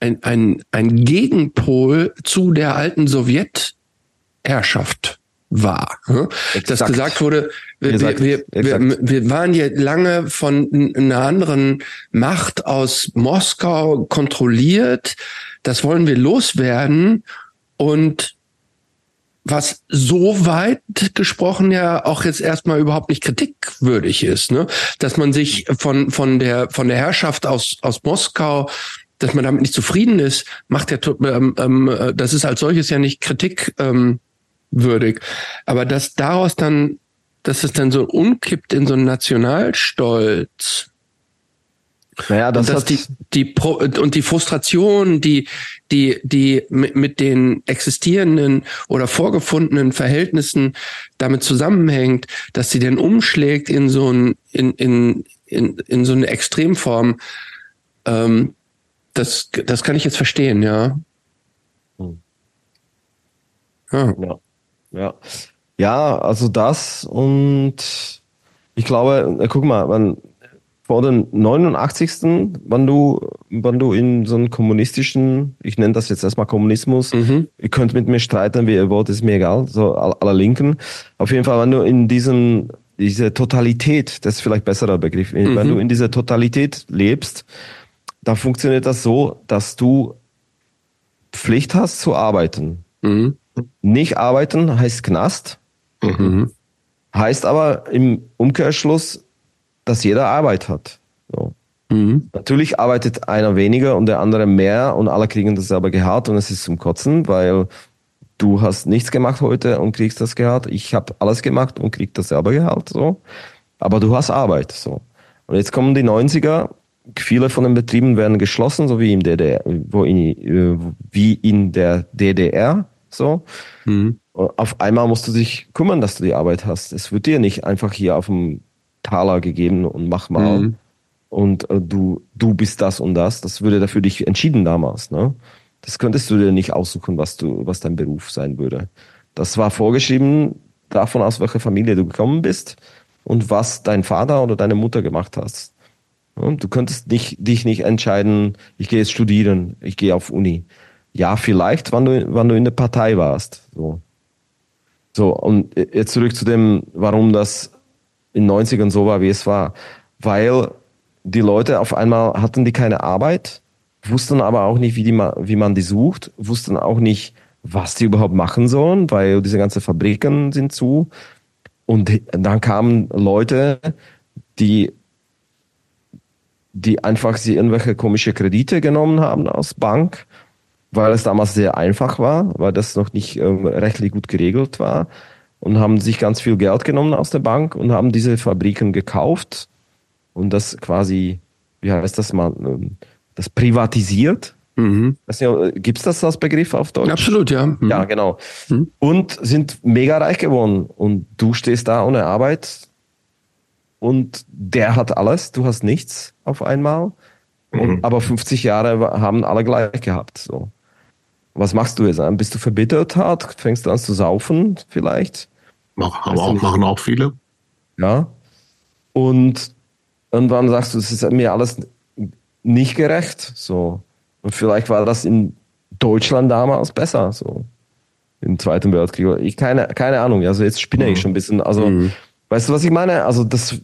ein, ein, ein Gegenpol zu der alten Sowjetherrschaft war. Ne? Dass gesagt wurde, wir, wir, wir, wir, waren ja lange von einer anderen Macht aus Moskau kontrolliert. Das wollen wir loswerden. Und was so weit gesprochen ja auch jetzt erstmal überhaupt nicht kritikwürdig ist, ne? Dass man sich von, von der, von der Herrschaft aus, aus Moskau dass man damit nicht zufrieden ist, macht ja, ähm, ähm, das ist als solches ja nicht kritikwürdig. Ähm, Aber dass daraus dann, dass es dann so umkippt in so einen Nationalstolz, naja, das und dass die, die Pro und die Frustration, die, die, die mit, mit den existierenden oder vorgefundenen Verhältnissen damit zusammenhängt, dass sie dann umschlägt in so ein, in, in, in, in so eine Extremform, ähm, das, das kann ich jetzt verstehen, ja. Hm. Ja. ja. Ja. Ja, also das und ich glaube, guck mal, man, vor den 89. wenn du, wenn du in so einem kommunistischen, ich nenne das jetzt erstmal Kommunismus, mhm. ihr könnt mit mir streiten, wie ihr wollt, ist mir egal, so aller Linken. Auf jeden Fall, wenn du in diesen, diese Totalität, das ist vielleicht besserer Begriff, mhm. wenn du in dieser Totalität lebst, da funktioniert das so, dass du Pflicht hast zu arbeiten. Mhm. Nicht arbeiten heißt Knast. Mhm. Heißt aber im Umkehrschluss, dass jeder Arbeit hat. So. Mhm. Natürlich arbeitet einer weniger und der andere mehr und alle kriegen dasselbe Gehalt und es ist zum Kotzen, weil du hast nichts gemacht heute und kriegst das Gehalt. Ich habe alles gemacht und krieg dasselbe Gehalt. So. Aber du hast Arbeit. So. Und jetzt kommen die 90er viele von den Betrieben werden geschlossen, so wie in DDR, wo in, äh, wie in der DDR, so. Mhm. Auf einmal musst du dich kümmern, dass du die Arbeit hast. Es wird dir nicht einfach hier auf dem Taler gegeben und mach mal. Mhm. Und äh, du, du bist das und das. Das würde dafür dich entschieden damals, ne? Das könntest du dir nicht aussuchen, was du, was dein Beruf sein würde. Das war vorgeschrieben davon aus, welcher Familie du gekommen bist und was dein Vater oder deine Mutter gemacht hast. Du könntest dich, dich nicht entscheiden, ich gehe jetzt studieren, ich gehe auf Uni. Ja, vielleicht, wann du, wann du in der Partei warst. So. so, und jetzt zurück zu dem, warum das in den 90ern so war, wie es war. Weil die Leute auf einmal hatten die keine Arbeit, wussten aber auch nicht, wie, die, wie man die sucht, wussten auch nicht, was die überhaupt machen sollen, weil diese ganzen Fabriken sind zu. Und dann kamen Leute, die die einfach sie irgendwelche komische Kredite genommen haben aus Bank, weil es damals sehr einfach war, weil das noch nicht ähm, rechtlich gut geregelt war und haben sich ganz viel Geld genommen aus der Bank und haben diese Fabriken gekauft und das quasi, wie heißt das mal, ähm, das privatisiert. Mhm. Gibt es das als Begriff auf Deutsch? Absolut, ja. Mhm. Ja, genau. Mhm. Und sind mega reich geworden. Und du stehst da ohne Arbeit und der hat alles, du hast nichts auf einmal. Und, mhm. Aber 50 Jahre haben alle gleich gehabt. So. Was machst du jetzt? Bist du verbittert hart? Fängst du an zu saufen vielleicht? Mach, aber auch, machen auch viele. Ja. Und irgendwann sagst du, es ist mir alles nicht gerecht. So. Und vielleicht war das in Deutschland damals besser. So. Im Zweiten Weltkrieg. Ich keine, keine Ahnung. Also jetzt spinne mhm. ich schon ein bisschen. Also mhm. Weißt du, was ich meine? Also das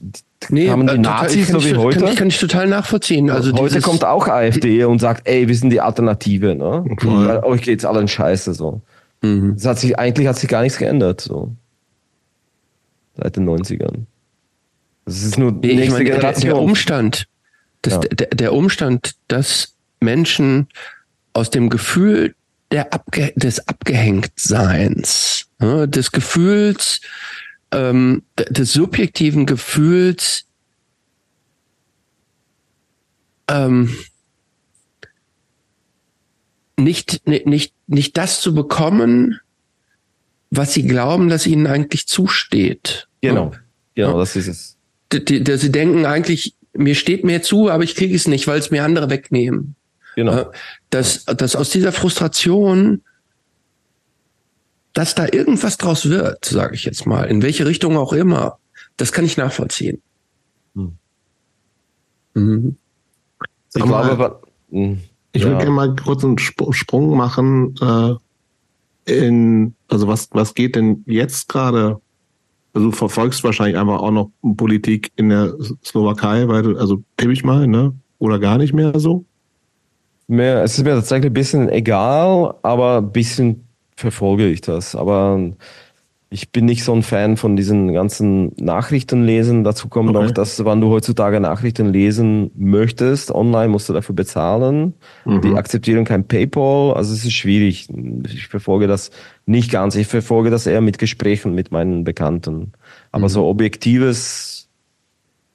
nee, haben die äh, Nazis total, so wie heute. Kann ich, kann ich total nachvollziehen. Also heute kommt auch AfD und sagt, ey, wir sind die Alternative, ne? Mhm. Weil euch geht's allen scheiße so. Mhm. Das hat sich eigentlich hat sich gar nichts geändert so. Seit den 90ern. Das ist nur die nächste meine, Generation. Der, Umstand, das, ja. der, der Umstand, dass Menschen aus dem Gefühl der Abge des Abgehängtseins, ne, des Gefühls, ähm, des subjektiven Gefühls ähm, nicht, nicht, nicht das zu bekommen, was sie glauben, dass ihnen eigentlich zusteht. Genau, genau, das ist es. Dass sie denken eigentlich, mir steht mehr zu, aber ich kriege es nicht, weil es mir andere wegnehmen. Genau. Dass, dass aus dieser Frustration dass da irgendwas draus wird, sage ich jetzt mal, in welche Richtung auch immer, das kann ich nachvollziehen. Hm. Mhm. Ich glaube, mal, hm, ich ja. würde gerne mal kurz einen Sprung machen äh, in Also was, was geht denn jetzt gerade? Also du verfolgst wahrscheinlich einfach auch noch Politik in der Slowakei, weil du, also tippe ich mal, ne? Oder gar nicht mehr so? Mehr, es ist mir tatsächlich ein bisschen egal, aber ein bisschen verfolge ich das. Aber ich bin nicht so ein Fan von diesen ganzen Nachrichtenlesen. Dazu kommt okay. noch, dass wenn du heutzutage Nachrichten lesen möchtest, online musst du dafür bezahlen. Mhm. Die akzeptieren kein PayPal, also es ist schwierig. Ich verfolge das nicht ganz. Ich verfolge das eher mit Gesprächen mit meinen Bekannten. Aber mhm. so objektives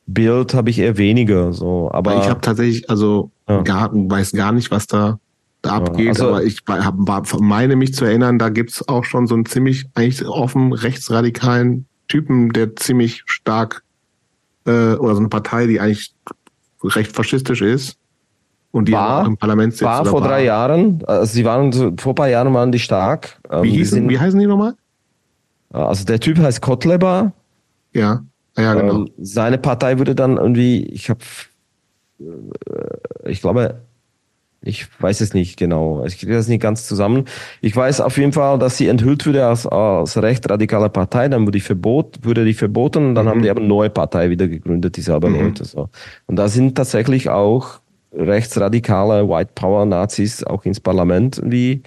Bild habe ich eher weniger. So, aber ich habe tatsächlich also ja. gar, weiß gar nicht, was da abgeht, also, aber ich hab, meine mich zu erinnern, da gibt's auch schon so einen ziemlich eigentlich offen rechtsradikalen Typen, der ziemlich stark äh, oder so eine Partei, die eigentlich recht faschistisch ist und die war, im Parlament sitzt. War vor war. drei Jahren, also sie waren so, vor ein paar Jahren waren die stark. Ähm, wie, hießen, sind, wie heißen die nochmal? Also der Typ heißt Kotleba. Ja, ja genau. Ähm, seine Partei würde dann irgendwie, ich habe, äh, ich glaube ich weiß es nicht genau. Ich kriege das nicht ganz zusammen. Ich weiß auf jeden Fall, dass sie enthüllt wurde als, als recht radikale Partei. Dann wurde die, verbot, wurde die verboten und dann mhm. haben die aber eine neue Partei wieder gegründet, dieselbe mhm. Leute. So. Und da sind tatsächlich auch rechtsradikale White Power Nazis auch ins Parlament wie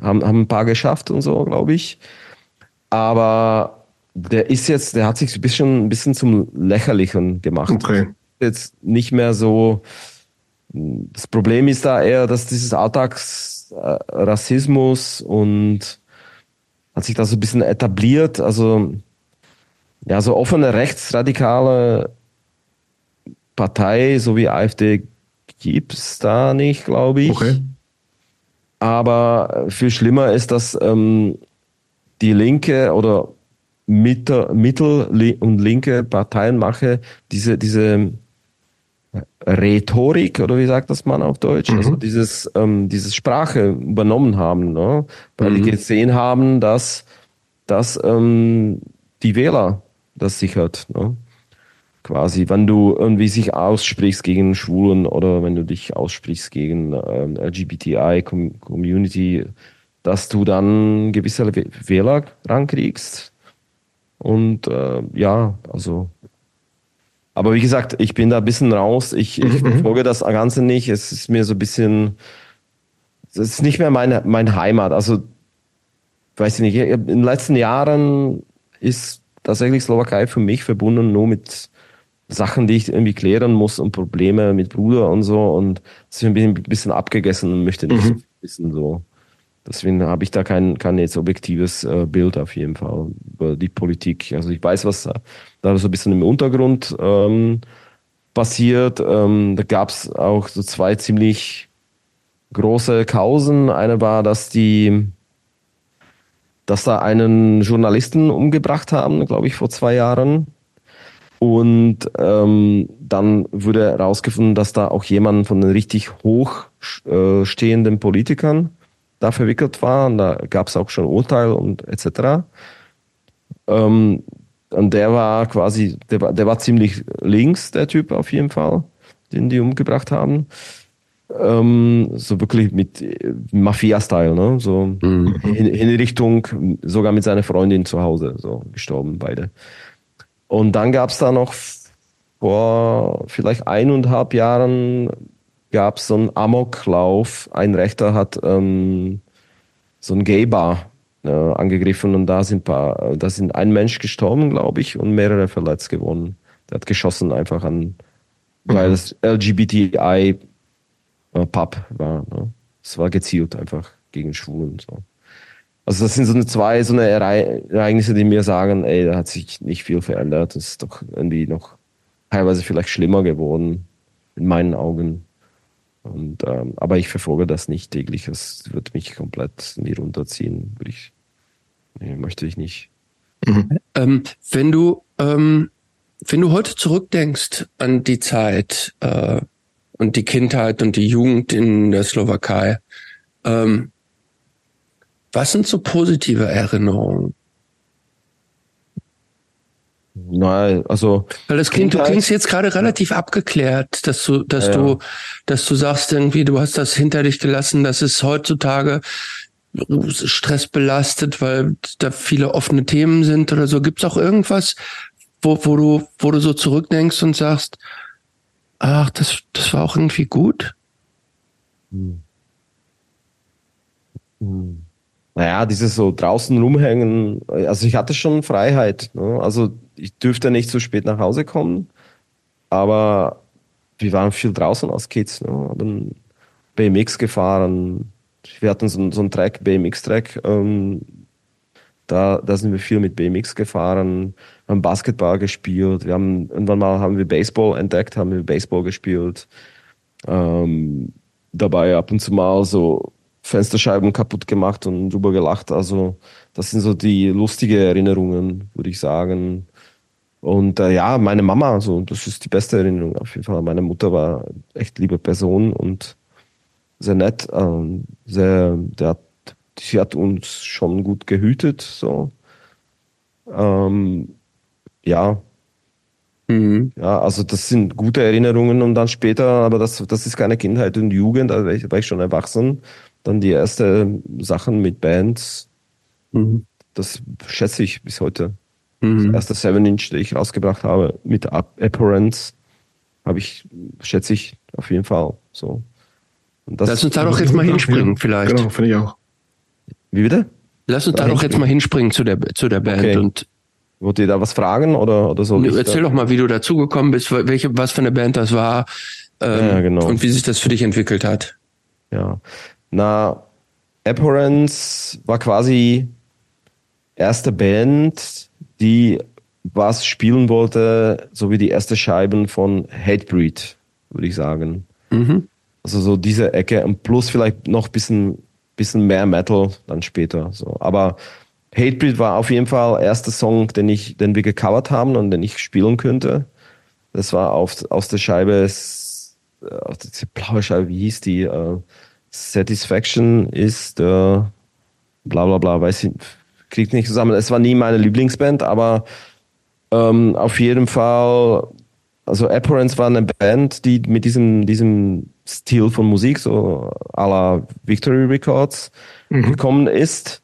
haben, haben ein paar geschafft und so, glaube ich. Aber der ist jetzt, der hat sich ein bisschen, ein bisschen zum Lächerlichen gemacht. Okay. Jetzt nicht mehr so, das Problem ist da eher, dass dieses Alltagsrassismus und hat sich da so ein bisschen etabliert. Also, ja, so offene rechtsradikale Partei, so wie AfD, gibt es da nicht, glaube ich. Okay. Aber viel schlimmer ist, dass ähm, die linke oder Mitte, mittel- und linke Parteienmache diese, diese Rhetorik oder wie sagt das man auf Deutsch? Also mhm. Also dieses, ähm, dieses Sprache übernommen haben, ne? weil mhm. die gesehen haben, dass, dass ähm, die Wähler das sichert. Ne? Quasi, wenn du irgendwie sich aussprichst gegen Schwulen oder wenn du dich aussprichst gegen ähm, LGBTI-Community, dass du dann gewisse Wähler rankriegst. Und äh, ja, also aber wie gesagt, ich bin da ein bisschen raus. Ich, ich mhm. verfolge das Ganze nicht. Es ist mir so ein bisschen, es ist nicht mehr meine, meine Heimat. Also, weiß ich nicht, in den letzten Jahren ist tatsächlich Slowakei für mich verbunden nur mit Sachen, die ich irgendwie klären muss und Probleme mit Bruder und so. Und das ist ein bisschen abgegessen und möchte nicht mhm. wissen, so. Deswegen habe ich da kein, kein jetzt objektives äh, Bild auf jeden Fall über die Politik. Also ich weiß, was da so ein bisschen im Untergrund ähm, passiert. Ähm, da gab es auch so zwei ziemlich große Kausen. Eine war, dass die, dass da einen Journalisten umgebracht haben, glaube ich, vor zwei Jahren. Und ähm, dann wurde herausgefunden, dass da auch jemand von den richtig hochstehenden äh, Politikern da verwickelt war. Und da gab es auch schon Urteil und etc. Ähm, und der war quasi, der war, der war ziemlich links, der Typ auf jeden Fall, den die umgebracht haben. Ähm, so wirklich mit Mafia-Style, ne? So mhm. in, in Richtung, sogar mit seiner Freundin zu Hause, so gestorben, beide. Und dann gab es da noch vor vielleicht eineinhalb Jahren gab es so einen Amoklauf. Ein Rechter hat ähm, so ein Gay-Bar äh, angegriffen und da sind, paar, da sind ein Mensch gestorben, glaube ich, und mehrere verletzt geworden. Der hat geschossen einfach an, mhm. weil es LGBTI äh, war. Ne? Es war gezielt einfach gegen Schwulen. So. Also das sind so eine zwei so eine Ereignisse, die mir sagen, ey, da hat sich nicht viel verändert. Das ist doch irgendwie noch teilweise vielleicht schlimmer geworden in meinen Augen. Und, ähm, aber ich verfolge das nicht täglich. Es wird mich komplett in die runterziehen. Ich, nee, möchte ich nicht. Mhm. Ähm, wenn du, ähm, wenn du heute zurückdenkst an die Zeit äh, und die Kindheit und die Jugend in der Slowakei, ähm, was sind so positive Erinnerungen? Nein, also. Weil das klingt, du klingst jetzt gerade relativ abgeklärt, dass du, dass ja. du, dass du sagst irgendwie, du hast das hinter dich gelassen, dass es heutzutage stressbelastet, weil da viele offene Themen sind oder so. Gibt es auch irgendwas, wo, wo du, wo du so zurückdenkst und sagst, ach, das, das war auch irgendwie gut? Hm. Hm. Naja, dieses so draußen rumhängen, also ich hatte schon Freiheit. Ne? Also ich dürfte nicht zu spät nach Hause kommen, aber wir waren viel draußen als Kids. Ne? Haben BMX gefahren. Wir hatten so, so einen Track, BMX-Track. Ähm, da, da sind wir viel mit BMX gefahren, haben Basketball gespielt. Wir haben irgendwann mal haben wir Baseball entdeckt, haben wir Baseball gespielt. Ähm, dabei ab und zu mal so Fensterscheiben kaputt gemacht und drüber gelacht. Also das sind so die lustige Erinnerungen, würde ich sagen. Und äh, ja, meine Mama, also das ist die beste Erinnerung auf jeden Fall. Meine Mutter war echt liebe Person und sehr nett. Ähm, sehr, der hat, sie hat uns schon gut gehütet. So. Ähm, ja. Mhm. Ja, also das sind gute Erinnerungen und dann später, aber das, das ist keine Kindheit und Jugend, da war ich, war ich schon erwachsen. Dann die ersten Sachen mit Bands, mhm. das schätze ich bis heute. Mhm. Das erste 7-Inch, das ich rausgebracht habe mit Apparence, habe ich, schätze ich auf jeden Fall so. Lass uns da doch jetzt mal hinspringen, vielleicht. Genau, finde ich auch. Wie bitte? Lass uns da, da doch jetzt mal hinspringen zu der, zu der Band okay. und Wollt ihr da was fragen oder, oder so? Erzähl doch mal, wie du dazugekommen bist, welche, was für eine Band das war ähm, ja, genau. und wie sich das für dich entwickelt hat. Ja, na, Apparence war quasi erste Band, die was spielen wollte, so wie die erste Scheiben von Hatebreed, würde ich sagen. Mhm. Also so diese Ecke und plus vielleicht noch ein bisschen, bisschen mehr Metal dann später. So. Aber Hatebreed war auf jeden Fall der erste Song, den, ich, den wir gecovert haben und den ich spielen könnte. Das war auf, aus der Scheibe, auf der blaue Scheibe, wie hieß die? Uh, Satisfaction ist äh, bla bla bla, weiß ich, kriegt nicht zusammen. Es war nie meine Lieblingsband, aber ähm, auf jeden Fall, also Apparence war eine Band, die mit diesem, diesem Stil von Musik, so à la Victory Records, mhm. gekommen ist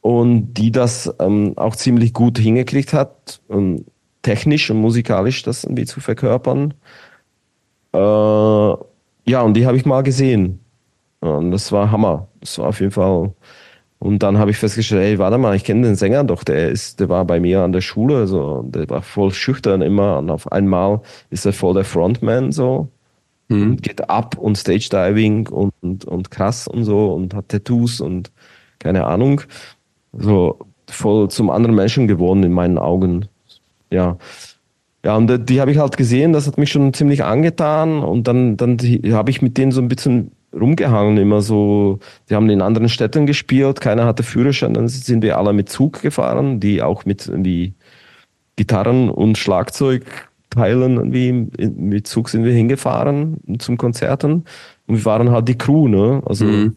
und die das ähm, auch ziemlich gut hingekriegt hat, ähm, technisch und musikalisch das irgendwie zu verkörpern. Äh, ja, und die habe ich mal gesehen. Und das war Hammer. Das war auf jeden Fall. Und dann habe ich festgestellt, ey, warte mal, ich kenne den Sänger doch, der ist, der war bei mir an der Schule, so, der war voll schüchtern immer und auf einmal ist er voll der Frontman, so. Mhm. Geht ab und Stage Diving und, und, und krass und so und hat Tattoos und keine Ahnung. So voll zum anderen Menschen geworden in meinen Augen. Ja. Ja, und die, die habe ich halt gesehen, das hat mich schon ziemlich angetan und dann, dann habe ich mit denen so ein bisschen rumgehangen, immer so, die haben in anderen Städten gespielt, keiner hatte Führerschein, dann sind wir alle mit Zug gefahren, die auch mit irgendwie Gitarren und Schlagzeugteilen irgendwie mit Zug sind wir hingefahren zum Konzerten und wir waren halt die Crew, ne, also mhm.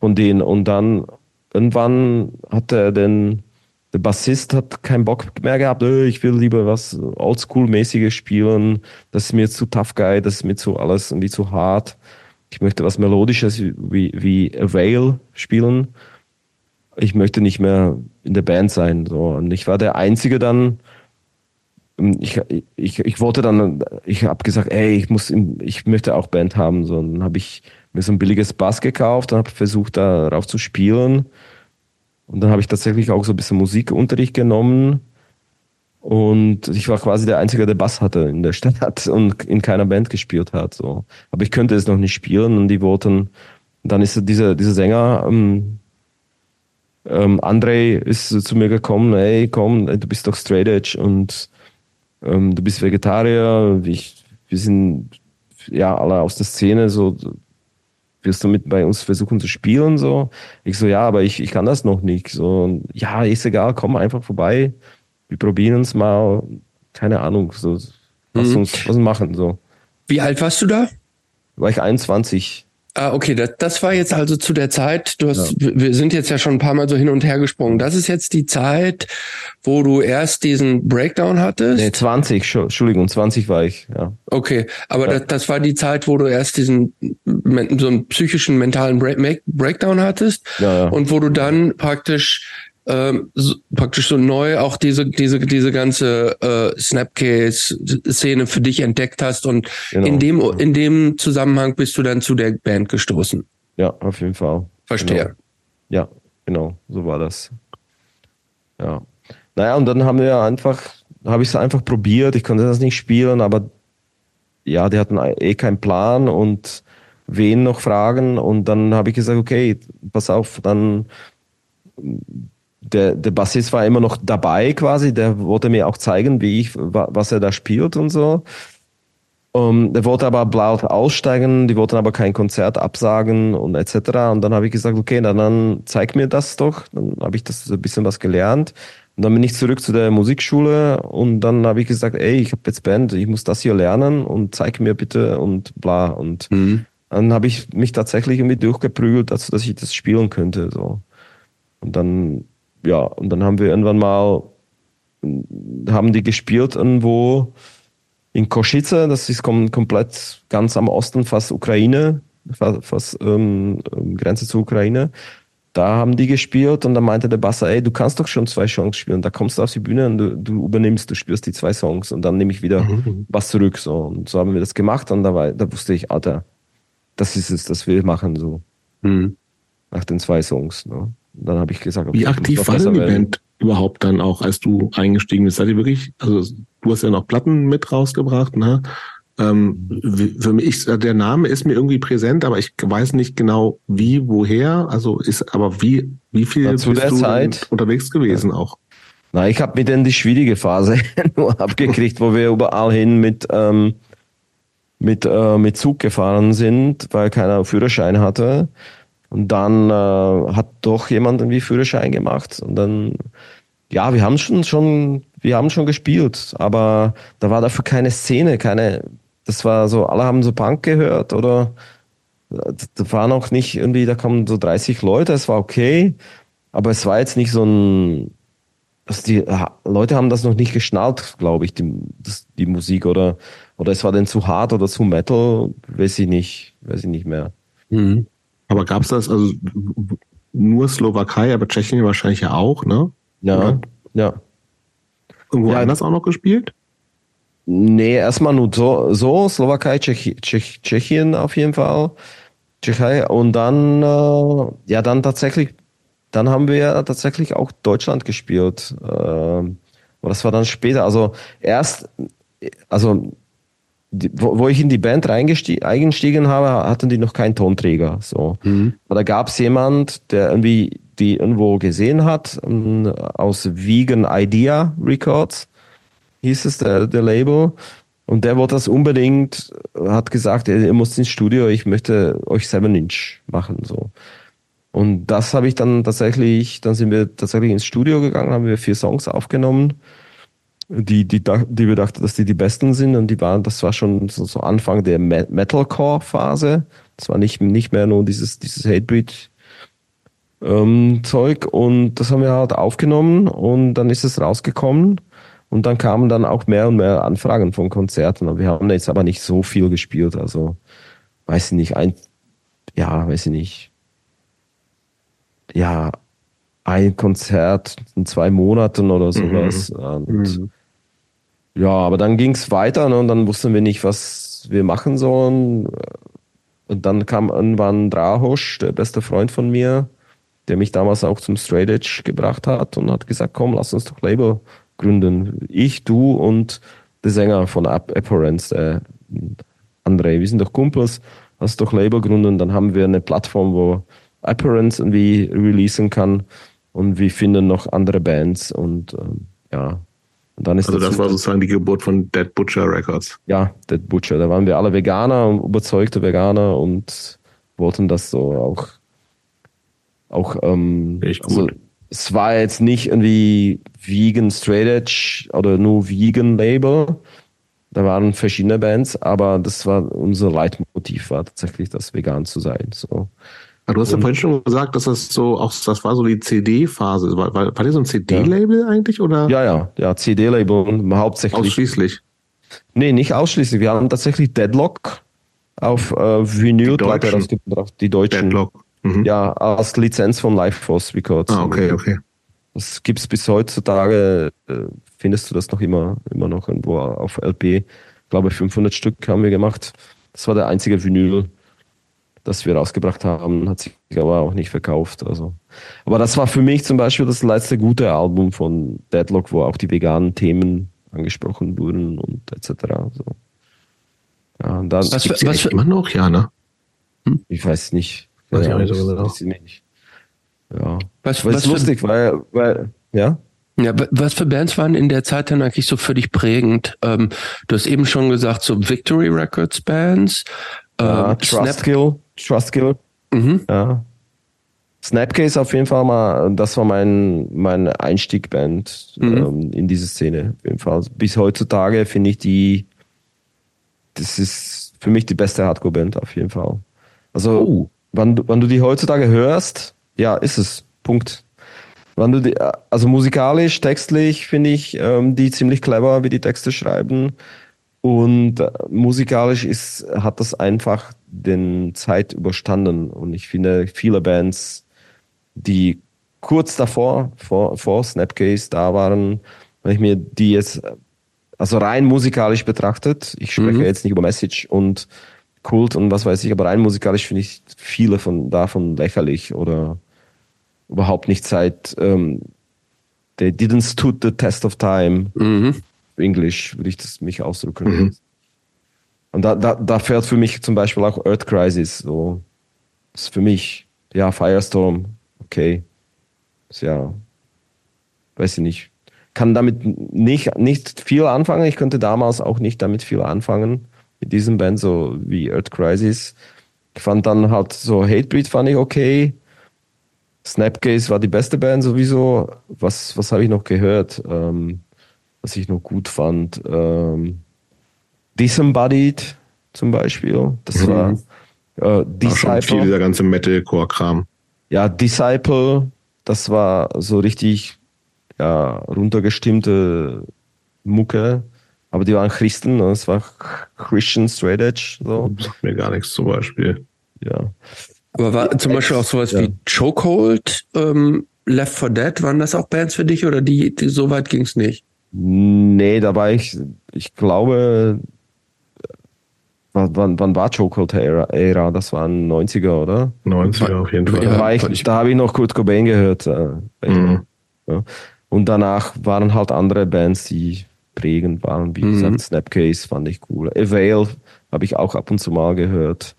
von denen. Und dann irgendwann hat er den der Bassist hat keinen Bock mehr gehabt, äh, ich will lieber was Oldschool-mäßiges spielen, das ist mir zu tough guy, das ist mir zu alles irgendwie zu hart ich möchte was Melodisches wie, wie A Veil spielen. Ich möchte nicht mehr in der Band sein. So. Und ich war der Einzige dann, ähm, ich, ich, ich wollte dann, ich habe gesagt, ey, ich muss, ich möchte auch Band haben. So, und dann habe ich mir so ein billiges Bass gekauft und habe versucht, darauf zu spielen. Und dann habe ich tatsächlich auch so ein bisschen Musikunterricht genommen und ich war quasi der Einzige, der Bass hatte in der Stadt und in keiner Band gespielt hat. So. Aber ich könnte es noch nicht spielen und die wollten, dann ist dieser, dieser Sänger, ähm, ähm, André ist zu mir gekommen, hey, komm, du bist doch Straight Edge und ähm, du bist Vegetarier, ich, wir sind ja alle aus der Szene, so wirst du mit bei uns versuchen zu spielen, so. Ich so, ja, aber ich, ich kann das noch nicht, so, ja, ist egal, komm einfach vorbei, wir probieren es mal, keine Ahnung, so, lass mhm. uns was machen, so. Wie alt warst du da? War ich 21. Ah, okay, das, das war jetzt also zu der Zeit, du hast, ja. wir sind jetzt ja schon ein paar Mal so hin und her gesprungen. Das ist jetzt die Zeit, wo du erst diesen Breakdown hattest? Nee, 20, Entschuldigung, 20 war ich, ja. Okay, aber ja. das, das war die Zeit, wo du erst diesen, so einen psychischen, mentalen Breakdown hattest ja, ja. und wo du dann praktisch ähm, so, praktisch so neu auch diese diese diese ganze äh, Snapcase-Szene für dich entdeckt hast und genau. in dem in dem Zusammenhang bist du dann zu der Band gestoßen. Ja, auf jeden Fall. Verstehe. Genau. Ja, genau, so war das. Ja. Naja, und dann haben wir einfach, habe ich es einfach probiert. Ich konnte das nicht spielen, aber ja, die hatten eh keinen Plan und wen noch fragen. Und dann habe ich gesagt, okay, pass auf, dann der, der Bassist war immer noch dabei quasi, der wollte mir auch zeigen, wie ich, was er da spielt und so. Um, ähm, der wollte aber laut aussteigen, die wollten aber kein Konzert absagen und etc. Und dann habe ich gesagt, okay, dann, dann zeig mir das doch. Dann habe ich das ein bisschen was gelernt. Und dann bin ich zurück zu der Musikschule und dann habe ich gesagt, ey, ich habe jetzt Band, ich muss das hier lernen und zeig mir bitte und bla. Und mhm. dann habe ich mich tatsächlich irgendwie durchgeprügelt, dazu, dass ich das spielen könnte. So. Und dann ja, und dann haben wir irgendwann mal, haben die gespielt irgendwo in Koschice, das ist kom komplett ganz am Osten, fast Ukraine, fast, fast ähm, ähm, Grenze zur Ukraine. Da haben die gespielt und dann meinte der Basser, ey, du kannst doch schon zwei Songs spielen. Da kommst du auf die Bühne und du, du übernimmst, du spielst die zwei Songs und dann nehme ich wieder mhm. was zurück. So. Und so haben wir das gemacht und da, war, da wusste ich, Alter, das ist es, das will ich machen so. Mhm. Nach den zwei Songs. Ne? Dann habe ich gesagt, okay, wie aktiv war denn die Band überhaupt dann auch, als du eingestiegen bist? Seid ihr wirklich, also du hast ja noch Platten mit rausgebracht, ne? Ähm, für mich, der Name ist mir irgendwie präsent, aber ich weiß nicht genau wie, woher. Also ist, aber wie, wie viel ja, zu der Zeit unterwegs gewesen ja. auch? Na, ich habe mit denen die schwierige Phase nur abgekriegt, wo wir überall hin mit ähm, mit äh, mit Zug gefahren sind, weil keiner Führerschein hatte. Und dann äh, hat doch jemand irgendwie Führerschein gemacht und dann, ja, wir haben schon, schon, wir haben schon gespielt, aber da war dafür keine Szene, keine, das war so, alle haben so Punk gehört oder da war noch nicht irgendwie, da kamen so 30 Leute, es war okay, aber es war jetzt nicht so ein, also die Leute haben das noch nicht geschnallt, glaube ich, die, das, die Musik oder, oder es war denn zu hart oder zu metal, weiß ich nicht, weiß ich nicht mehr. Mhm. Aber gab es das, also nur Slowakei, aber Tschechien wahrscheinlich ja auch, ne? Ja, Oder? ja. Irgendwo ja. anders auch noch gespielt? Nee, erstmal nur so, so Slowakei, Tschech, Tschech, Tschechien auf jeden Fall. Tschechei und dann, äh, ja, dann tatsächlich, dann haben wir tatsächlich auch Deutschland gespielt. Äh, aber das war dann später. Also erst, also die, wo, wo, ich in die Band eingestiegen habe, hatten die noch keinen Tonträger. So. Mhm. Aber da gab es jemand, der irgendwie die irgendwo gesehen hat, ähm, aus Vegan Idea Records, hieß es, der, der Label. Und der wollte das unbedingt, hat gesagt, ihr müsst ins Studio, ich möchte euch Seven Inch machen. so. Und das habe ich dann tatsächlich, dann sind wir tatsächlich ins Studio gegangen, haben wir vier Songs aufgenommen die, die, die wir dachten, dass die die besten sind und die waren, das war schon so, so Anfang der Metalcore-Phase. Das war nicht, nicht mehr nur dieses, dieses Hatebreed ähm, Zeug und das haben wir halt aufgenommen und dann ist es rausgekommen und dann kamen dann auch mehr und mehr Anfragen von Konzerten und wir haben jetzt aber nicht so viel gespielt, also weiß ich nicht, ein, ja, weiß ich nicht, ja, ein Konzert in zwei Monaten oder sowas. Mhm. Und mhm. Ja, aber dann ging es weiter ne, und dann wussten wir nicht, was wir machen sollen. Und dann kam irgendwann Drahosch, der beste Freund von mir, der mich damals auch zum Straight Edge gebracht hat und hat gesagt, komm, lass uns doch Label gründen. Ich, du und der Sänger von Apparence, der André, wir sind doch Kumpels, lass doch Label gründen. Dann haben wir eine Plattform, wo Apparence irgendwie releasen kann und wir finden noch andere Bands und ähm, ja, und dann ist also das, das war sozusagen die Geburt von Dead Butcher Records. Ja, Dead Butcher. Da waren wir alle Veganer, überzeugte Veganer und wollten das so auch. Auch, ähm, also, es war jetzt nicht irgendwie Vegan Straight Edge oder nur Vegan Label, Da waren verschiedene Bands, aber das war unser Leitmotiv, war tatsächlich das vegan zu sein. So. Aber du hast ja vorhin schon gesagt, dass das so auch das war so die CD-Phase. War, war, war das so ein CD-Label ja. eigentlich oder? Ja, ja, ja, CD-Label hauptsächlich. Ausschließlich. Nee, nicht ausschließlich. Wir haben tatsächlich Deadlock auf äh, Vinylplatte rausgebracht, die deutschen. Deadlock. Mhm. Ja, als Lizenz von Life Force Records. Ah, okay, okay. Das gibt's bis heutzutage, äh, findest du das noch immer, immer noch irgendwo auf LP. Ich glaube, 500 Stück haben wir gemacht. Das war der einzige Vinyl, das wir rausgebracht haben, hat sich aber auch nicht verkauft. Also. Aber das war für mich zum Beispiel das letzte gute Album von Deadlock, wo auch die veganen Themen angesprochen wurden und etc. So. Ja, und dann was, was, was für, immer noch, ja, ne? Hm? Ich weiß nicht. Weiß ja, ich auch nicht so genau. Ja. Was, was ist lustig, weil, weil, ja. Ja, was für Bands waren in der Zeit dann eigentlich so für dich prägend? Ähm, du hast eben schon gesagt, so Victory Records Bands. Ähm, ja, Trustkill, Trustkill. Mhm. Ja. Snapcase auf jeden Fall mal, das war mein, mein Einstiegband mhm. ähm, in diese Szene. Auf jeden Fall. Bis heutzutage finde ich die, das ist für mich die beste Hardcore-Band auf jeden Fall. Also, oh. wann, wann du die heutzutage hörst, ja, ist es. Punkt. Wann du die, also musikalisch, textlich finde ich ähm, die ziemlich clever, wie die Texte schreiben. Und äh, musikalisch ist, hat das einfach den Zeit überstanden. Und ich finde, viele Bands, die kurz davor, vor, vor Snapcase da waren, wenn ich mir die jetzt, also rein musikalisch betrachtet, ich spreche mhm. jetzt nicht über Message und Kult und was weiß ich, aber rein musikalisch finde ich viele von davon lächerlich oder überhaupt nicht Zeit. Ähm, they didn't stood the test of time. Mhm. Englisch würde ich das mich ausdrücken. Mhm. Und da, da, da fährt für mich zum Beispiel auch Earth Crisis. So. Das ist für mich, ja, Firestorm, okay. Ist ja, weiß ich nicht. Kann damit nicht, nicht viel anfangen. Ich könnte damals auch nicht damit viel anfangen. Mit diesem Band, so wie Earth Crisis. Ich fand dann halt so Hatebreed fand ich okay. Snapcase war die beste Band sowieso. Was, was habe ich noch gehört, ähm, was ich noch gut fand? Ähm, Disembodied zum Beispiel. Das mhm. war äh, Disciple. Viel dieser ganze Metalcore-Kram. Ja, Disciple, das war so richtig ja, runtergestimmte Mucke. Aber die waren Christen, ne? das war Christian Straight Edge. So. Das sagt mir gar nichts zum Beispiel. Ja. Aber war zum Beispiel auch sowas ja. wie Chokehold, ähm, Left 4 Dead, waren das auch Bands für dich oder die, die so weit ging es nicht? Nee, da war ich, ich glaube, wann, wann war Chokehold Ära? Ära? Das waren 90er, oder? 90er auf jeden Fall. Da, ja, ich, da habe ich noch Kurt Cobain gehört. Äh, mhm. ja. Und danach waren halt andere Bands, die prägend waren, wie mhm. gesagt, Snapcase fand ich cool. Avail habe ich auch ab und zu mal gehört.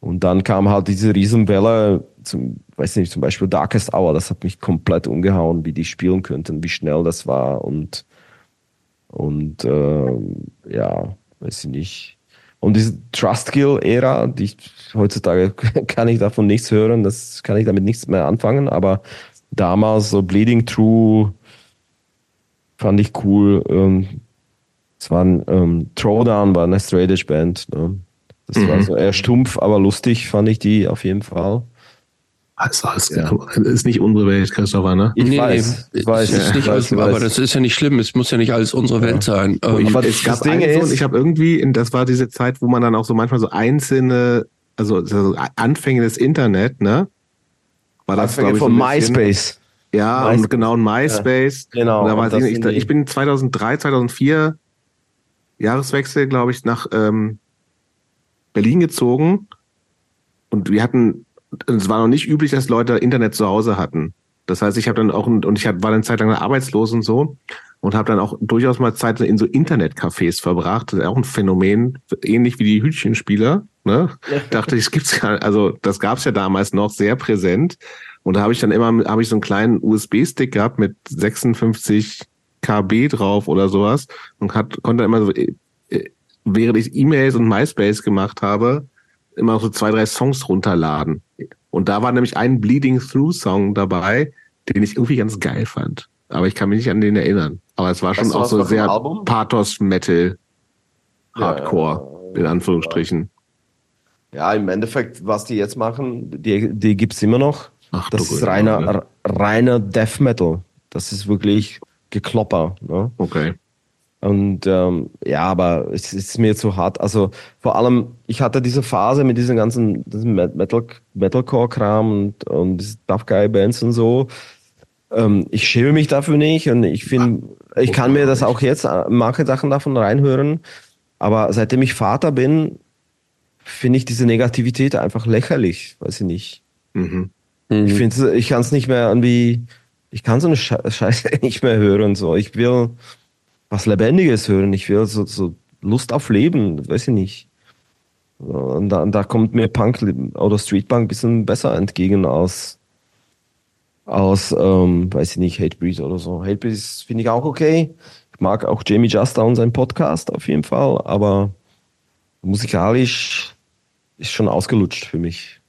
Und dann kam halt diese Riesenwelle, zum, weiß nicht, zum Beispiel Darkest Hour, das hat mich komplett umgehauen, wie die spielen könnten, wie schnell das war und, und äh, ja, weiß ich nicht. Und diese Trustkill-Ära, die ich, heutzutage kann ich davon nichts hören, das kann ich damit nichts mehr anfangen, aber damals so Bleeding True fand ich cool. Ähm, es war ein ähm, Throwdown, war eine Straight Edge Band. Ne? Das mhm. war so eher stumpf, aber lustig fand ich die auf jeden Fall. Also, das ja. ist nicht unsere Welt, Christopher, ne? Ich nee, weiß, ich weiß, ist nicht weiß, alles, aber das ist ja nicht schlimm. Es muss ja nicht alles unsere Welt ja. sein. Ähm, aber es gab Ding ist, ich habe irgendwie, das war diese Zeit, wo man dann auch so manchmal so einzelne, also, also Anfänge des Internet, ne? War das Anfänge ich, von so MySpace. Ja, MySpace. und genau, ein MySpace. Ja, genau. da war ich, ich, bin 2003, 2004 Jahreswechsel, glaube ich, nach ähm, Berlin gezogen und wir hatten, es war noch nicht üblich, dass Leute Internet zu Hause hatten. Das heißt, ich habe dann auch, und ich war dann Zeit lang arbeitslos und so und habe dann auch durchaus mal Zeit in so Internetcafés verbracht. Das ist auch ein Phänomen, ähnlich wie die Hütchenspieler. Ne? Ja. Dachte ich, es gibt's gar, also das gab's ja damals noch sehr präsent. Und da habe ich dann immer, habe ich so einen kleinen USB-Stick gehabt mit 56 KB drauf oder sowas und hat, konnte immer so äh, während ich E-Mails und MySpace gemacht habe, immer so zwei, drei Songs runterladen. Und da war nämlich ein Bleeding Through Song dabei, den ich irgendwie ganz geil fand. Aber ich kann mich nicht an den erinnern. Aber es war schon weißt auch so sehr Pathos-Metal. Hardcore, in Anführungsstrichen. Ja, im Endeffekt, was die jetzt machen, die, die gibt's immer noch. Ach, das ist reiner, ne? reiner Death Metal. Das ist wirklich Geklopper. Ne? Okay. Und ähm, ja, aber es ist mir zu hart. Also vor allem, ich hatte diese Phase mit diesen ganzen diesem Metal, Metalcore-Kram und, und diese Tough Guy Bands und so. Ähm, ich schäme mich dafür nicht und ich finde, ich kann mir das auch jetzt äh, manche Sachen davon reinhören. Aber seitdem ich Vater bin, finde ich diese Negativität einfach lächerlich. Weiß ich nicht. Mhm. Ich finde, ich kann es nicht mehr irgendwie, ich kann so eine Sche- Scheiße nicht mehr hören. So, ich will was Lebendiges hören. Ich will so, so Lust auf Leben. Weiß ich nicht. Und da, da kommt mir Punk oder Streetpunk ein bisschen besser entgegen als aus, ähm, weiß ich nicht, Hatebreed oder so. Hatebreed ist, finde ich auch okay. Ich mag auch Jamie Juster und seinen Podcast auf jeden Fall, aber musikalisch ist schon ausgelutscht für mich.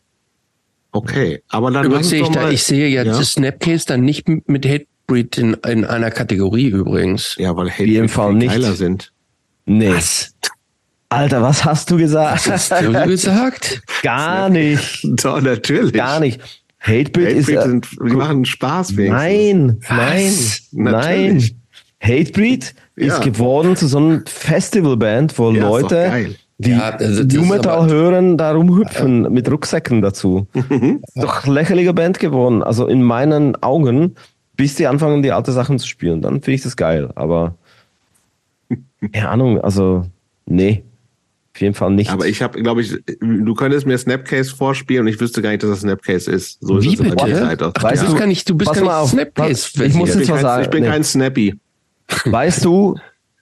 Okay, aber dann Übrigens sehe ich, da, ich sehe ja, ja? das Snapcase dann nicht mit Hatebreed in, in einer Kategorie übrigens. Ja, weil Hate jedem Fall nicht. geiler sind. Nee. Was? Alter, was hast du gesagt? Hast du gesagt? Gar nicht. Doch, natürlich. Gar nicht. Hatebreed Hatebreed ist. Äh, sind, die machen Spaß wenigstens. nein, nein, Was? nein. Natürlich. Hatebreed Ja. ist geworden zu so einem Festivalband, wo Ja, Leute, die Ja, also New Metal hören, da rumhüpfen mit Rucksäcken dazu. Mhm. Ist doch lächerliche Band geworden. Also in meinen Augen, bis die anfangen, die alte Sachen zu spielen, dann finde ich das geil. Aber keine Ahnung, also nee, auf jeden Fall nicht. Aber ich habe, glaube ich, du könntest mir Snapcase vorspielen und ich wüsste gar nicht, dass das Snapcase ist. So Wie ist es bitte? Ach, Weißt du bist du- gar nicht, du bist pass gar nicht. Snapcase. Ich muss Ich jetzt bin, mal kein, sagen, ich bin nee. kein Snappy, Weißt du,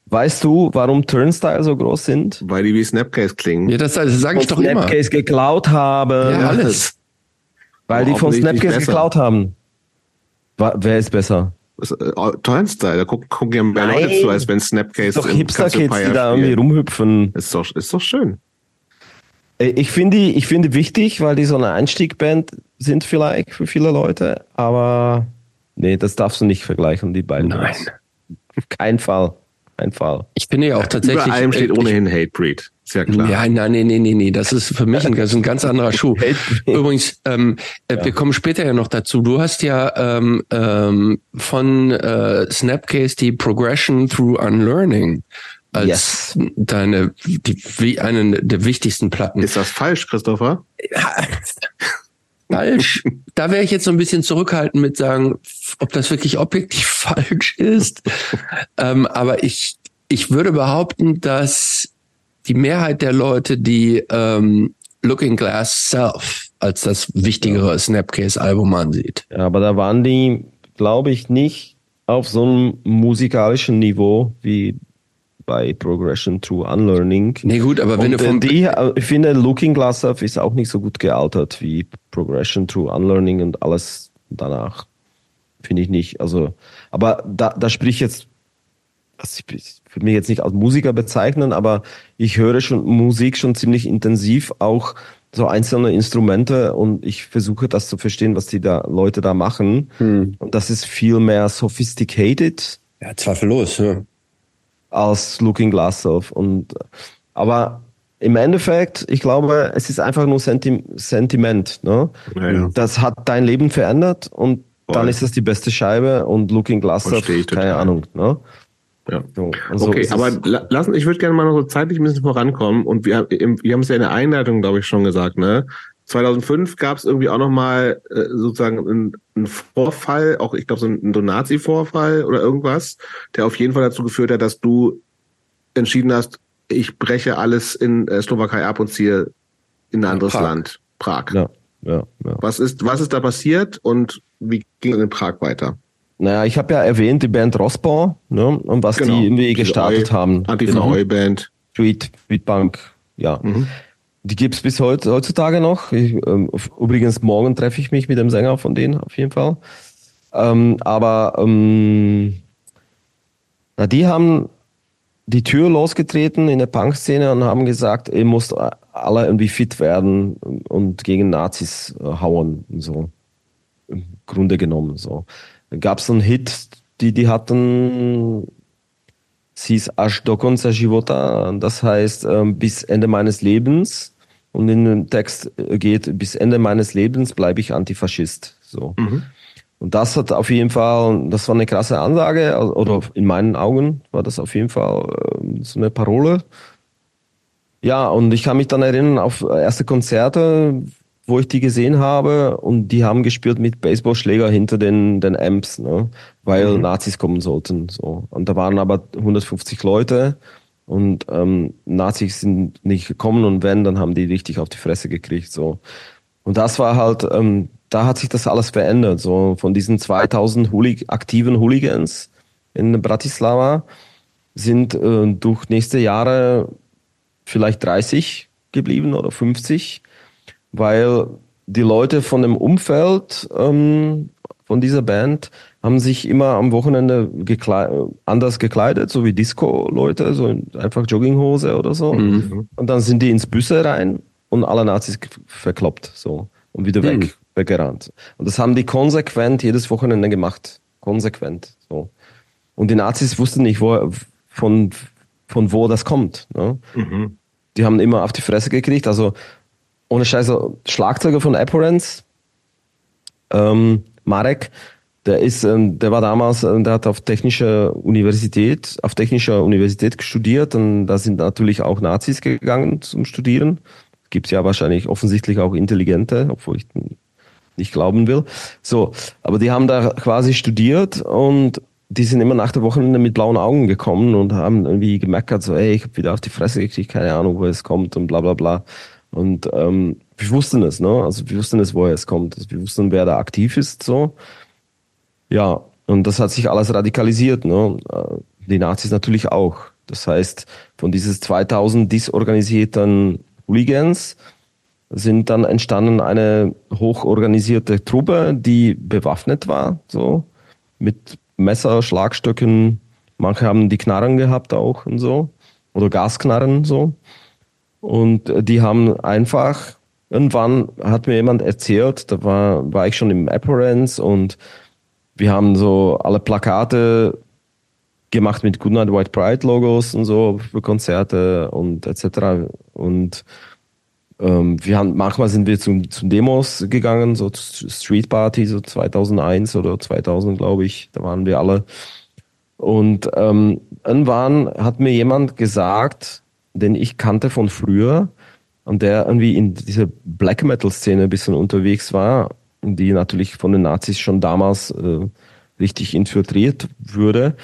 weißt du, warum Turnstile so groß sind? weil die wie Snapcase klingen. Ja, das, das sage ich doch immer. Snapcase geklaut haben. Ja, alles. Weil die von Snapcase geklaut haben. Wer ist besser? Äh, Turnstyle, da gucken, gucken ja mehr Nein. Leute zu, als wenn Snapcase Ist doch im Hipster-Kids, die da irgendwie rumhüpfen. Ist doch, ist doch schön. Äh, Ich finde die, ich finde die wichtig, weil die so eine Einstiegband sind vielleicht für viele Leute, aber nee, das darfst du nicht vergleichen, die beiden. Nein. Auf keinen Fall. Kein Fall. Ich finde ja auch tatsächlich. Über allem steht äh, ohnehin Hatebreed. Ist ja klar. Ja, nein, nee, nee, nee, nee. Das ist für mich ein, das ist ein ganz anderer Schuh. Übrigens, ähm, äh, wir kommen später ja noch dazu. Du hast ja ähm, ähm, von äh, Snapcase die Progression through Unlearning als Yes. deine die wie eine der wichtigsten Platten. Ist das falsch, Christopher? falsch. Da wäre ich jetzt so ein bisschen zurückhaltend mit sagen, ob das wirklich objektiv falsch ist. ähm, aber ich, ich würde behaupten, dass die Mehrheit der Leute, die ähm, Looking Glass Self als das wichtigere Snapcase-Album ansieht. Ja, aber da waren die, glaube ich, nicht auf so einem musikalischen Niveau wie bei Progression Through Unlearning. Nee, gut, aber wenn Und du vom die, äh, ich finde, Looking Glass Up ist auch nicht so gut gealtert wie Progression Through Unlearning und alles danach. Finde ich nicht. Also, aber da, da sprich jetzt, also ich, ich würde mich jetzt nicht als Musiker bezeichnen, aber ich höre schon Musik schon ziemlich intensiv, auch so einzelne Instrumente und ich versuche das zu verstehen, was die da Leute da machen. Hm. Und das ist viel mehr sophisticated ja, zweifellos. Ja. Als Looking Glass Off. Und aber im Endeffekt, ich glaube, es ist einfach nur Senti Sentiment. Ne? Ja, ja. Das hat dein Leben verändert und dann Voll. ist es die beste Scheibe und Looking Glass ich keine total. Ahnung. Ne? Ja. So, okay, aber lassen, ich würde gerne mal noch so zeitlich ein bisschen vorankommen und wir, wir haben es ja in der Einleitung, glaube ich, schon gesagt, ne? 2005 gab es irgendwie auch noch mal äh, sozusagen einen, einen Vorfall, auch ich glaube so ein, ein Nazi-Vorfall oder irgendwas, der auf jeden Fall dazu geführt hat, dass du entschieden hast, ich breche alles in äh, Slowakei ab und ziehe in ein anderes Prag. Land, Prag. ja, ja, ja. Was ist was ist da passiert und wie ging es in Prag weiter? Naja, ich habe ja erwähnt, die Band Rossbau ne? und was Genau. die irgendwie gestartet Eu- haben. Antifa Genau. Eu Band. Street, Streetpunk, ja. Mhm. Die gibt's bis heute, heutzutage noch. Ich, ähm, übrigens, morgen treffe ich mich mit dem Sänger von denen auf jeden Fall. Ähm, aber ähm, na, die haben die Tür losgetreten in der Punk-Szene und haben gesagt, ihr müsst alle irgendwie fit werden und gegen Nazis äh, hauen und so. Im Grunde genommen so. Dann gab's so einen Hit, die, die hatten Es hieß Až do života, das heißt ähm, bis Ende meines Lebens. Und in dem Text geht, bis Ende meines Lebens bleibe ich Antifaschist. So. Mhm. Und das hat auf jeden Fall, das war eine krasse Ansage, oder in meinen Augen war das auf jeden Fall äh, so eine Parole. Ja, und ich kann mich dann erinnern auf erste Konzerte, wo ich die gesehen habe und die haben gespielt mit Baseballschläger hinter den, den Amps, ne? weil mhm. Nazis kommen sollten. So. Und da waren aber 150 Leute und ähm, Nazis sind nicht gekommen und wenn, dann haben die richtig auf die Fresse gekriegt. So. Und das war halt, ähm, da hat sich das alles verändert. So von diesen 2000 Hoolig aktiven Hooligans in Bratislava sind äh, durch nächste Jahre vielleicht 30 geblieben oder 50 weil die Leute von dem Umfeld ähm, von dieser Band haben sich immer am Wochenende gekleid, anders gekleidet, so wie Disco-Leute, so einfach Jogginghose oder so. Mhm. Und dann sind die ins Büsse rein und alle Nazis verkloppt, so. Und wieder weg, mhm. weggerannt. Und das haben die konsequent jedes Wochenende gemacht. Konsequent, so. Und die Nazis wussten nicht, wo, von, von wo das kommt. Ne? Mhm. Die haben immer auf die Fresse gekriegt. Also ohne Scheiße, Schlagzeuger von Apparence, ähm, Marek, der ist, ähm, der war damals, äh, der hat auf technischer Universität, auf technischer Universität studiert und da sind natürlich auch Nazis gegangen zum Studieren. Gibt es ja wahrscheinlich offensichtlich auch Intelligente, obwohl ich nicht glauben will. So, aber die haben da quasi studiert und die sind immer nach der Wochenende mit blauen Augen gekommen und haben irgendwie gemeckert, so, ey, ich habe wieder auf die Fresse gekriegt, keine Ahnung, wo es kommt und bla bla bla. Und ähm, wir wussten es, ne? Also wir wussten es, woher es kommt. Also wir wussten, wer da aktiv ist, so. Ja, und das hat sich alles radikalisiert, ne? Äh, die Nazis natürlich auch. Das heißt, von dieses 2000 disorganisierten Hooligans sind dann entstanden eine hochorganisierte Truppe, die bewaffnet war, so mit Messer, Schlagstöcken. Manche haben die Knarren gehabt auch und so oder Gasknarren so. Und äh, die haben einfach, irgendwann hat mir jemand erzählt, da war, war ich schon im Apparence und wir haben so alle Plakate gemacht mit Goodnight White Pride Logos und so für Konzerte und etc. Und ähm, wir haben, manchmal sind wir zu, zu Demos gegangen, so Street Party, so 2001 oder 2000, glaube ich, da waren wir alle. Und ähm, irgendwann hat mir jemand gesagt, den ich kannte von früher und der irgendwie in dieser Black Metal-Szene ein bisschen unterwegs war, die natürlich von den Nazis schon damals äh, richtig infiltriert würde.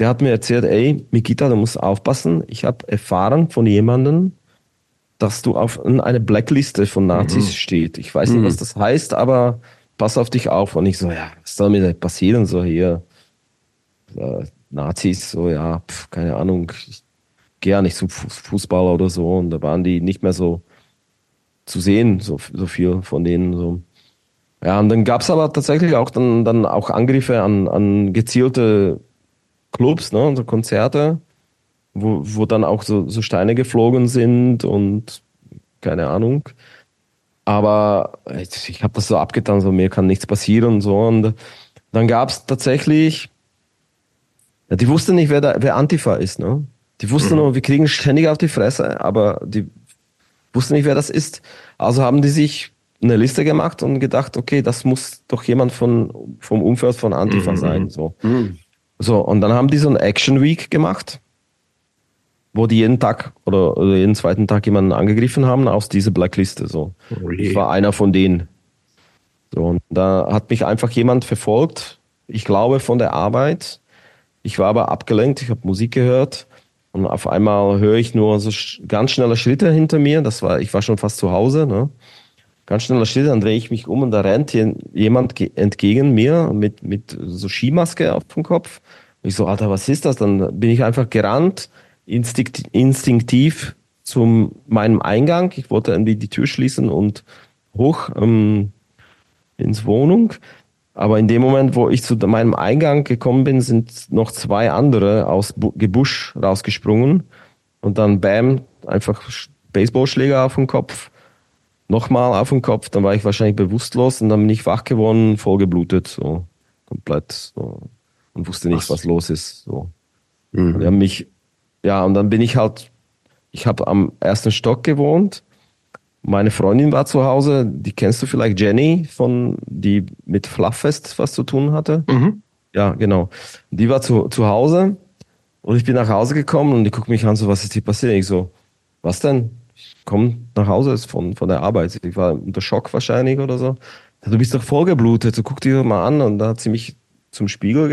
Der hat mir erzählt, ey, Mikita, du musst aufpassen. Ich habe erfahren von jemandem, dass du auf einer Blackliste von Nazis mhm. steht. Ich weiß nicht, mhm. was das heißt, aber pass auf dich auf. Und ich so, ja, was soll mir da passieren? So hier, äh, Nazis, so ja, pf, keine Ahnung. Ich ja nicht zum Fußballer oder so und da waren die nicht mehr so zu sehen, so, so viel von denen. So. Ja, und dann gab es aber tatsächlich auch dann, dann auch Angriffe an, an gezielte Clubs, ne, so Konzerte, wo, wo dann auch so, so Steine geflogen sind und keine Ahnung. Aber ich habe das so abgetan, so mir kann nichts passieren und so. Und dann gab es tatsächlich, ja, die wussten nicht, wer, da, wer Antifa ist, ne? Die wussten mhm. nur, wir kriegen ständig auf die Fresse, aber die wussten nicht, wer das ist. Also haben die sich eine Liste gemacht und gedacht, okay, das muss doch jemand von, vom Umfeld von Antifa mhm. sein. So. Mhm. so, und dann haben die so eine Action Week gemacht, wo die jeden Tag oder, oder jeden zweiten Tag jemanden angegriffen haben aus dieser Blackliste. So. Oh ich war einer von denen. So, und da hat mich einfach jemand verfolgt, ich glaube von der Arbeit. Ich war aber abgelenkt, ich habe Musik gehört und auf einmal höre ich nur so ganz schnelle Schritte hinter mir. Das war, ich war schon fast zu Hause, ne? Ganz schneller Schritte, dann drehe ich mich um und da rennt jemand entgegen mir mit, mit so Skimaske auf dem Kopf. Und ich so, Alter, was ist das? Dann bin ich einfach gerannt, instinkt, instinktiv zu meinem Eingang. Ich wollte irgendwie die Tür schließen und hoch ähm, ins Wohnung. Aber in dem Moment, wo ich zu meinem Eingang gekommen bin, sind noch zwei andere aus Gebusch rausgesprungen und dann bam, einfach Baseballschläger auf den Kopf, nochmal auf den Kopf, dann war ich wahrscheinlich bewusstlos und dann bin ich wach geworden, voll geblutet, so komplett so und wusste nicht, was, was los ist. So. Mhm. Die haben mich ja, und dann bin ich halt, ich habe am ersten Stock gewohnt. Meine Freundin war zu Hause, die kennst du vielleicht, Jenny, von, die mit Flufffest was zu tun hatte. Mhm. Ja, genau. Die war zu, zu Hause und ich bin nach Hause gekommen und die guckt mich an, so, was ist hier passiert? Ich so, was denn? Ich komme nach Hause von, von der Arbeit. Ich war unter Schock wahrscheinlich oder so. Du bist doch vollgeblutet, so guck dir mal an. Und da hat sie mich zum Spiegel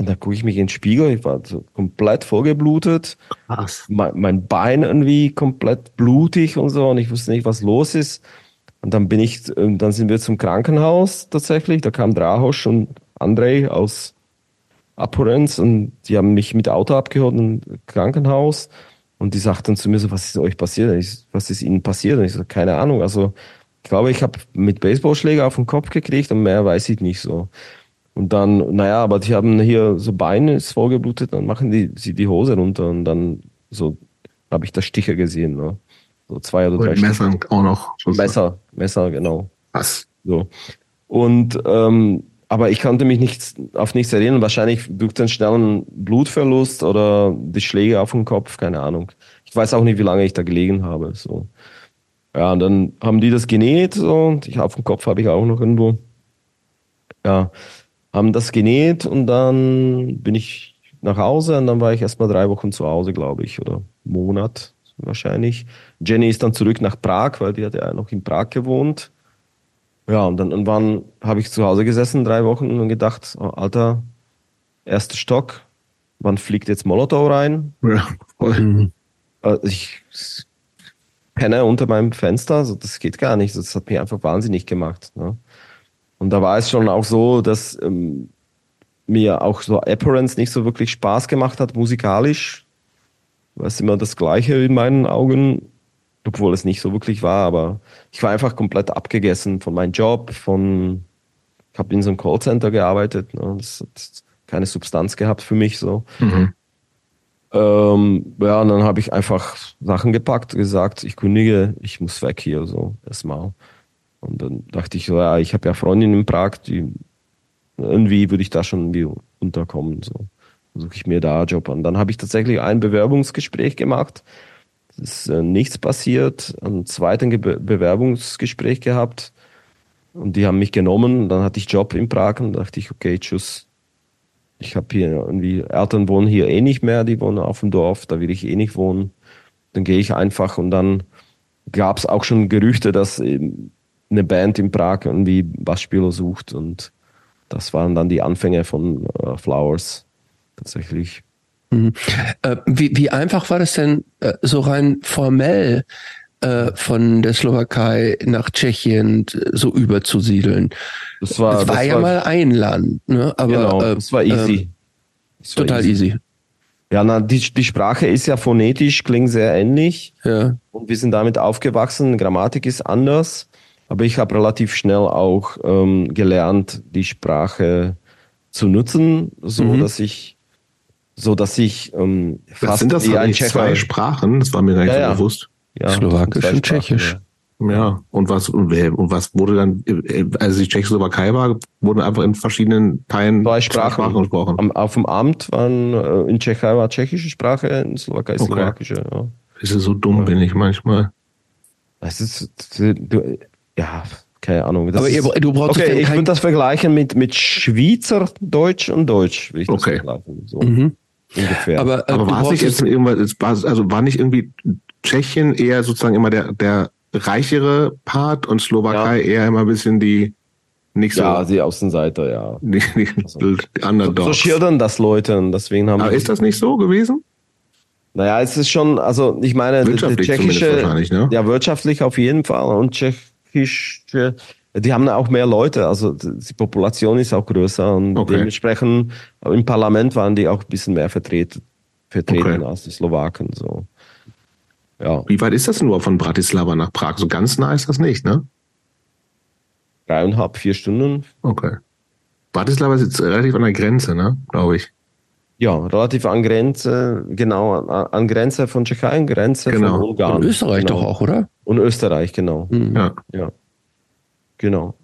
und dann gucke ich mich in den Spiegel, ich war so komplett vollgeblutet. Krass. Mein, mein Bein irgendwie komplett blutig und so und ich wusste nicht, was los ist. Und dann bin ich, ähm, dann sind wir zum Krankenhaus tatsächlich. Da kam Drahosch und Andrei aus Aporenz und die haben mich mit Auto abgeholt im Krankenhaus. Und die sagten zu mir so, was ist euch passiert? Ich, was ist ihnen passiert? Und ich so, keine Ahnung. Also ich glaube, ich habe mit Baseballschläger auf den Kopf gekriegt und mehr weiß ich nicht so. Und dann, naja, aber die haben hier so Beine ist vollgeblutet, dann machen die sie die Hose runter und dann so habe ich da Stiche gesehen, ne? So zwei oder drei Und Messer auch noch. Messer, Messer, genau. Was? So. Und ähm, aber ich konnte mich nicht auf nichts erinnern. Wahrscheinlich durch den schnellen Blutverlust oder die Schläge auf den Kopf, keine Ahnung. Ich weiß auch nicht, wie lange ich da gelegen habe. So. Ja, und dann haben die das genäht so, und ich auf dem Kopf habe ich auch noch irgendwo. Ja, haben das genäht und dann bin ich nach Hause und dann war ich erstmal drei Wochen zu Hause, glaube ich, oder Monat wahrscheinlich. Jenny ist dann zurück nach Prag, weil die hat ja noch in Prag gewohnt. Ja, und dann irgendwann habe ich zu Hause gesessen, drei Wochen, und gedacht, oh, Alter, erster Stock, wann fliegt jetzt Molotow rein? Ja, voll. Äh, Ich penne unter meinem Fenster, also das geht gar nicht. Das hat mich einfach wahnsinnig gemacht. Ne? Und da war es schon auch so, dass ähm, mir auch so Apparence nicht so wirklich Spaß gemacht hat, musikalisch. War es immer das Gleiche in meinen Augen, obwohl es nicht so wirklich war, aber ich war einfach komplett abgegessen von meinem Job, von ich habe in so einem Callcenter gearbeitet, ne? das hat keine Substanz gehabt für mich so. Mhm. Ähm, ja, und dann habe ich einfach Sachen gepackt, gesagt, ich kündige, ich muss weg hier, so erstmal. Und dann dachte ich, so, ja, ich habe ja Freundin in Prag, die irgendwie würde ich da schon irgendwie unterkommen. So suche ich mir da einen Job an. Dann habe ich tatsächlich ein Bewerbungsgespräch gemacht. Es ist äh, nichts passiert. Ein zweiten Ge Bewerbungsgespräch gehabt. Und die haben mich genommen. Dann hatte ich Job in Prag und dachte ich, okay, tschüss. Ich habe hier irgendwie, Eltern wohnen hier eh nicht mehr, die wohnen auf dem Dorf, da will ich eh nicht wohnen. Dann gehe ich einfach und dann gab es auch schon Gerüchte, dass eben eine Band in Prag irgendwie Bassspieler sucht und das waren dann die Anfänge von äh, Flowers tatsächlich. Mhm. Äh, wie, wie einfach war das denn äh, so rein formell äh, von der Slowakei nach Tschechien äh, so überzusiedeln? Das war, Es war das ja mal ein Land, ne? aber genau, äh, das war easy. ähm, Das war total easy. Ja, na, die, die Sprache ist ja phonetisch, klingt sehr ähnlich. Ja. Und wir sind damit aufgewachsen. Grammatik ist anders. Aber ich habe relativ schnell auch ähm, gelernt, die Sprache zu nutzen, so Mhm. dass ich, so dass ich ähm, Was fast sind das wie ein eigentlich zwei Tschecher. Sprachen? Das war mir gar nicht Ja, so ja. bewusst. Ja, Slowakisch zwei und Sprachen, Tschechisch. ja. Ja, und was, und und was wurde dann, äh, als die Tschechoslowakei war, wurden einfach in verschiedenen Teilen Zwei Sprachen. gesprochen. Am, auf dem Amt waren äh, in Tschechei war tschechische Sprache, in Slowakei Okay. slowakische. Ja. Ist so dumm bin ich manchmal. Das ist, du, ja, keine Ahnung. Das Aber ihr, ist, du brauchst okay, ich würde das vergleichen mit, mit Schweizer Deutsch und Deutsch. Will ich das Okay. vergleichen, so Mhm. ungefähr. Aber, äh, Aber war es nicht jetzt irgendwas, also war nicht irgendwie Tschechien eher sozusagen immer der, der reichere Part und Slowakei eher immer ein bisschen die nicht so, ja, die Außenseiter, ja. die, die, die So, schildern das Leute und deswegen haben Aber ist das nicht so gewesen? Naja, es ist schon, also ich meine, Wirtschaftlich zumindest tschechische, wahrscheinlich, ne? ja, wirtschaftlich auf jeden Fall und tschechische, die haben auch mehr Leute, also die Population ist auch größer und Okay. dementsprechend im Parlament waren die auch ein bisschen mehr vertreten, vertreten Okay. als die Slowaken, so. Ja, Wie weit ist das denn nur von Bratislava nach Prag? So ganz nah ist das nicht, ne? dreieinhalb, vier Stunden. Okay. Bratislava ist jetzt relativ an der Grenze, ne? Glaube ich. Ja, relativ an Grenze, genau, an, Grenze von Tschechei, an Grenze Genau. von Ungarn. und Österreich genau. doch auch, oder? Und Österreich, genau. Mhm. Ja. Ja, genau.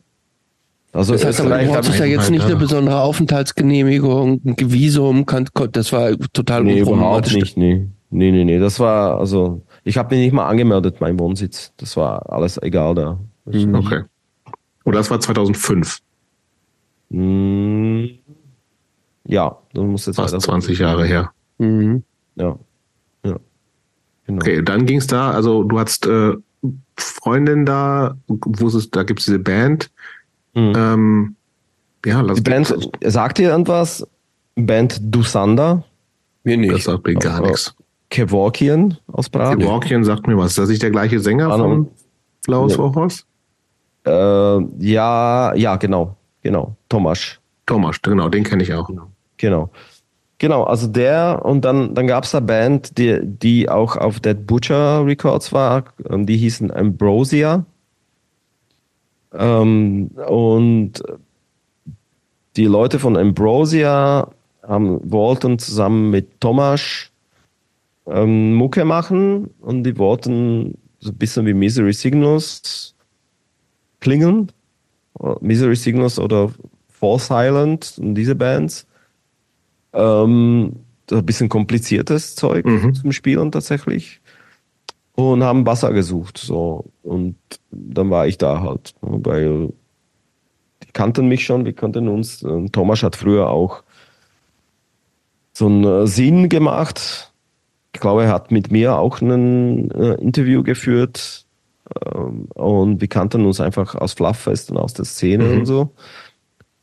Also das heißt aber, du brauchst ja jetzt nicht eine besondere Aufenthaltsgenehmigung, ein Visum, das war total nee, überhaupt nicht, nee. Nee, nee, nee, das war, also, ich habe mich nicht mal angemeldet, mein Wohnsitz. Das war alles egal da. Mhm. Okay. Oder das war 2005? Mm, ja, das muss jetzt Fast 20 Jahre her. Mhm. Ja. ja. Genau. Okay, dann ging es da, also du hattest äh, Freundin da, wusstest, da gibt es diese Band. Mhm. Ähm, ja, lass Die Band, sagt ihr irgendwas? Band Dusanda? Mir nicht. Das sagt mir gar nichts. Kevorkian aus Prag. Kevorkian sagt mir was. Ist das nicht der gleiche Sänger Ahnung. von Flowers ja. for Horse? Äh, ja, ja, genau. Genau. Tomasz. Tomasz, genau, den kenne ich auch. Genau. Genau, also der und dann, dann gab es eine Band, die, die auch auf Dead Butcher Records war, die hießen Ambrosia. Ähm, und die Leute von Ambrosia haben, wollten zusammen mit Tomasz ähm, Mucke machen und die wollten so ein bisschen wie Misery Signals klingen. Misery Signals oder False Silent und diese Bands. Ähm, ein bisschen kompliziertes Zeug mhm. zum Spielen tatsächlich. Und haben Wasser gesucht. So. Und dann war ich da halt. Weil die kannten mich schon, wir kannten uns. Thomas hat früher auch so einen Sinn gemacht ich glaube, er hat mit mir auch ein äh, Interview geführt ähm, und wir kannten uns einfach aus Flufffest und aus der Szene mhm. und so.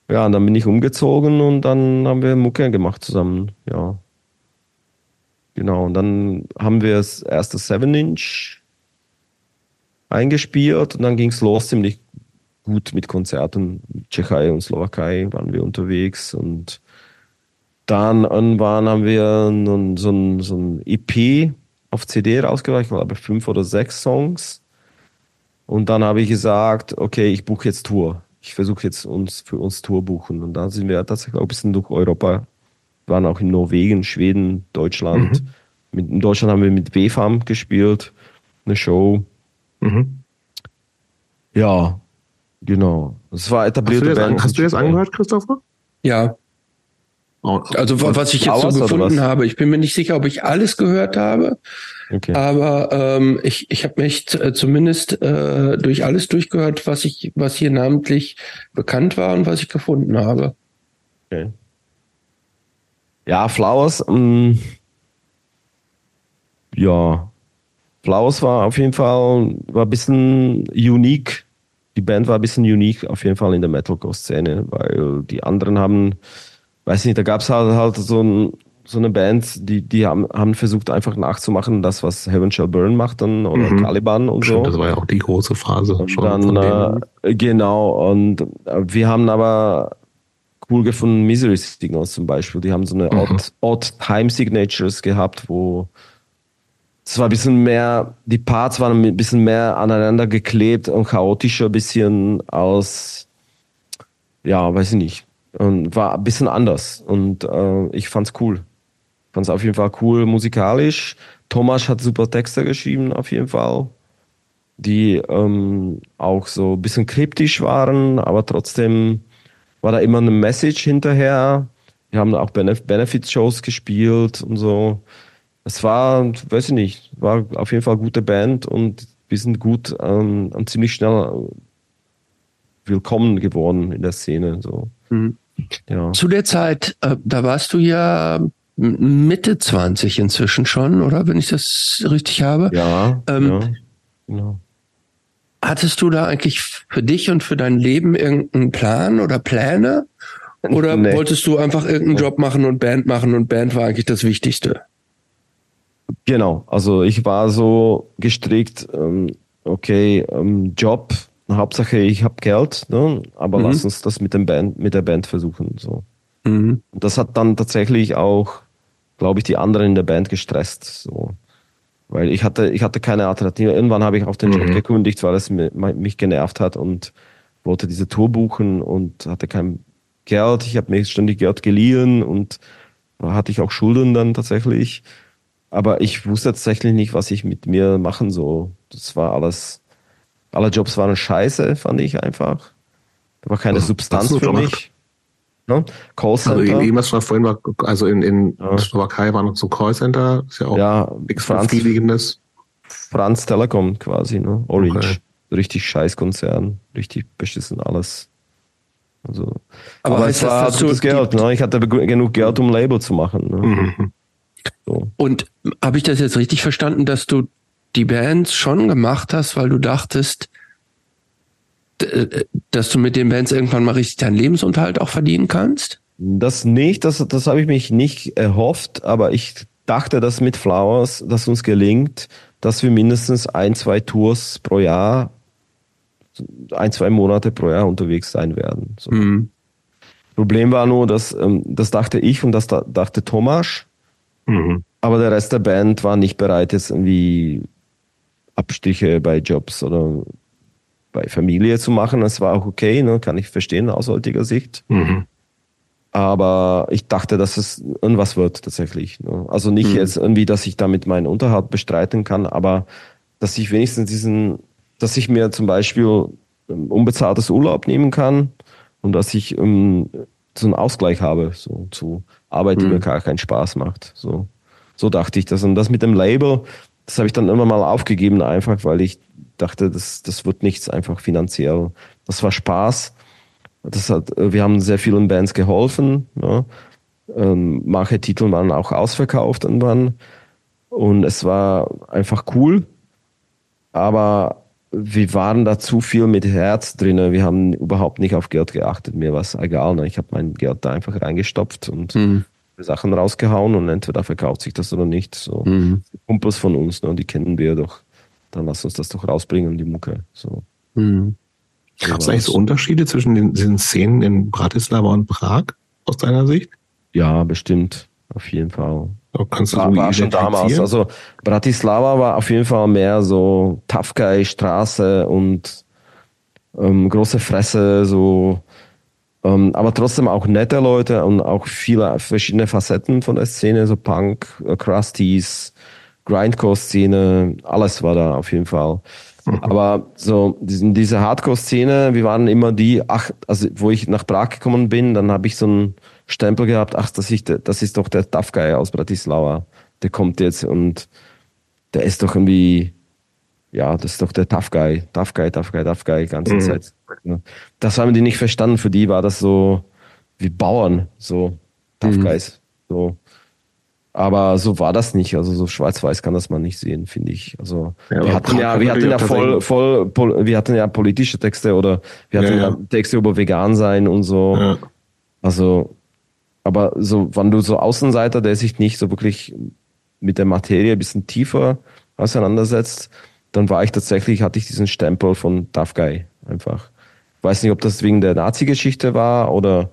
Ja, und dann bin ich umgezogen und dann haben wir Mucke gemacht zusammen, ja. Genau, und dann haben wir das erste 7-Inch eingespielt und dann ging es los ziemlich gut mit Konzerten. Tschechei und Slowakei waren wir unterwegs und dann irgendwann haben wir so ein, so ein EP auf CD rausgebracht, ich glaube fünf oder sechs Songs. Und dann habe ich gesagt, okay, ich buche jetzt Tour. Ich versuche jetzt uns für uns Tour buchen. Und dann sind wir tatsächlich auch ein bisschen durch Europa. Wir waren auch in Norwegen, Schweden, Deutschland. Mhm. Mit, in Deutschland haben wir mit BFAM gespielt, eine Show. Mhm. Ja, genau. Es war etablierte hast du Band. Hast du das angehört, Christopher? Ja. Also was ich jetzt so gefunden habe, ich bin mir nicht sicher, ob ich alles gehört habe, okay. aber ähm, ich, ich habe mich äh, zumindest äh, durch alles durchgehört, was ich, was hier namentlich bekannt war und was ich gefunden habe. Okay. Ja, Flowers, ähm, ja, Flowers war auf jeden Fall war ein bisschen unique. Die Band war ein bisschen unique auf jeden Fall in der Metalcore-Szene, weil die anderen haben weiß nicht, da gab es halt, halt so, ein, so eine Band, die, die haben, haben versucht einfach nachzumachen, das, was Heaven Shall Burn macht dann oder mhm. Caliban und Stimmt, so. Das war ja auch die große Phase und schon. Dann, äh, genau, und äh, wir haben aber cool gefunden Misery Signals zum Beispiel. Die haben so eine mhm. Odd, Odd Time Signatures gehabt, wo es war ein bisschen mehr, die Parts waren ein bisschen mehr aneinander geklebt und chaotischer, ein bisschen aus, ja, weiß ich nicht, und war ein bisschen anders. Und äh, ich fand's cool. Fand's auf jeden Fall cool musikalisch. Thomas hat super Texte geschrieben, auf jeden Fall. Die ähm, auch so ein bisschen kryptisch waren, aber trotzdem war da immer eine Message hinterher. Wir haben auch Benef Benefit-Shows gespielt und so. Es war, weiß ich nicht, war auf jeden Fall eine gute Band und wir sind gut ähm, ziemlich schnell willkommen geworden in der Szene. So. Mhm. Ja. Zu der Zeit, äh, da warst du ja Mitte 20 inzwischen schon, oder? Wenn ich das richtig habe. Ja. Ähm, ja genau. Hattest du da eigentlich für dich und für dein Leben irgendeinen Plan oder Pläne? Oder nee. wolltest du einfach irgendeinen Job machen und Band machen und Band war eigentlich das Wichtigste? Genau, also ich war so gestrickt, ähm, okay, ähm, Job, Hauptsache ich habe Geld, ne? aber mhm. lass uns das mit, dem Band, mit der Band versuchen. So. Mhm. Und das hat dann tatsächlich auch, glaube ich, die anderen in der Band gestresst. So. Weil ich hatte, ich hatte keine Alternative. Irgendwann habe ich auf den mhm. Job gekündigt, weil es mich genervt hat und wollte diese Tour buchen und hatte kein Geld. Ich habe mir ständig Geld geliehen und da hatte ich auch Schulden dann tatsächlich. Aber ich wusste tatsächlich nicht, was ich mit mir machen soll. Das war alles alle Jobs waren scheiße, fand ich einfach. Da war keine Was Substanz für gemacht? mich. Ne? Also Callcenter. irgendwas schon vorhin war, also in, in Ja. Slowakei war noch so ein Callcenter, ist ja auch ja, nichts Franz, Befriedigendes. Franz Telekom quasi, ne? Orange. Okay. Richtig scheiß Konzern, richtig beschissen alles. Also, Aber aber, es war gutes Geld, ne? Ich hatte genug Geld, um Label zu machen. Ne? Mhm. So. Und habe ich das jetzt richtig verstanden, dass du die Bands schon gemacht hast, weil du dachtest, äh, dass du mit den Bands irgendwann mal richtig deinen Lebensunterhalt auch verdienen kannst? Das nicht, das, das habe ich mich nicht erhofft, aber ich dachte, dass mit Flowers, dass uns gelingt, dass wir mindestens ein, zwei Tours pro Jahr, ein, zwei Monate pro Jahr unterwegs sein werden. So. Mhm. Problem war nur, dass ähm, das dachte ich und das da, dachte Thomas, Mhm. aber der Rest der Band war nicht bereit, jetzt irgendwie Abstriche bei Jobs oder bei Familie zu machen. Das war auch okay, ne? kann ich verstehen aus heutiger Sicht. Mhm. Aber ich dachte, dass es irgendwas wird tatsächlich. Ne? Also nicht Mhm. jetzt irgendwie, dass ich damit meinen Unterhalt bestreiten kann, aber dass ich wenigstens diesen, dass ich mir zum Beispiel ähm, unbezahltes Urlaub nehmen kann und dass ich ähm, so einen Ausgleich habe so zu Arbeit, die Mhm. mir gar keinen Spaß macht. So, so dachte ich das. Und das mit dem Label, das habe ich dann immer mal aufgegeben, einfach weil ich dachte, das, das wird nichts einfach finanziell. Das war Spaß. Das hat, wir haben sehr vielen Bands geholfen. Ne? Ähm, manche Titel waren auch ausverkauft irgendwann. Und es war einfach cool. Aber wir waren da zu viel mit Herz drin. Wir haben überhaupt nicht auf Geld geachtet. Mir war es egal. Ne? Ich habe mein Geld da einfach reingestopft und Mhm. Sachen rausgehauen und entweder verkauft sich das oder nicht. So Mhm. Kumpels von uns, ne? die kennen wir doch. Dann lass uns das doch rausbringen, die Mucke. So. Mhm. Gab es eigentlich so Unterschiede zwischen den, diesen Szenen in Bratislava und Prag aus deiner Sicht? Ja, bestimmt. Auf jeden Fall. Oder Kannst du War, so war schon damals. Also Bratislava war auf jeden Fall mehr so Guy Straße und ähm, große Fresse, so ähm, aber trotzdem auch nette Leute und auch viele verschiedene Facetten von der Szene, so Punk, äh, Crusties, Grindcore-Szene, alles war da auf jeden Fall. Aber so diesen, diese Hardcore-Szene, wir waren immer die, ach, also wo ich nach Prag gekommen bin, dann habe ich so einen Stempel gehabt, ach, das ist, der- das ist doch der Tough Guy aus Bratislava. Der kommt jetzt und der ist doch irgendwie, ja, das ist doch der Tough Guy, Tough Guy, Tough Guy, Tough Guy, ganze Mhm. Zeit. Ja. Das haben die nicht verstanden. Für die war das so wie Bauern, so Tough Mhm. Guys. So. Aber so war das nicht. Also so schwarz-weiß kann das man nicht sehen, finde ich. Also Ja, wir hatten ja, wir hatten ja voll, voll, pol- wir hatten ja politische Texte oder wir hatten Ja, ja. Texte über vegan sein und so. Also, aber so, wenn du so Außenseiter, der sich nicht so wirklich mit der Materie ein bisschen tiefer auseinandersetzt, dann war ich tatsächlich, hatte ich diesen Stempel von Tough Guy einfach. Ich weiß nicht, ob das wegen der Nazi-Geschichte war oder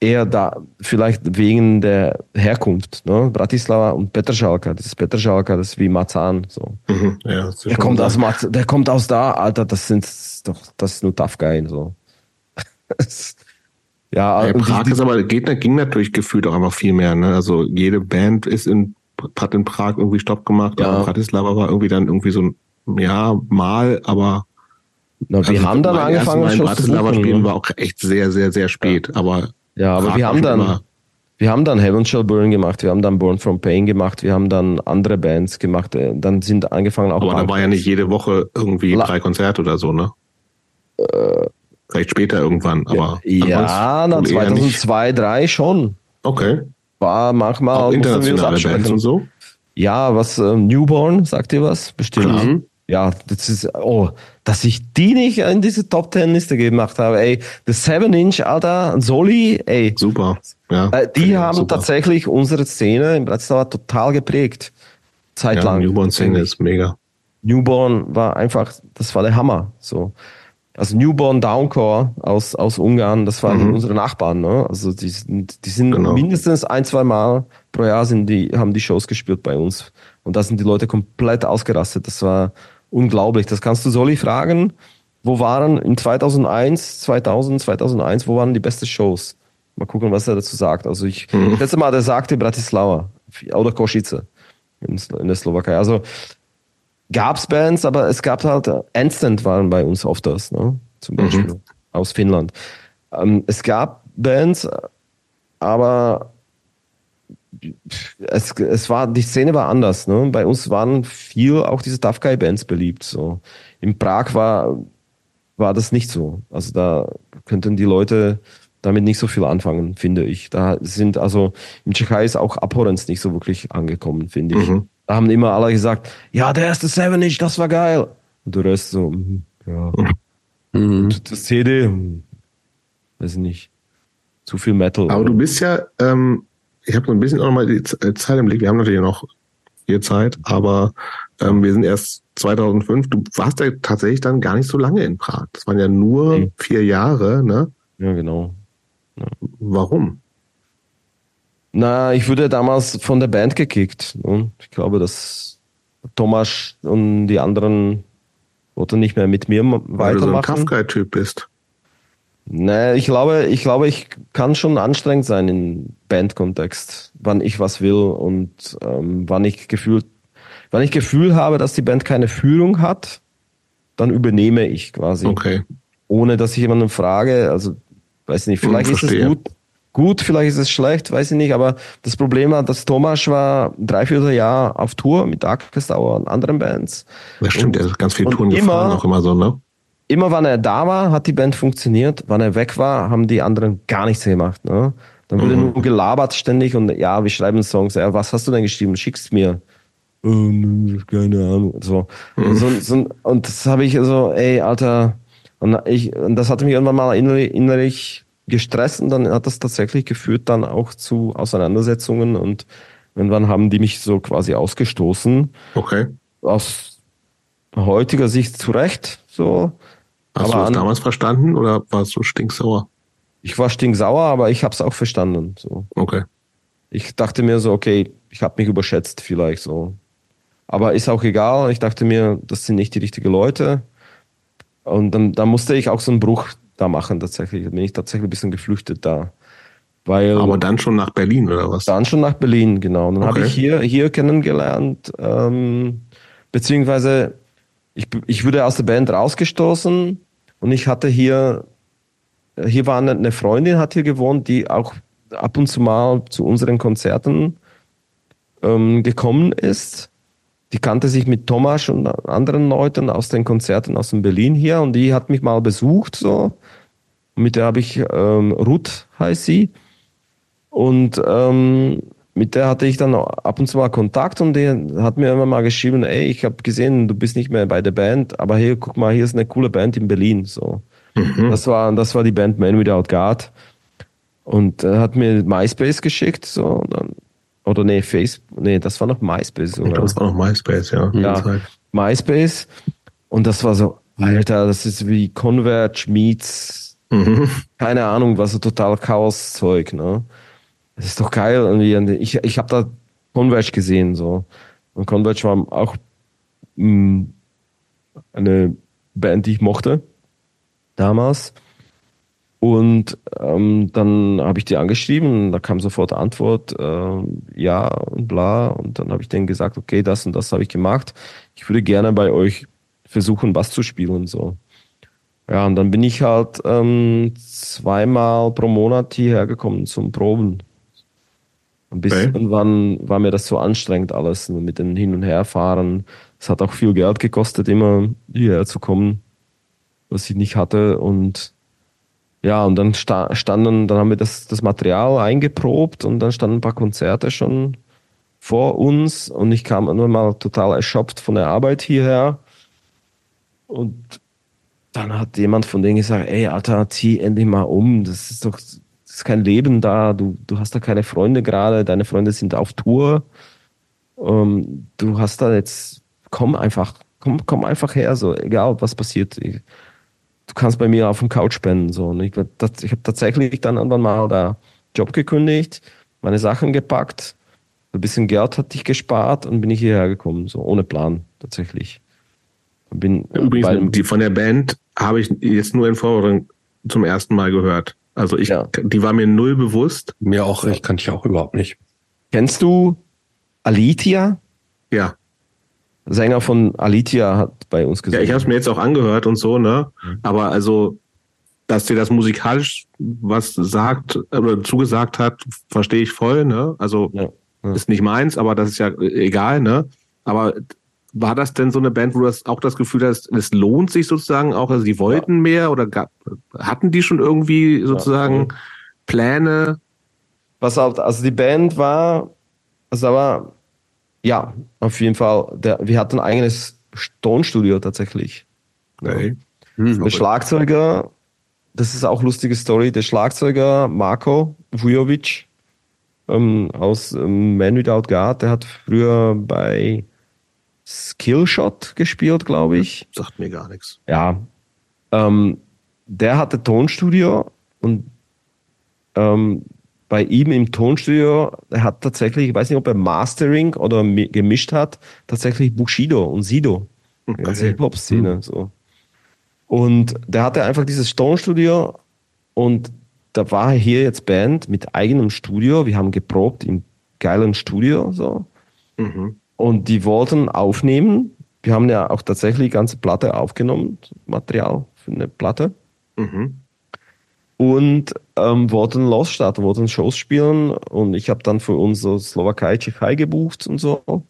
eher da, vielleicht wegen der Herkunft, ne? Bratislava und Petržalka. Das ist Petržalka, das ist wie Marzahn, so. Mhm. Ja, Der kommt aus Maz der kommt aus da, Alter, das sind doch, das ist nur Tough Guy, so. ja, Ja, Prag die, ist aber, geht, ging natürlich gefühlt auch einfach viel mehr. Ne? Also jede Band ist in, hat in Prag irgendwie Stopp gemacht. Ja. Bratislava war irgendwie dann irgendwie so ein, ja, mal, aber na, wir also haben dann angefangen, in Shows zu Bratislava buchen, spielen ne? war auch echt sehr, sehr, sehr spät. Aber Ja, aber wir haben dann, immer- wir haben dann Heaven Shall Burn gemacht, wir haben dann Born from Pain gemacht, wir haben dann andere Bands gemacht, äh, dann sind angefangen auch aber da war ja nicht jede Woche irgendwie La- drei Konzerte oder so, ne? Vielleicht später irgendwann, aber ja, na, ansonsten wohl eher nicht. 2002, 2003 schon. Okay. War manchmal Auch internationale Bands und so. Ja, was äh, Newborn, sagt ihr was? Bestimmt. Klar. Ja, das ist, oh, dass ich die nicht in diese Top Ten Liste gemacht habe, ey. The Seven Inch, Alter, Soli, ey. Super. Ja. Äh, die Ja, haben super. tatsächlich unsere Szene in Bratislava total geprägt. ja, Zeitlang. Newborn-Szene ist mega. Newborn war einfach, das war der Hammer. So. Also Newborn Downcore aus, aus Ungarn, das waren Mhm. unsere Nachbarn. Ne? Also die sind, die sind Genau. mindestens ein, zwei Mal pro Jahr sind die, haben die Shows gespielt bei uns. Und da sind die Leute komplett ausgerastet. Das war unglaublich. Das kannst du Soli fragen. Wo waren in 2001, 2000, 2001, wo waren die besten Shows? Mal gucken, was er dazu sagt. Also ich, Mhm. letzte Mal, der sagte Bratislava oder Kosice in, in der Slowakei. Also gab's Bands, aber es gab halt, äh, Instant waren bei uns oft das, ne? Zum Beispiel. aus Finnland. Ähm, es gab Bands, aber es, es war, die Szene war anders. Ne? Bei uns waren viel auch diese Tough Guy Bands beliebt. So. In Prag war, war das nicht so. Also da könnten die Leute damit nicht so viel anfangen, finde ich. Da sind also im Tschechei ist auch Abhorrence nicht so wirklich angekommen, finde ich. Mhm. Da haben immer alle gesagt, ja, der erste Seven Inch, das war geil. Und der Rest so, mhm, ja. Mhm. Das CD, hm, weiß ich nicht. Zu viel Metal. Aber du bist ja, ähm, ich habe so ein bisschen auch nochmal die äh, Zeit im Blick. Wir haben natürlich noch viel Zeit, aber ähm, wir sind erst 2005. Du warst ja tatsächlich dann gar nicht so lange in Prag. Das waren ja nur okay. vier Jahre, ne? Ja, genau. Ja. Warum? Na, ich wurde damals von der Band gekickt. Und ich glaube, dass Thomas und die anderen wollten nicht mehr mit mir weitermachen. Weil du so ein Kafka-Typ bist. Nee, ich glaube, ich glaube, ich kann schon anstrengend sein im Bandkontext, wann ich was will und ähm, wann ich gefühlt, wann ich Gefühl habe, dass die Band keine Führung hat, dann übernehme ich quasi. Okay. Ohne dass ich jemanden frage, also weiß nicht, vielleicht ist es gut, gut, vielleicht ist es schlecht, weiß ich nicht, aber das Problem war, dass Thomas war drei, vier Jahre auf Tour mit Hour und anderen Bands. Das stimmt, und, er ist ganz viel Touren gefahren, auch immer so, ne? immer wann er da war, hat die Band funktioniert. Wann er weg war, haben die anderen gar nichts gemacht. Ne? Dann wurde mhm. nur gelabert ständig und ja, wir schreiben Songs. Ja, was hast du denn geschrieben? Schickst mir. Ähm, keine Ahnung. So. Mhm. so, so und das habe ich so, ey, Alter. Und, ich, und das hatte mich irgendwann mal innerlich, innerlich gestresst und dann hat das tatsächlich geführt dann auch zu Auseinandersetzungen und irgendwann haben die mich so quasi ausgestoßen. Okay. Aus heutiger Sicht zu Recht, so. Hast aber du das damals verstanden oder warst du stinksauer? Ich war stinksauer, aber ich habe es auch verstanden. So. Okay. Ich dachte mir so, okay, ich habe mich überschätzt vielleicht so. Aber ist auch egal. Ich dachte mir, das sind nicht die richtigen Leute. Und dann, dann musste ich auch so einen Bruch da machen tatsächlich. Bin ich tatsächlich ein bisschen geflüchtet da. Weil, Aber dann schon nach Berlin oder was? Dann schon nach Berlin, genau. Und dann okay. habe ich hier, hier kennengelernt, ähm, beziehungsweise ich, ich wurde aus der Band rausgestoßen und ich hatte hier, hier war eine, eine Freundin, hat hier gewohnt, die auch ab und zu mal zu unseren Konzerten ähm, gekommen ist. Die kannte sich mit Thomas und anderen Leuten aus den Konzerten aus dem Berlin hier und die hat mich mal besucht so. Mit der habe ich ähm, Ruth heißt sie und ähm, mit der hatte ich dann ab und zu mal Kontakt und die hat mir immer mal geschrieben, ey, ich habe gesehen, du bist nicht mehr bei der Band, aber hier, guck mal, hier ist eine coole Band in Berlin. So. Mhm. Das, war, das war die Band Man Without God. Und er hat mir MySpace geschickt, so, dann, oder nee, Facebook, nee, das war noch MySpace. Oder? Das war noch MySpace, ja. ja MySpace. Und das war so, Alter, das ist wie Converge meets, mhm. keine Ahnung, was so total Chaos-Zeug, ne? das ist doch geil. Irgendwie. Ich, ich habe da Converge gesehen so. Und Converge war auch mh, mm, eine Band, die ich mochte damals. Und ähm, dann habe ich die angeschrieben, da kam sofort Antwort, äh, ja und bla. Und dann habe ich denen gesagt, okay, das und das habe ich gemacht. Ich würde gerne bei euch versuchen, Bass zu spielen. So. Ja, und dann bin ich halt ähm, zweimal pro Monat hierher gekommen zum Proben. Und bis okay. irgendwann war mir das so anstrengend alles mit den Hin- und Herfahren. Es hat auch viel Geld gekostet, immer hierher zu kommen, was ich nicht hatte. Und ja, und dann standen, dann haben wir das, das Material eingeprobt und dann standen ein paar Konzerte schon vor uns und ich kam nur mal total erschöpft von der Arbeit hierher. Und dann hat jemand von denen gesagt, ey, Alter, zieh endlich mal um. Das ist doch ist kein Leben da, du, du hast da keine Freunde gerade, deine Freunde sind auf Tour. Ähm, du hast da jetzt, komm einfach, komm, komm einfach her, so, egal was passiert. Ich, du kannst bei mir auf dem Couch spenden. So. Und ich, ich habe tatsächlich dann irgendwann mal da Job gekündigt, meine Sachen gepackt, ein bisschen Geld hatte ich gespart und bin ich hierher gekommen, so ohne Plan tatsächlich. Bin, Übrigens, die von der Band habe ich jetzt nur in Vorbereitung zum ersten Mal gehört. Also ich, ja. die war mir null bewusst. Mir auch, ich kannte ich auch überhaupt nicht. Kennst du Alitia? Ja. Sänger von Alitia hat bei uns gesagt. Ja, ich habe es mir jetzt auch angehört und so, ne? Mhm. Aber also dass dir das musikalisch was sagt oder zugesagt hat, verstehe ich voll, ne? Also ja, ja. ist nicht meins, aber das ist ja egal, ne? Aber war das denn so eine Band, wo du das auch das Gefühl hast, es lohnt sich sozusagen auch, also die wollten ja. mehr oder gab, hatten die schon irgendwie sozusagen Pläne? Was auf, also die Band war, also aber ja, auf jeden Fall, der, wir hatten ein eigenes Tonstudio tatsächlich. Okay. Hm, der Schlagzeuger, das ist auch eine lustige Story, der Schlagzeuger Marco Vujovic ähm, aus ähm, Man Without God, der hat früher bei Skillshot gespielt, glaube ich. Sagt mir gar nichts. Ja. Ähm, der hatte Tonstudio und ähm, bei ihm im Tonstudio, er hat tatsächlich, ich weiß nicht, ob er Mastering oder gemischt hat, tatsächlich Bushido und Sido. Okay. Ganze Hip-Hop-Szene. Mhm. So. Und der hatte einfach dieses Tonstudio und da war hier jetzt Band mit eigenem Studio. Wir haben geprobt im geilen Studio. So. Mhm. Und die wollten aufnehmen. Wir haben ja auch tatsächlich die ganze Platte aufgenommen, Material für eine Platte. Mhm. Und ähm, wollten losstarten, wollten Shows spielen. Und ich habe dann für uns so Slowakei, Tschechei gebucht und so.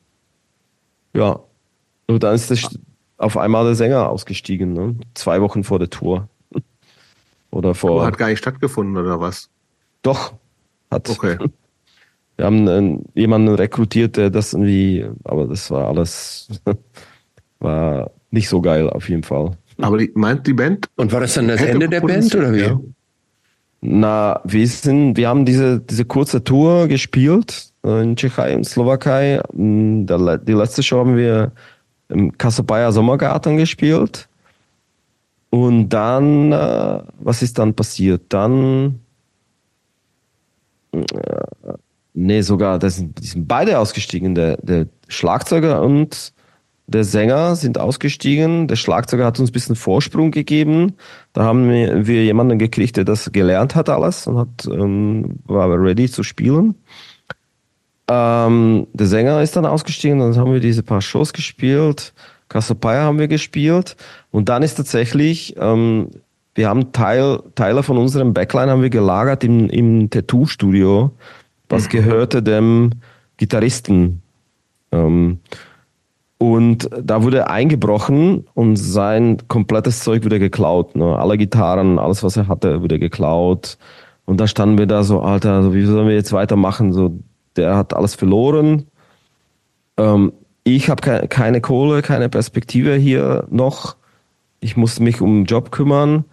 Ja. Und dann ist das auf einmal der Sänger ausgestiegen, ne? zwei Wochen vor der Tour. Oder vor. Tour hat gar nicht stattgefunden, oder was? Doch, hat. Okay. Wir haben äh, jemanden rekrutiert, der das irgendwie, aber das war alles, war nicht so geil auf jeden Fall. Aber die, meint die Band? Und war das dann das Ende der Band oder wie? Ja. Na, wir sind, wir haben diese, diese kurze Tour gespielt äh, in Tschechei und Slowakei. Mm, die letzte Show haben wir im Kasabaya Sommergarten gespielt. Und dann, äh, was ist dann passiert? Dann, äh, nee, sogar, das sind, die sind beide ausgestiegen. Der, der Schlagzeuger und der Sänger sind ausgestiegen. Der Schlagzeuger hat uns ein bisschen Vorsprung gegeben. Da haben wir, jemanden gekriegt, der das gelernt hat alles und hat, ähm, war ready zu spielen. Ähm, der Sänger ist dann ausgestiegen, dann haben wir diese paar Shows gespielt. Cassiopeia haben wir gespielt. Und dann ist tatsächlich, ähm, wir haben Teil, Teile von unserem Backline haben wir gelagert im, im Tattoo-Studio, was mhm. gehörte dem Gitarristen. Ähm, und da wurde eingebrochen und sein komplettes Zeug wurde geklaut. Ne? Alle Gitarren, alles, was er hatte, wurde geklaut. Und da standen wir da so, Alter, wie sollen wir jetzt weitermachen? So, der hat alles verloren. Ähm, ich habe ke keine Kohle, keine Perspektive hier noch. Ich musste mich um den Job kümmern.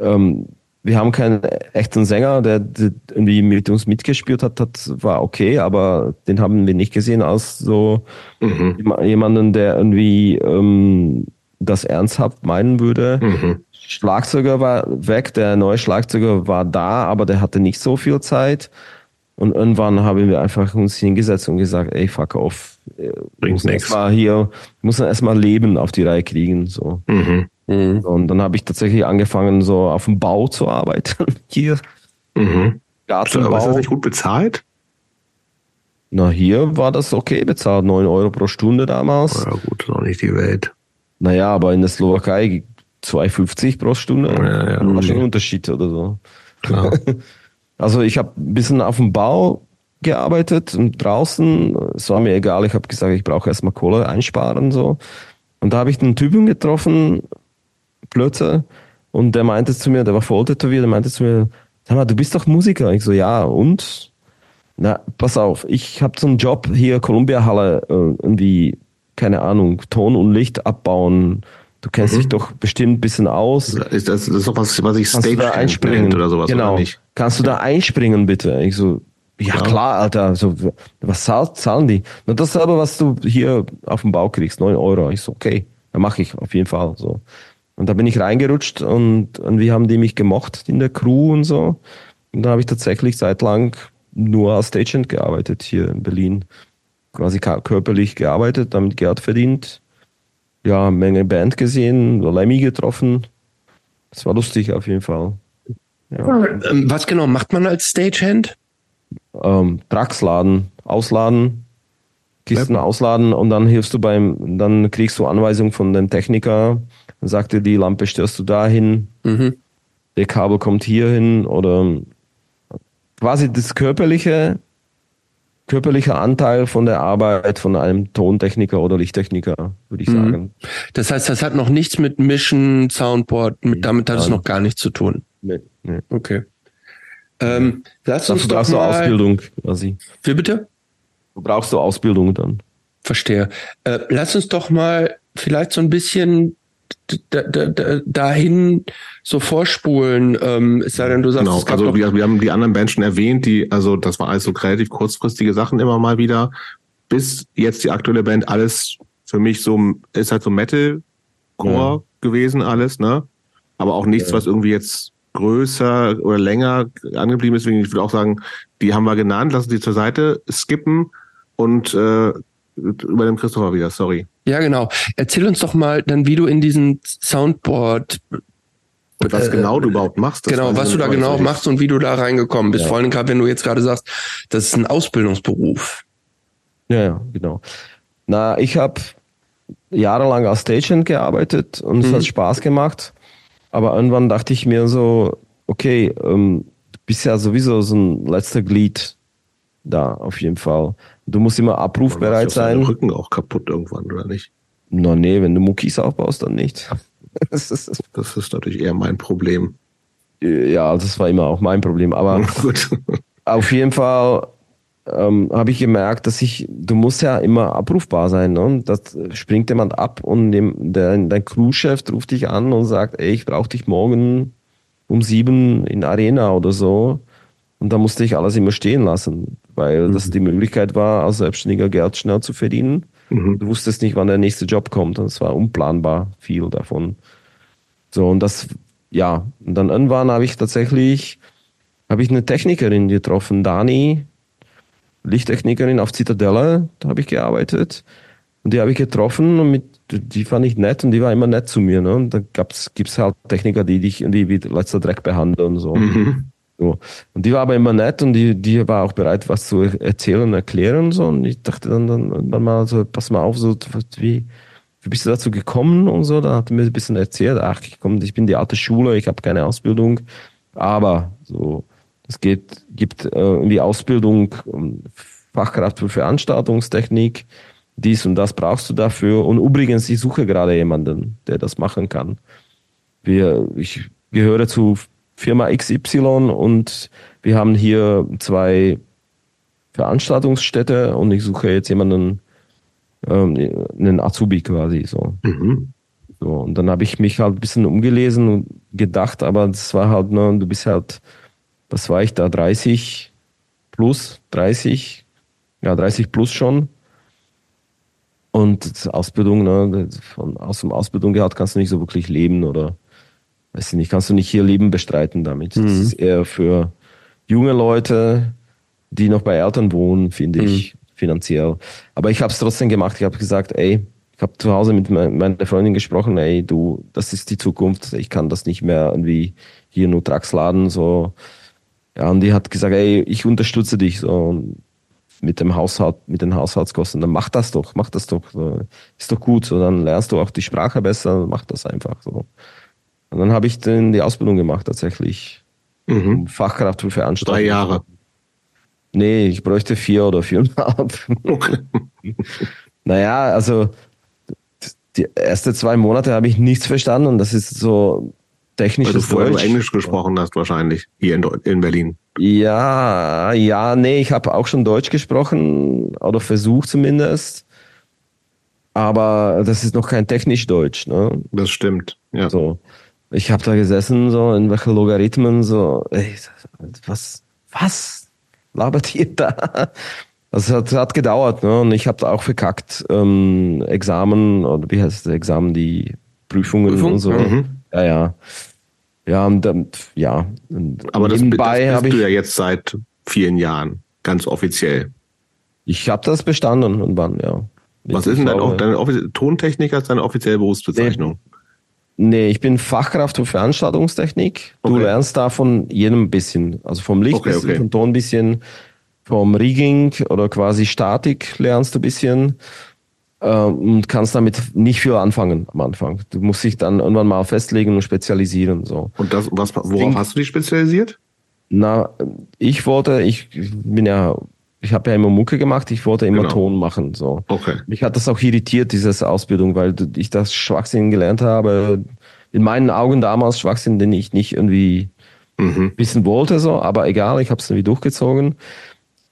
Ähm, wir haben keinen echten Sänger, der, der, irgendwie mit uns mitgespielt hat, das war okay, aber den haben wir nicht gesehen als so mhm. jemanden, der irgendwie ähm, das ernsthaft meinen würde. Mhm. Schlagzeuger war weg, der neue Schlagzeuger war da, aber der hatte nicht so viel Zeit. Und irgendwann haben wir einfach uns hingesetzt und gesagt, ey, fuck off. Bringt nichts. Hier, muss man erstmal Leben auf die Reihe kriegen, so. Mhm. Mhm. Und dann habe ich tatsächlich angefangen, so auf dem Bau zu arbeiten. hier. Mhm. Gartenbau. Aber ist das nicht gut bezahlt? Na, hier war das okay bezahlt, 9 Euro pro Stunde damals. Ja, gut, noch nicht die Welt. Naja, aber in der Slowakei 2,50 pro Stunde. Ja, ja, war schon ein Unterschied oder so. Klar. Also ich habe ein bisschen auf dem Bau gearbeitet und draußen. Es war mir egal, ich habe gesagt, ich brauche erstmal Kohle einsparen. so. Und da habe ich einen Typen getroffen, Plötze, und der meinte zu mir, der war voll tätowiert, der meinte zu mir, sag mal, du bist doch Musiker. Ich so, ja, und? Na, pass auf, ich habe so einen Job hier, Columbia Halle, äh, irgendwie, keine Ahnung, Ton und Licht abbauen, Du kennst mhm. dich doch bestimmt ein bisschen aus. Ist das, das ist doch was, was ich Stage da einspringen oder sowas, genau. Oder? Kannst du da einspringen, bitte? Ich so, ja, ja. klar, Alter. So, was zahlen die? Na, das ist aber, was du hier auf dem Bau kriegst, neun Euro. Ich so, okay, dann mache ich auf jeden Fall so. Und da bin ich reingerutscht und, und wie haben die mich gemocht in der Crew und so. Und da habe ich tatsächlich seit lang nur als Stagehand gearbeitet hier in Berlin. Quasi körperlich gearbeitet, damit Geld verdient ja, Menge Band gesehen, Lemmy getroffen. Das war lustig auf jeden Fall. Ja. Ähm, was genau macht man als Stagehand? Ähm, Trucks laden, ausladen, Kisten ausladen und dann hilfst du beim, dann kriegst du Anweisungen von dem Techniker, dann sagt dir die Lampe störst du dahin. Mhm. der Kabel kommt hier hin oder quasi das körperliche, körperliche Anteil von der Arbeit von einem Tontechniker oder Lichttechniker, würde ich mhm. sagen. Das heißt, das hat noch nichts mit Mischen, Soundboard, mit, damit hat es noch gar nichts zu tun. Nee, nee. Okay. Ähm, lass uns doch mal, Ausbildung quasi. Wie bitte? Du brauchst du Ausbildung dann. Verstehe. Äh, lass uns doch mal vielleicht so ein bisschen dahin so vorspulen, ähm, es sei denn, du sagst, genau. es also wir, wir, haben die anderen Bands schon erwähnt, die, also das war alles so relativ kurzfristige Sachen immer mal wieder, bis jetzt die aktuelle Band alles für mich so, ist halt so Metal-Core ja. gewesen alles, ne? Aber auch nichts, ja. was irgendwie jetzt größer oder länger angeblieben ist. Deswegen, ich würde auch sagen, die haben wir genannt, lassen sie zur Seite skippen und äh, über dem Christopher wieder, sorry. Ja, genau. Erzähl uns doch mal dann, wie du in diesen Soundboard und was äh, genau du überhaupt machst. Genau, was du da genau machst und wie du da reingekommen bist. Ja. Vor allem gerade, wenn du jetzt gerade sagst, das ist ein Ausbildungsberuf. Ja, ja, genau. Na, ich habe jahrelang als Stagehand gearbeitet und es mhm. hat Spaß gemacht. Aber irgendwann dachte ich mir so, okay, ähm, du bist ja sowieso so ein letzter Glied da, auf jeden Fall. Du musst immer abrufbereit sein. Dein Rücken auch kaputt irgendwann, oder nicht? Na nee, wenn du Muckis aufbaust, dann nicht. das, ist, das ist natürlich eher mein Problem. Ja, das war immer auch mein Problem. Aber auf jeden Fall ähm, habe ich gemerkt, dass ich, du musst ja immer abrufbar sein. Ne? Das springt jemand ab und dem, der, dein Crewchef ruft dich an und sagt, ey, ich brauche dich morgen um sieben in Arena oder so. Und da musste ich alles immer stehen lassen, weil mhm. das die Möglichkeit war, als Selbstständiger Geld schnell zu verdienen. Mhm. Du wusstest nicht, wann der nächste Job kommt. Und es war unplanbar viel davon. So, und das, ja, und dann irgendwann habe ich tatsächlich, habe ich eine Technikerin getroffen, Dani, Lichttechnikerin auf Zitadelle, da habe ich gearbeitet. Und die habe ich getroffen und mit, die fand ich nett und die war immer nett zu mir. Ne? Und da gibt es halt Techniker, die dich die wie letzter Dreck behandeln und so. Mhm. So. Und die war aber immer nett und die, die war auch bereit, was zu erzählen und erklären so. Und ich dachte dann, dann, dann mal so, pass mal auf, so, wie, wie bist du dazu gekommen und so? Da hat er mir ein bisschen erzählt, ach, ich komm, ich bin die alte Schule, ich habe keine Ausbildung, aber so, es geht, gibt äh, die Ausbildung Fachkraft für Veranstaltungstechnik, dies und das brauchst du dafür. Und übrigens, ich suche gerade jemanden, der das machen kann. Wir, ich gehöre zu Firma XY und wir haben hier zwei Veranstaltungsstätte und ich suche jetzt jemanden, ähm, einen Azubi quasi so. Mhm. so und dann habe ich mich halt ein bisschen umgelesen und gedacht, aber das war halt, ne, du bist halt, was war ich da, 30 plus, 30, ja 30 plus schon. Und Ausbildung, ne, von, aus dem Ausbildung gehabt kannst du nicht so wirklich leben oder weiß ich nicht, kannst du nicht hier Leben bestreiten damit. Mhm. Das ist eher für junge Leute, die noch bei Eltern wohnen, finde mhm. ich, finanziell. Aber ich habe es trotzdem gemacht. Ich habe gesagt, ey, ich habe zu Hause mit meiner Freundin gesprochen, ey, du, das ist die Zukunft. Ich kann das nicht mehr irgendwie hier nur Trucks laden, so. Ja, und die hat gesagt, ey, ich unterstütze dich, so, mit dem Haushalt, mit den Haushaltskosten. Dann mach das doch, mach das doch. So. Ist doch gut, so. Dann lernst du auch die Sprache besser, mach das einfach, so. Und dann habe ich dann die Ausbildung gemacht tatsächlich. Mhm. Fachkraft für Veranstaltungen. Drei Jahre. Nee, ich bräuchte vier oder viereinhalb. Okay. naja, also die ersten zwei Monate habe ich nichts verstanden und das ist so technisch. Weil du vorher Deutsch. Englisch gesprochen hast wahrscheinlich, hier in, in Berlin. Ja, ja, nee, ich habe auch schon Deutsch gesprochen oder versucht zumindest. Aber das ist noch kein technisch Deutsch, ne? Das stimmt, ja. So ich habe da gesessen, so in welche Logarithmen, so, ey, was, was labert ihr da? Das hat, hat gedauert, ne? Und ich habe da auch verkackt, ähm, Examen, oder wie heißt das Examen, die Prüfungen Prüfung? und so. Mhm. Ja, ja. Ja, und dann, ja. Und Aber das, nebenbei das bist du ja jetzt seit vielen Jahren, ganz offiziell. Ich habe das bestanden und wann, ja. Was ist denn deine, deine Tontechniker ist deine offizielle Berufsbezeichnung? Nee. Nee, ich bin Fachkraft für Veranstaltungstechnik. Du okay. lernst da von jedem ein bisschen. Also vom Licht okay, bisschen, okay. vom Ton ein bisschen, vom Rigging oder quasi Statik lernst du ein bisschen. äh, und kannst damit nicht viel anfangen am Anfang. Du musst dich dann irgendwann mal festlegen und spezialisieren. So. Und das, was, worauf hast du dich spezialisiert? Na, ich wollte, ich bin ja, ich habe ja immer Mucke gemacht, ich wollte immer Genau. Ton machen. So. Okay. Mich hat das auch irritiert, diese Ausbildung, weil ich das Schwachsinn gelernt habe. In meinen Augen damals Schwachsinn, den ich nicht irgendwie Mhm. wissen wollte, so, aber egal, ich habe es irgendwie durchgezogen.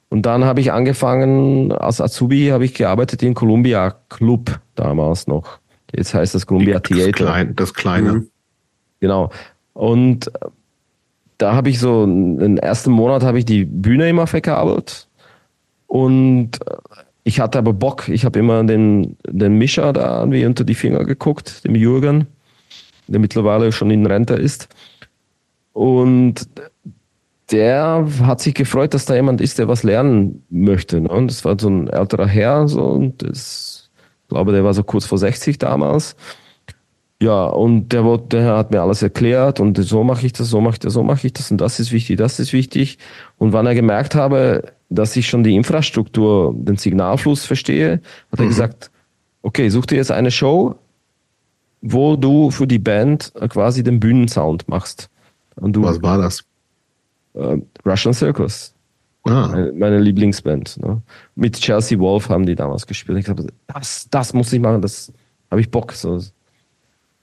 Und dann habe ich angefangen, als Azubi habe ich gearbeitet im Columbia Club damals noch. Jetzt heißt das Columbia Das, Theater. klein, das Kleine. Mhm. Genau. Und äh, da habe ich so, den ersten Monat habe ich die Bühne immer verkabelt. Und äh, ich hatte aber Bock. Ich habe immer den, den Mischer da irgendwie unter die Finger geguckt, dem Jürgen, der mittlerweile schon in Rente ist. Und der hat sich gefreut, dass da jemand ist, der was lernen möchte. Ne? Und das war so ein älterer Herr, so, und das, ich glaube, der war so kurz vor 60 damals. Ja, und der, der hat mir alles erklärt und so mache ich das, so mache ich das, so mache ich das und das ist wichtig, das ist wichtig. Und wann er gemerkt habe, dass ich schon die Infrastruktur, den Signalfluss verstehe, hat er gesagt, okay, such dir jetzt eine Show, wo du für die Band quasi den Bühnensound machst. Und du, Was war das? äh, Russian Circus, Ah, meine, meine Lieblingsband. Ne? Mit Chelsea Wolf haben die damals gespielt. Ich habe das, das muss ich machen, das habe ich Bock. So.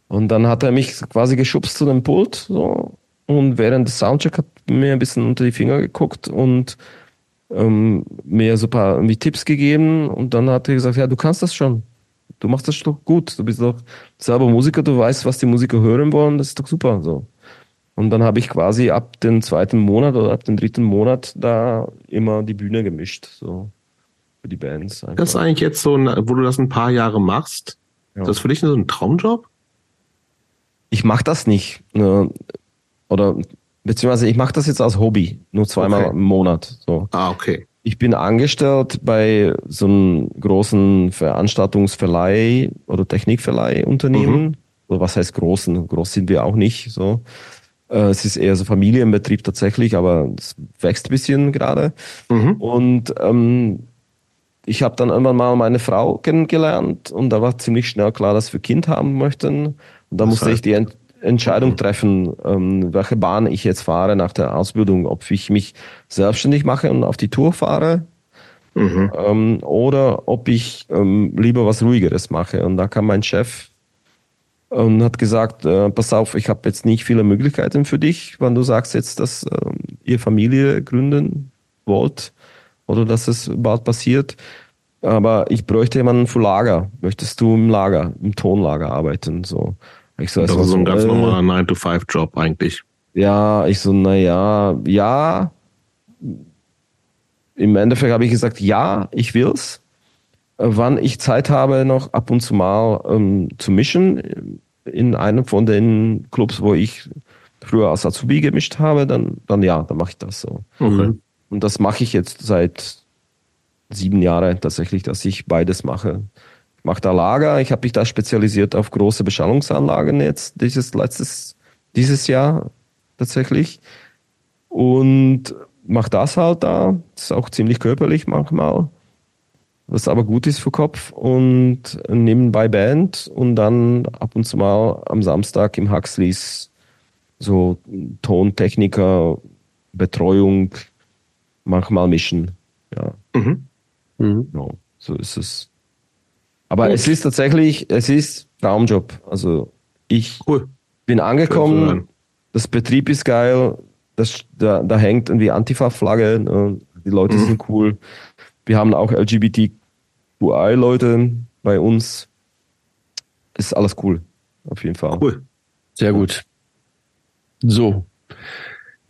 Und dann hat er mich quasi geschubst zu dem Pult so, und während des Soundcheck hat mir ein bisschen unter die Finger geguckt und ähm, mir so ein paar irgendwie Tipps gegeben und dann hat er gesagt, ja, du kannst das schon. Du machst das doch gut. Du bist doch selber Musiker, du weißt, was die Musiker hören wollen, das ist doch super. So. Und dann habe ich quasi ab dem zweiten Monat oder ab dem dritten Monat da immer die Bühne gemischt, so für die Bands. einfach. das ist eigentlich jetzt so, ein- wo du das ein paar Jahre machst. Ja. Ist das für dich so ein Traumjob? ich mache das nicht. Ne? Oder beziehungsweise ich mache das jetzt als Hobby, nur zweimal Okay. im Monat. So. Ah, okay. Ich bin angestellt bei so einem großen Veranstaltungsverleih oder Technikverleihunternehmen. Oder was heißt großen? Groß sind wir auch nicht. So. Äh, Es ist eher so Familienbetrieb tatsächlich, aber es wächst ein bisschen gerade. Mhm. Und ähm, ich habe dann irgendwann mal meine Frau kennengelernt und da war ziemlich schnell klar, dass wir Kind haben möchten. Und da musste ich die Entscheidung treffen, ähm, welche Bahn ich jetzt fahre nach der Ausbildung, ob ich mich selbstständig mache und auf die Tour fahre Mhm. ähm, oder ob ich ähm, lieber was Ruhigeres mache. Und da kam mein Chef und hat gesagt, äh, pass auf, ich habe jetzt nicht viele Möglichkeiten für dich, wenn du sagst jetzt, dass ähm, ihr Familie gründen wollt oder dass es bald passiert. Aber ich bräuchte jemanden für Lager. Möchtest du im Lager, im Tonlager arbeiten? So. Ich so, Das mal ist so ein ganz äh, normaler 9-to-5-Job eigentlich. ja, ich so, naja, ja. Im Endeffekt habe ich gesagt, ja, ich will's. Äh, Wann ich Zeit habe, noch ab und zu mal ähm, zu mischen in einem von den Clubs, wo ich früher als Azubi gemischt habe, dann, dann ja, dann mache ich das so. Okay. Und das mache ich jetzt seit sieben Jahren tatsächlich, dass ich beides mache. Mache da Lager, ich habe mich da spezialisiert auf große Beschallungsanlagen jetzt, dieses letztes, dieses Jahr tatsächlich. Und mache das halt da. Das ist auch ziemlich körperlich manchmal. Was aber gut ist für Kopf. Und nebenbei Band und dann ab und zu mal am Samstag im Huxleys so Tontechniker, Betreuung, manchmal mischen. Ja, Mhm. Mhm. ja so ist es. Aber Gut. es ist tatsächlich, es ist Traumjob. Also ich Cool. bin angekommen, das Betrieb ist geil, das, da, da hängt irgendwie Antifa-Flagge, ne? die Leute Mhm. sind cool. Wir haben auch LGBTQI-Leute bei uns. Ist alles cool, auf jeden Fall. Cool. Sehr gut. So.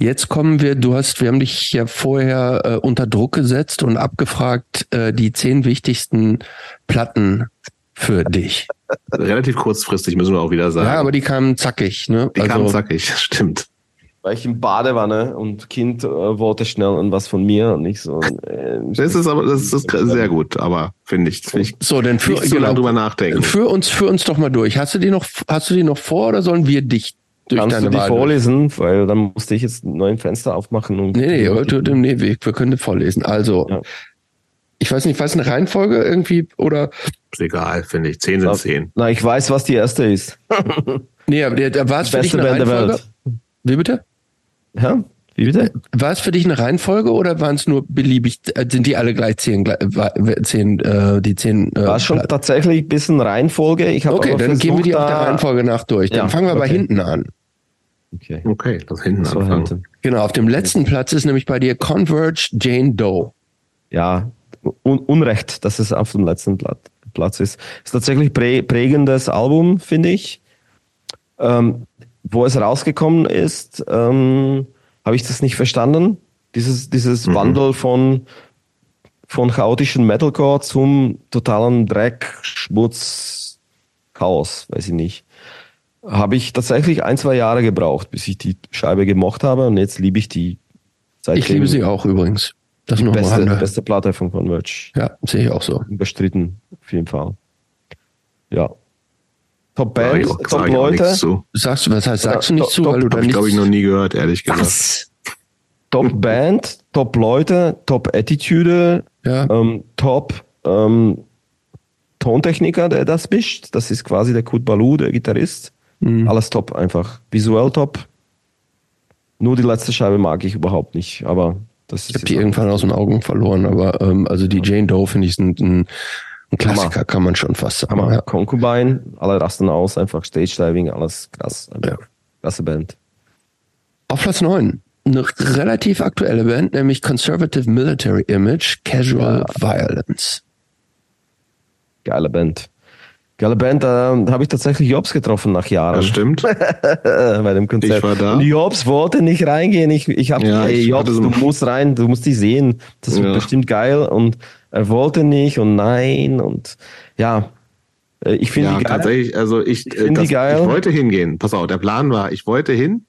Jetzt kommen wir, du hast, wir haben dich ja vorher äh, unter Druck gesetzt und abgefragt, äh, die zehn wichtigsten Platten für dich. Relativ kurzfristig müssen wir auch wieder sagen. Ja, aber die kamen zackig, ne? die kamen zackig, stimmt. Weil ich im Badewanne und Kind äh, wollte schnell irgendwas von mir und nicht so. Äh, Das ist aber, das ist sehr gut, aber finde ich, finde ich so, dann für, lange drüber nachdenken. für uns, für uns doch mal durch. Hast du die noch, hast du die noch vor oder sollen wir dich durch Kannst du die Wahl? vorlesen? Weil dann musste ich jetzt einen neuen Fenster aufmachen und. Nee, nee, heute, nee, wir wir können vorlesen. Also, Ja. Ich weiß nicht, was eine Reihenfolge irgendwie oder. Ist egal, finde ich. Zehn sind zehn. Na, ich weiß, was die erste ist. nee, aber der, war es für dich eine Band Reihenfolge? Wie bitte? Ja? Wie bitte? War es für dich eine Reihenfolge oder waren es nur beliebig, äh, sind die alle gleich zehn, zehn äh, die zehn? Äh, War schon tatsächlich ein bisschen Reihenfolge. Ich okay, dann gehen wir die auf der Reihenfolge nach durch. Dann ja, fangen wir okay. bei hinten an. Okay. Okay, das hinten das anfangen. Genau, auf dem letzten Platz ist nämlich bei dir Converge Jane Doe. Ja, un Unrecht, dass es auf dem letzten Platz ist. Ist tatsächlich prä prägendes Album, finde ich. Ähm, wo es rausgekommen ist, ähm, habe ich das nicht verstanden. Dieses, dieses mhm. Wandel von, von chaotischen Metalcore zum totalen Dreck, Schmutz, Chaos, weiß ich nicht. Habe ich tatsächlich ein, zwei Jahre gebraucht, bis ich die Scheibe gemocht habe und jetzt liebe ich die. Seitdem ich liebe sie auch übrigens. Das die beste, beste Platte von Converge. Ja, sehe ich auch so. Überstritten, auf jeden Fall. Ja. Top Band, ja, Top Leute. Sagst du, was heißt, sagst du nicht zu, top, weil du da nicht. glaube ich noch nie gehört, ehrlich gesagt. Was? Top Band, Top Leute, Top Attitude, ja. ähm, Top ähm, Tontechniker, der das mischt. Das ist quasi der Kurt Balu, der Gitarrist. Mhm. Alles top einfach. Visuell top. Nur die letzte Scheibe mag ich überhaupt nicht, aber das ich habe die irgendwann aus den Augen verloren, aber ähm, also die Jane Doe finde ich ein, ein, ein Klassiker, Hammer. kann man schon fast sagen. Hammer. Ja. Concubine, alle rasten aus, einfach Stage Diving, alles krass. Ja. Klasse Band. Auf Platz 9 eine relativ aktuelle Band, nämlich Conservative Military Image, Casual ja. Violence. Geile Band. Geile Band, da habe ich tatsächlich Jobs getroffen nach Jahren. Das stimmt. Bei dem Konzert. Ich war da. Und Jobs wollte nicht reingehen. Ich, ich habe, ja, hey, Jobs, du musst rein, du musst die sehen. Das wird ja. bestimmt geil. Und er wollte nicht und nein und ja. Äh, ich finde ja, die geil. tatsächlich, also ich, ich, äh, das, ich wollte hingehen. Pass auf, der Plan war, ich wollte hin,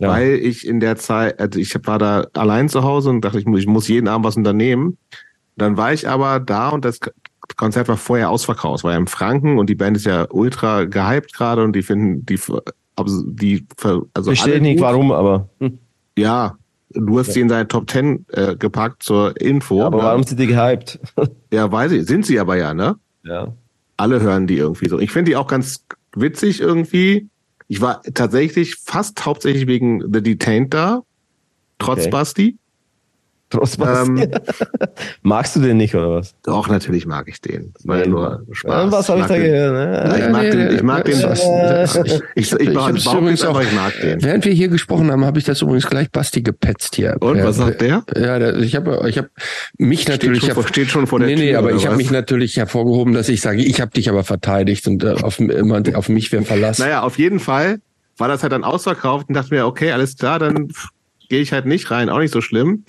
ja. weil ich in der Zeit, also ich war da allein zu Hause und dachte, ich muss, ich muss jeden Abend was unternehmen. Dann war ich aber da und das Konzert war vorher ausverkauft, war ja im Franken und die Band ist ja ultra gehypt gerade und die finden die also die also ich verstehe nicht warum, aber hm. ja, du hast ja. sie in deine Top Ten äh, gepackt zur Info. Ja, aber ne? warum sind die gehypt? ja, weiß ich, sind sie aber ja, ne? Ja. Alle hören die irgendwie so. Ich finde die auch ganz witzig irgendwie. Ich war tatsächlich fast hauptsächlich wegen The Detained da, trotz okay. Basti. Ähm, Magst du den nicht oder was? Doch, natürlich mag ich den. Das war ja nur Spaß. was habe ich, da gehört? Ne? ich mag nee, den. Ich mag den. Ich, ich, ich, ich, übrigens auch, ich mag den. Während wir hier gesprochen haben, habe ich das übrigens gleich Basti gepetzt hier. Und was sagt der? Ja, der, ich habe, ich habe mich steht natürlich. Schon vor, steht schon vor der nee, Tür. Nee, aber ich habe mich natürlich hervorgehoben, dass ich sage, ich habe dich aber verteidigt und äh, auf, immer auf mich wer verlassen. Naja, auf jeden Fall war das halt dann ausverkauft und dachte mir, okay, alles klar, dann gehe ich halt nicht rein, auch nicht so schlimm.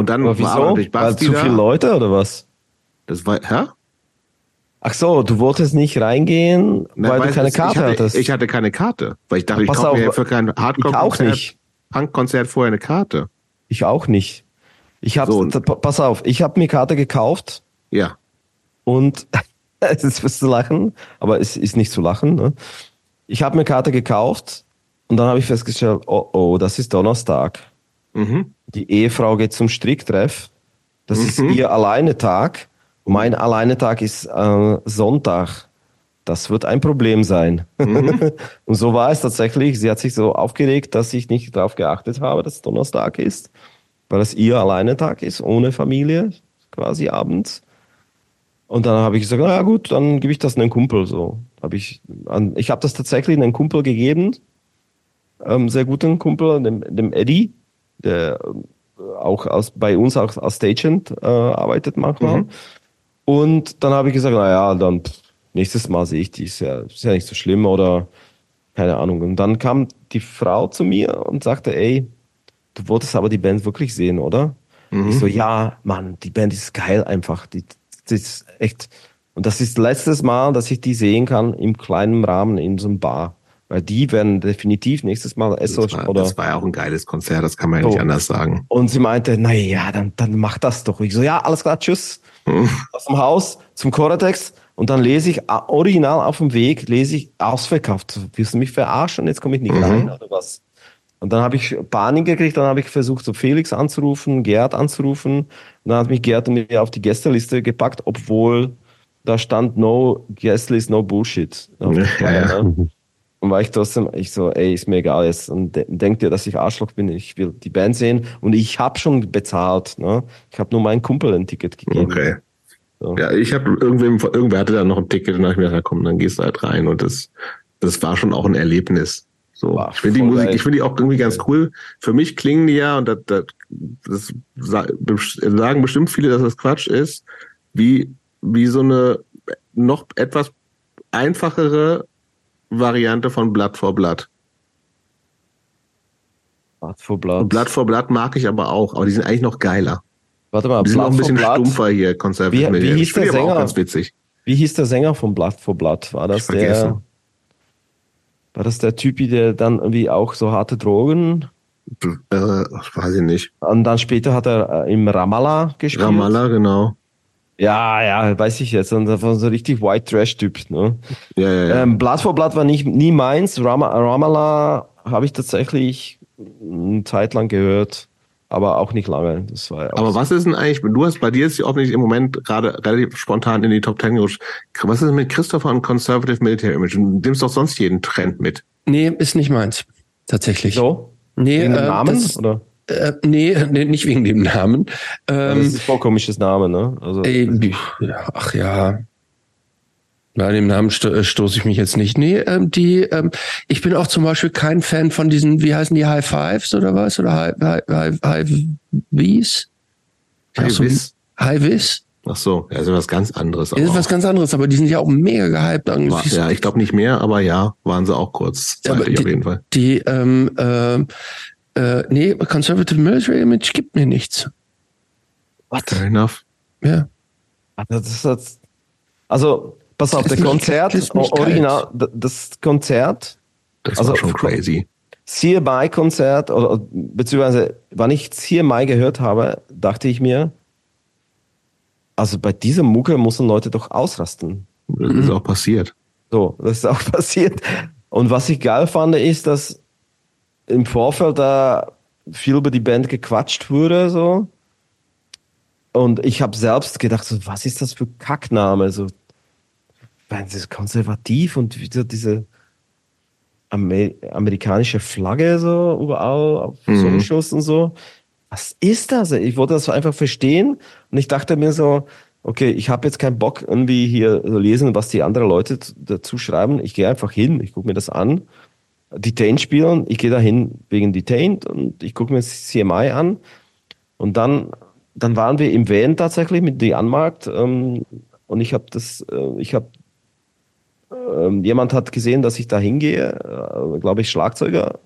Und dann Aber wieso? war durch Basti Weil zu viele Leute oder was? Das war, hä? Ach so, du wolltest nicht reingehen, Na, weil du keine Karte ich hatte, hattest. Ich hatte keine Karte, weil ich dachte, Ach, ich kaufe mir für kein Hardcore-Konzert, Punk-Konzert vorher eine Karte. Ich auch nicht. Ich habe, so, pass auf, ich habe mir Karte gekauft. Ja. Und es ist zu lachen, aber es ist nicht zu lachen. Ne? Ich habe mir Karte gekauft und dann habe ich festgestellt, oh oh, das ist Donnerstag. Mhm. Die Ehefrau geht zum Stricktreff. Das mhm. ist ihr Alleinetag. Mein Alleinetag ist äh, Sonntag. Das wird ein Problem sein. Mhm. und so war es tatsächlich. Sie hat sich so aufgeregt, dass ich nicht darauf geachtet habe, dass es Donnerstag ist, weil es ihr Alleinetag ist, ohne Familie, quasi abends. Und dann habe ich gesagt, na gut, dann gebe ich das einem Kumpel. So habe ich, an, ich habe das tatsächlich einem Kumpel gegeben, ähm, sehr guten Kumpel, dem, dem Eddie der äh, auch als, bei uns auch als Stagehand äh, arbeitet manchmal. Mhm. Und dann habe ich gesagt, naja, dann pff, nächstes Mal sehe ich die, ist ja, ist ja nicht so schlimm oder keine Ahnung. Und dann kam die Frau zu mir und sagte, ey, du wolltest aber die Band wirklich sehen, oder? Mhm. Ich so, ja, Mann, die Band ist geil einfach. Die, die ist echt. Und das ist letztes Mal, dass ich die sehen kann im kleinen Rahmen in so einem Bar. Weil die werden definitiv nächstes Mal Esso das war, oder. Das war ja auch ein geiles Konzert, das kann man ja so. nicht anders sagen. Und sie meinte, na ja, dann, dann mach das doch. Ich so, ja, alles klar, tschüss. Hm. Aus dem Haus zum Choratex. Und dann lese ich original auf dem Weg, lese ich ausverkauft. Willst du mich verarschen? Jetzt komme ich nicht mhm. rein oder was? Und dann habe ich Panik gekriegt, dann habe ich versucht, so Felix anzurufen, Gerd anzurufen. Und dann hat mich Gerd mir auf die Gästeliste gepackt, obwohl da stand no Guestlist, no Bullshit. Ja, ja. Und war ich trotzdem, ich so, ey, ist mir egal jetzt. Und de denkt ihr, dass ich Arschloch bin? Ich will die Band sehen. Und ich habe schon bezahlt. Ne? Ich habe nur meinem Kumpel ein Ticket gegeben. Okay. So. Ja, ich habe irgendwem, irgendwer hatte da noch ein Ticket und dann habe ich mir gedacht, komm, dann gehst du halt rein. Und das, das war schon auch ein Erlebnis. So, War ich finde die Musik, ich finde die auch irgendwie ganz cool. Für mich klingen die ja, und das, das, das sagen bestimmt viele, dass das Quatsch ist, wie, wie so eine noch etwas einfachere Variante von Blatt vor Blatt. Blatt vor Blatt. Blatt vor Blatt mag ich aber auch, aber die sind eigentlich noch geiler. Warte mal, die sind noch ein bisschen stumpfer hier, Conservative wie, wie hieß der Sänger? ganz witzig. Wie hieß der Sänger von Blatt vor Blatt? War das der? War das der Typi, der dann irgendwie auch so harte Drogen? Äh, weiß ich nicht. Und dann später hat er äh, im Ramallah gespielt. Ramallah, genau. Ja, ja, weiß ich jetzt. Und das war so richtig White Trash-Typ. Ne? Ja, ja, ja. Ähm, Blatt vor Blatt war nicht, nie meins. Ram Ramallah habe ich tatsächlich eine Zeit lang gehört aber auch nicht lange. Das war aber was ist denn eigentlich, du hast bei dir ist ja offensichtlich im Moment gerade relativ spontan in die Top Ten gerutscht. Was ist denn mit Christopher und Conservative Military Image? Du nimmst doch sonst jeden Trend mit. Nee, ist nicht meins. Tatsächlich. So? Nee, äh, dem Namen? Das, oder? Äh, nee, nee, nicht wegen dem Namen. Ähm, ja, das ist ein voll komisches Name, ne? Also, ey, ach ja, bei dem Namen sto äh, stoße ich mich jetzt nicht. Nee, ähm, die, ähm, ich bin auch zum Beispiel kein Fan von diesen, wie heißen die, High Fives oder was? Oder High, High, High, High V's? High Vis? High Vis? Ach so, ja, ist was ganz anderes. Ist was ganz anderes, aber die sind ja auch mega gehypt. War, ja, ich glaube nicht mehr, aber ja, waren sie auch kurz. Ja, die, auf jeden Fall. Die, ähm, äh, äh, nee, Conservative Military Image gibt mir nichts. What? Fair enough. Ja. Das ist jetzt, also, Pass auf, der Konzert, original, das Konzert. Das also, war schon crazy. CMI-Konzert, oder beziehungsweise, wann ich CMI gehört habe, dachte ich mir, also bei dieser Mucke müssen Leute doch ausrasten. Das ist auch passiert. So, das ist auch passiert. Und was ich geil fand, ist, dass im Vorfeld da viel über die Band gequatscht wurde, so. Und ich habe selbst gedacht, so, was ist das für Kackname? So das ist konservativ und wieder diese Amer amerikanische Flagge so überall auf mhm. Socials und so. Was ist das? Ich wollte das einfach verstehen und ich dachte mir so, okay, ich habe jetzt keinen Bock irgendwie hier so lesen, was die anderen Leute dazu schreiben. Ich gehe einfach hin, ich gucke mir das an. Detained spielen, ich gehe da hin wegen Detained und ich gucke mir das CMI an. Und dann, dann waren wir im Van tatsächlich mit die Anmarkt ähm, und ich habe das, äh, ich habe ähm, jemand hat gesehen, dass ich da hingehe, äh, glaube ich, Schlagzeuger,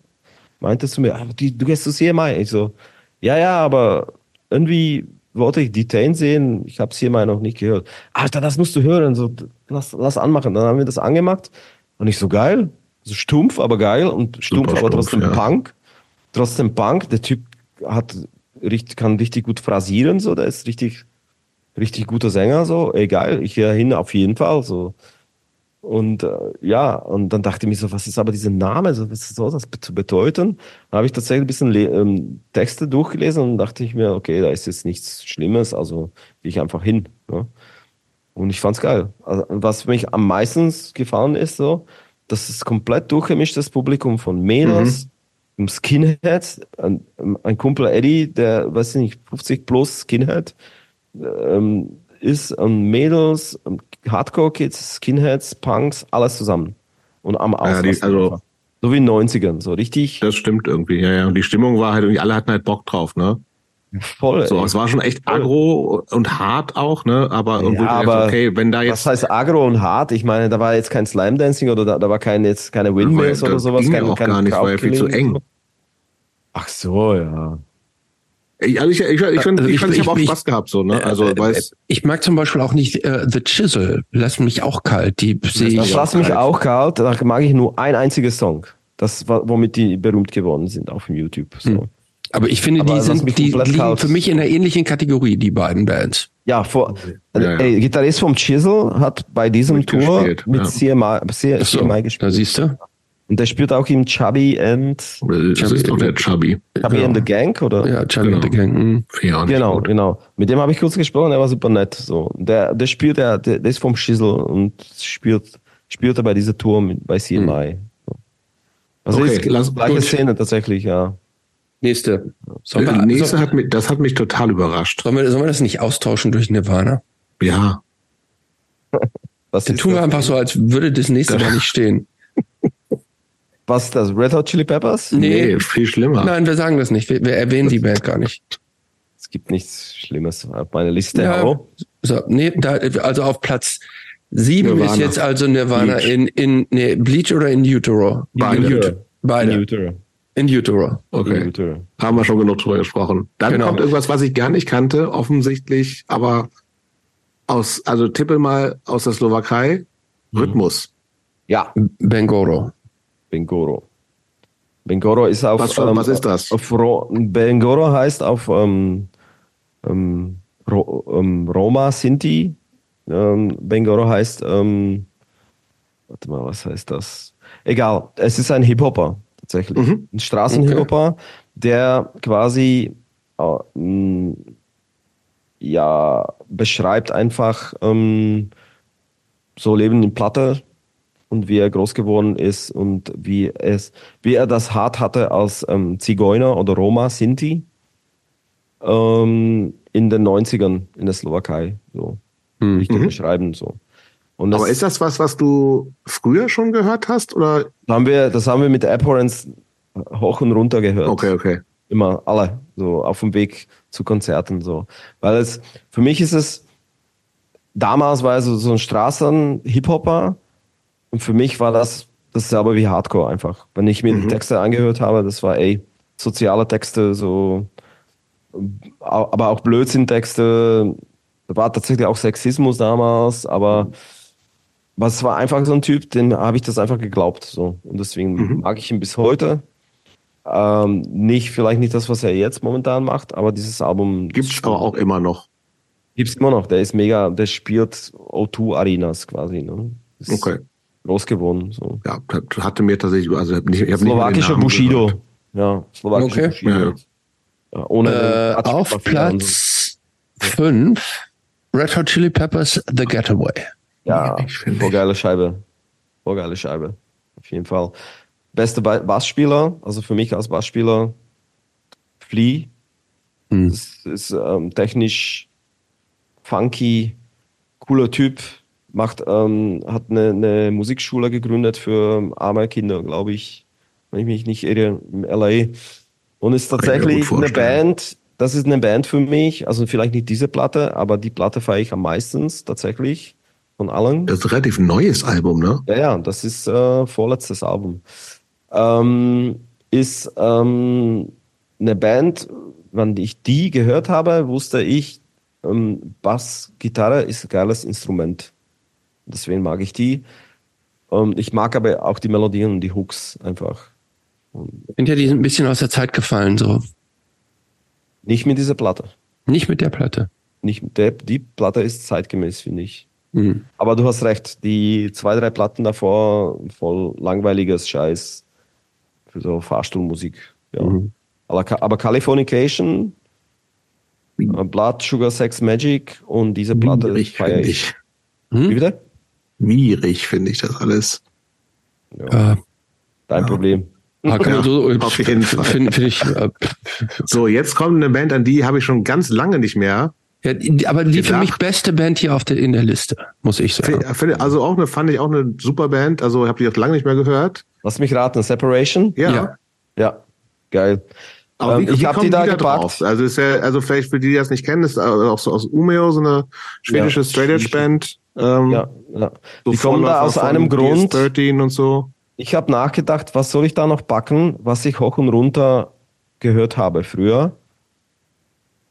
meinte zu mir, ah, du gehst zu CMI. Ich so, ja, ja, aber irgendwie wollte ich Detain sehen, ich habe CMI noch nicht gehört. Alter, das musst du hören, so, lass, lass anmachen. Dann haben wir das angemacht und ich so, geil, so stumpf, aber geil und stumpf, Super aber trotzdem stumpf, ja. Punk. Trotzdem Punk, der Typ hat richtig, kann richtig gut phrasieren, so, der ist richtig, richtig guter Sänger, so, egal, ich gehe hin auf jeden Fall, so. Und äh, ja, und dann dachte ich mir so, was ist aber dieser Name, so, was soll das zu bedeuten? Dann habe ich tatsächlich ein bisschen ähm, Texte durchgelesen und dachte ich mir, okay, da ist jetzt nichts Schlimmes, also gehe ich einfach hin. Ne? Und ich fand's geil. Also, was mich am meisten gefallen ist, so, dass es komplett durchgemischtes Publikum von Mädels, mhm. Skinheads, ein, ein Kumpel Eddie, der, weiß ich nicht, 50 plus Skinhead, ähm, ist, ähm, Mädels, Hardcore-Kids, Skinheads, Punks, alles zusammen. Und am Ausrasten. Ja, die, also, so wie in den 90ern, so richtig. Das stimmt irgendwie, ja, ja. Und die Stimmung war halt irgendwie, alle hatten halt Bock drauf, ne? Voll. So, ey. es war schon echt aggro und hart auch, ne? Aber, ja, aber okay, wenn da jetzt. Was heißt aggro und hart? Ich meine, da war jetzt kein Slime Dancing oder da, da war kein, jetzt keine Windmills oder sowas. Ging kein, auch kein gar nicht, war ja viel zu eng. Ach so, ja. Ich, also ich, ich, ich, find, also ich, ich, ich habe auch Spaß gehabt, so, ne? Also, äh, weiß, ich mag zum Beispiel auch nicht äh, The Chisel. Lass mich auch kalt. Die sehe ich. Das lass mich auch kalt. Da mag ich nur ein einziges Song. Das, womit die berühmt geworden sind auf YouTube. So. Hm. Aber ich finde, Aber die sind, die liegen für mich in der ähnlichen Kategorie, die beiden Bands. Ja, vor, okay. ja, ja. Ey, Gitarrist vom Chisel hat bei diesem mit Tour gespielt, mit ja. CMI, CMI gespielt. Da siehst du. Und der spielt auch im Chubby and Das Chubby- ist doch der Chubby. Chubby Ja. and the Gang, oder? Ja, Charlie Genau. and the Gang. mhm. Genau, gut. genau. Mit dem habe ich kurz gesprochen, der war super nett. So, der, der spielt, der, der, ist vom Schissel und spielt, spielt bei dieser Tour mit, bei CMI. So. Also Okay, ist lass- gleiche gut. Szene tatsächlich, ja. Nächste. Sollen Der wir, nächste so, hat mich, das hat mich total überrascht. sollen, wir, sollen wir das nicht austauschen durch Nirvana? Ja, Was Dann tun wir das? einfach so, als würde das nächste da nicht stehen. Was das? Red Hot Chili Peppers? Nee. nee, viel schlimmer. Nein, wir sagen das nicht. Wir, wir erwähnen die Band gar nicht. Es gibt nichts Schlimmes auf meiner Liste. Ja. So, nee, da, also auf Platz sieben Nirvana. ist jetzt also Nirvana Bleach. in, in nee, Bleach oder in Utero? Beide. Utero. Beide. In Utero. In Utero. Okay, In Utero. haben wir schon genug drüber gesprochen. Dann Genau. kommt irgendwas, was ich gar nicht kannte, offensichtlich, aber aus, also tippe mal aus der Slowakei, Rhythmus. Ja, Bengoro. Bengoro. Bengoro ist auf. Was für- was ist das? Auf Ro Bengoro heißt auf ähm, ähm, Ro ähm, Roma Sinti. Ähm, Bengoro heißt. Ähm, warte mal, was heißt das? Egal, es ist ein Hip-Hopper tatsächlich. Mhm. Ein Straßenhip-Hopper, der quasi äh, ja beschreibt einfach ähm, so Leben in Platte und wie er groß geworden ist und wie es, wie er das hart hatte als ähm, Zigeuner oder Roma, Sinti ähm, in den 90ern in der Slowakei. So. Hm. Richtig Mhm. beschreiben. So. Und das, Aber ist das was, was du früher schon gehört hast? Oder? haben wir, das haben wir mit Abhorrence hoch und runter gehört. Okay, okay. Immer alle, so auf dem Weg zu Konzerten. So. Weil es, für mich ist es, damals war es so, ein Straßen-Hip-Hopper und für mich war das dasselbe wie Hardcore einfach. Wenn ich mir die Texte angehört habe, das war ey, soziale Texte, so, aber auch Blödsinn-Texte. Da war tatsächlich auch Sexismus damals, aber was war einfach so ein Typ, den habe ich das einfach geglaubt. So. Und deswegen mag ich ihn bis heute. Ähm, nicht, vielleicht nicht das, was er jetzt momentan macht, aber dieses Album Gibt's aber auch immer noch. gibt's immer noch. Der ist mega, der spielt O2 Arenas quasi. Ne? Ist Okay. Groß geworden. So. Ja, hatte mir tatsächlich, also nicht, ich hab nicht Slowakischer Bushido. gehört. Ja, slowakischer Okay. Bushido. Ja, ja. Ohne Äh, auf so. Platz fünf Red Hot Chili Peppers The Getaway. Ja, voll geile Scheibe. Voll geile Scheibe. Auf jeden Fall. Beste Ba- Bassspieler, also für mich als Bassspieler, Flea. Hm. Das ist ähm, technisch funky, cooler Typ. Macht, ähm, hat eine, eine Musikschule gegründet für arme Kinder, glaube ich, wenn ich mich nicht irre, im LA. Und ist tatsächlich eine. Band, das ist eine Band für mich, also vielleicht nicht diese Platte, aber die Platte feiere ich am meisten tatsächlich von allen. Das ist ein relativ neues Album, ne? Ja, ja, das ist äh, vorletztes Album. Ähm, ist ähm, eine Band, wenn ich die gehört habe, wusste ich, ähm, Bass, Gitarre ist ein geiles Instrument. Deswegen mag ich die. Ähm, ich mag aber auch die Melodien und die Hooks einfach. Ich finde ja, die sind ein bisschen aus der Zeit gefallen, so. Nicht mit dieser Platte. Nicht mit der Platte. Nicht der, die Platte ist zeitgemäß, finde ich. Hm. Aber du hast recht, die zwei, drei Platten davor, voll langweiliges Scheiß für so Fahrstuhlmusik. Ja. Mhm. Aber, aber Californication, äh, Blood, Sugar, Sex, Magic und diese Platte Wierig, feiere finde ich. ich. Wie Hm? bitte? Wierig finde ich das alles. Ja, Äh, dein ja. Problem. ah, Ja, so, auf jeden Fall. Finde find ich, äh, So, jetzt kommt eine Band, an die habe ich schon ganz lange nicht mehr. Ja, die- aber die für mich beste Band hier auf der, in der Liste, muss ich sagen. Also auch eine, fand ich auch eine super Band. Also habe ich auch lange nicht mehr gehört. Lass mich raten, Separation? Ja. Ja. Ja, geil. Aber Ähm, wie, ich wie hab kommen die da da gepackt. drauf? Also ist ja, also vielleicht für die, die das nicht kennen, ist auch so aus Umeå, so eine schwedische Ja. Straight Edge Band. Ähm, Ja, ja. so die kommen da aus einem Grund. DS13 und so. Ich habe nachgedacht, was soll ich da noch packen, was ich hoch und runter gehört habe früher.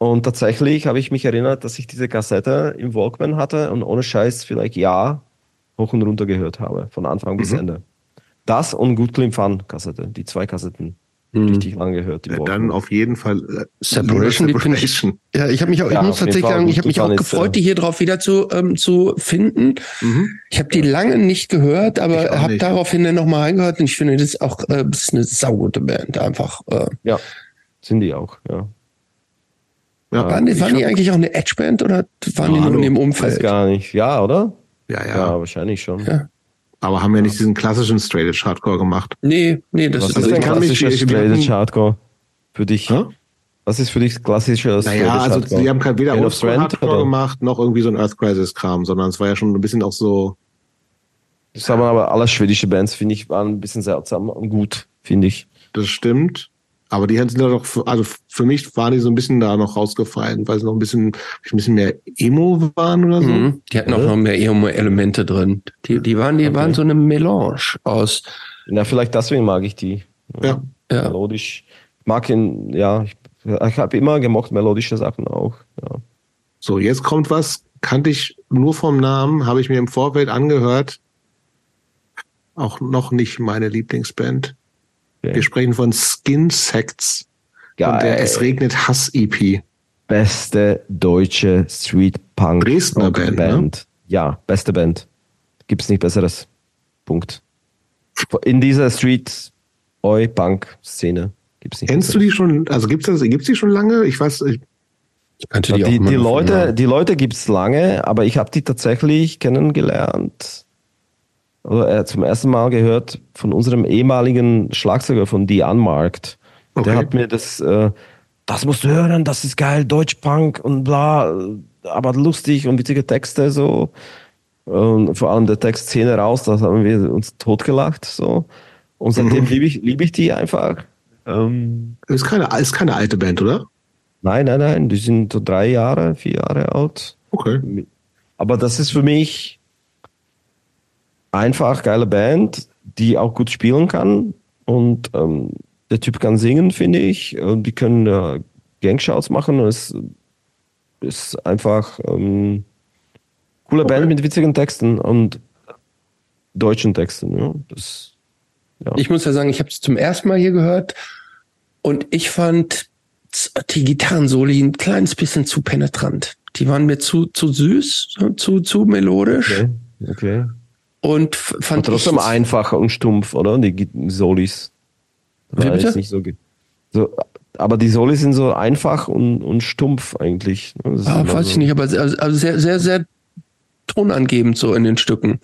Und tatsächlich habe ich mich erinnert, dass ich diese Kassette im Walkman hatte und ohne Scheiß vielleicht ja hoch und runter gehört habe, von Anfang bis Mhm. Ende. Das und Good Clean Fun Kassette, die zwei Kassetten. hm. richtig lang gehört. Ja, dann auf jeden Fall äh, Separation. Separation. Ich, ja, ich habe mich auch, ja, ich muss tatsächlich sagen, ich habe mich auch gefreut, ist, die hier drauf wieder zu ähm, zu finden. Mhm. Ich habe die lange nicht gehört, aber habe daraufhin dann nochmal reingehört und ich finde, das ist auch äh, das ist eine saugute Band einfach. Äh. Ja, sind die auch. Ja. Ja, waren die, waren die eigentlich auch eine Edge-Band oder waren ja, die nur in dem Umfeld? Weiß gar nicht. Ja, oder? Ja, ja. Ja, wahrscheinlich schon. Ja. Aber haben ja nicht diesen klassischen Straight Edge Hardcore gemacht. Nee, nee, das Was ist, also ist ein klassischer Straight Edge Hardcore für dich. Huh? Was ist für dich klassischer Naja, also Hardcore? sie haben kein weder Oldschool Hardcore oder? gemacht, noch irgendwie so ein Earth Crisis Kram, sondern es war ja schon ein bisschen auch so. Das haben aber alle schwedische Bands, finde ich, waren ein bisschen seltsam und gut, finde ich. Das stimmt. Aber die sind doch, also für mich waren die so ein bisschen da noch rausgefallen, weil sie noch ein bisschen, ein bisschen mehr Emo waren oder so. Mhm, die hatten auch noch mehr Emo-Elemente drin. Die, die waren, die okay. waren so eine Melange aus. Na, vielleicht deswegen mag ich die. Ja. ja. Melodisch. Ich mag ihn, ja, ich, ich habe immer gemocht melodische Sachen auch. Ja. So, jetzt kommt was, kannte ich nur vom Namen, habe ich mir im Vorfeld angehört. Auch noch nicht meine Lieblingsband. Okay. Wir sprechen von Skin Sects Geil. und der Es regnet Hass EP. Beste deutsche Street Punk Dresdner Band. Band. Ne? Ja, beste Band. Gibt's nicht besseres. Punkt. In dieser Street Oi Punk Szene gibt's nicht. Kennst besseres. du die schon? Also gibt's das? Gibt's die schon lange? Ich weiß. Ich könnte die, die, die Leute, die Leute gibt's lange, aber ich habe die tatsächlich kennengelernt oder er zum ersten Mal gehört von unserem ehemaligen Schlagzeuger von Die Unmarked. Okay. Der hat mir das, äh, das musst du hören, das ist geil, Deutschpunk und bla, aber lustig und witzige Texte so. Und vor allem der Text Szene raus, das haben wir uns totgelacht so. Und seitdem mhm. liebe ich, lieb ich die einfach. Ähm, ist, keine, ist keine alte Band, oder? Nein, nein, nein, die sind so drei Jahre, vier Jahre alt. Okay. Aber das ist für mich einfach geile Band, die auch gut spielen kann. Und ähm, der Typ kann singen, finde ich. Und die können äh, Gangshouts machen. Und es ist einfach ähm, coole okay. Band mit witzigen Texten und deutschen Texten. Ja. Das, ja. Ich muss ja sagen, ich habe es zum ersten Mal hier gehört und ich fand die Gitarrensoli ein kleines bisschen zu penetrant. Die waren mir zu, zu süß, zu, zu melodisch. Okay. okay. Und fand und trotzdem einfach und stumpf, oder? Die Solis. Wie bitte? Nicht so, so, aber die Solis sind so einfach und, und stumpf eigentlich. Ah, weiß so. ich nicht, aber also, also sehr, sehr, sehr tonangebend so in den Stücken.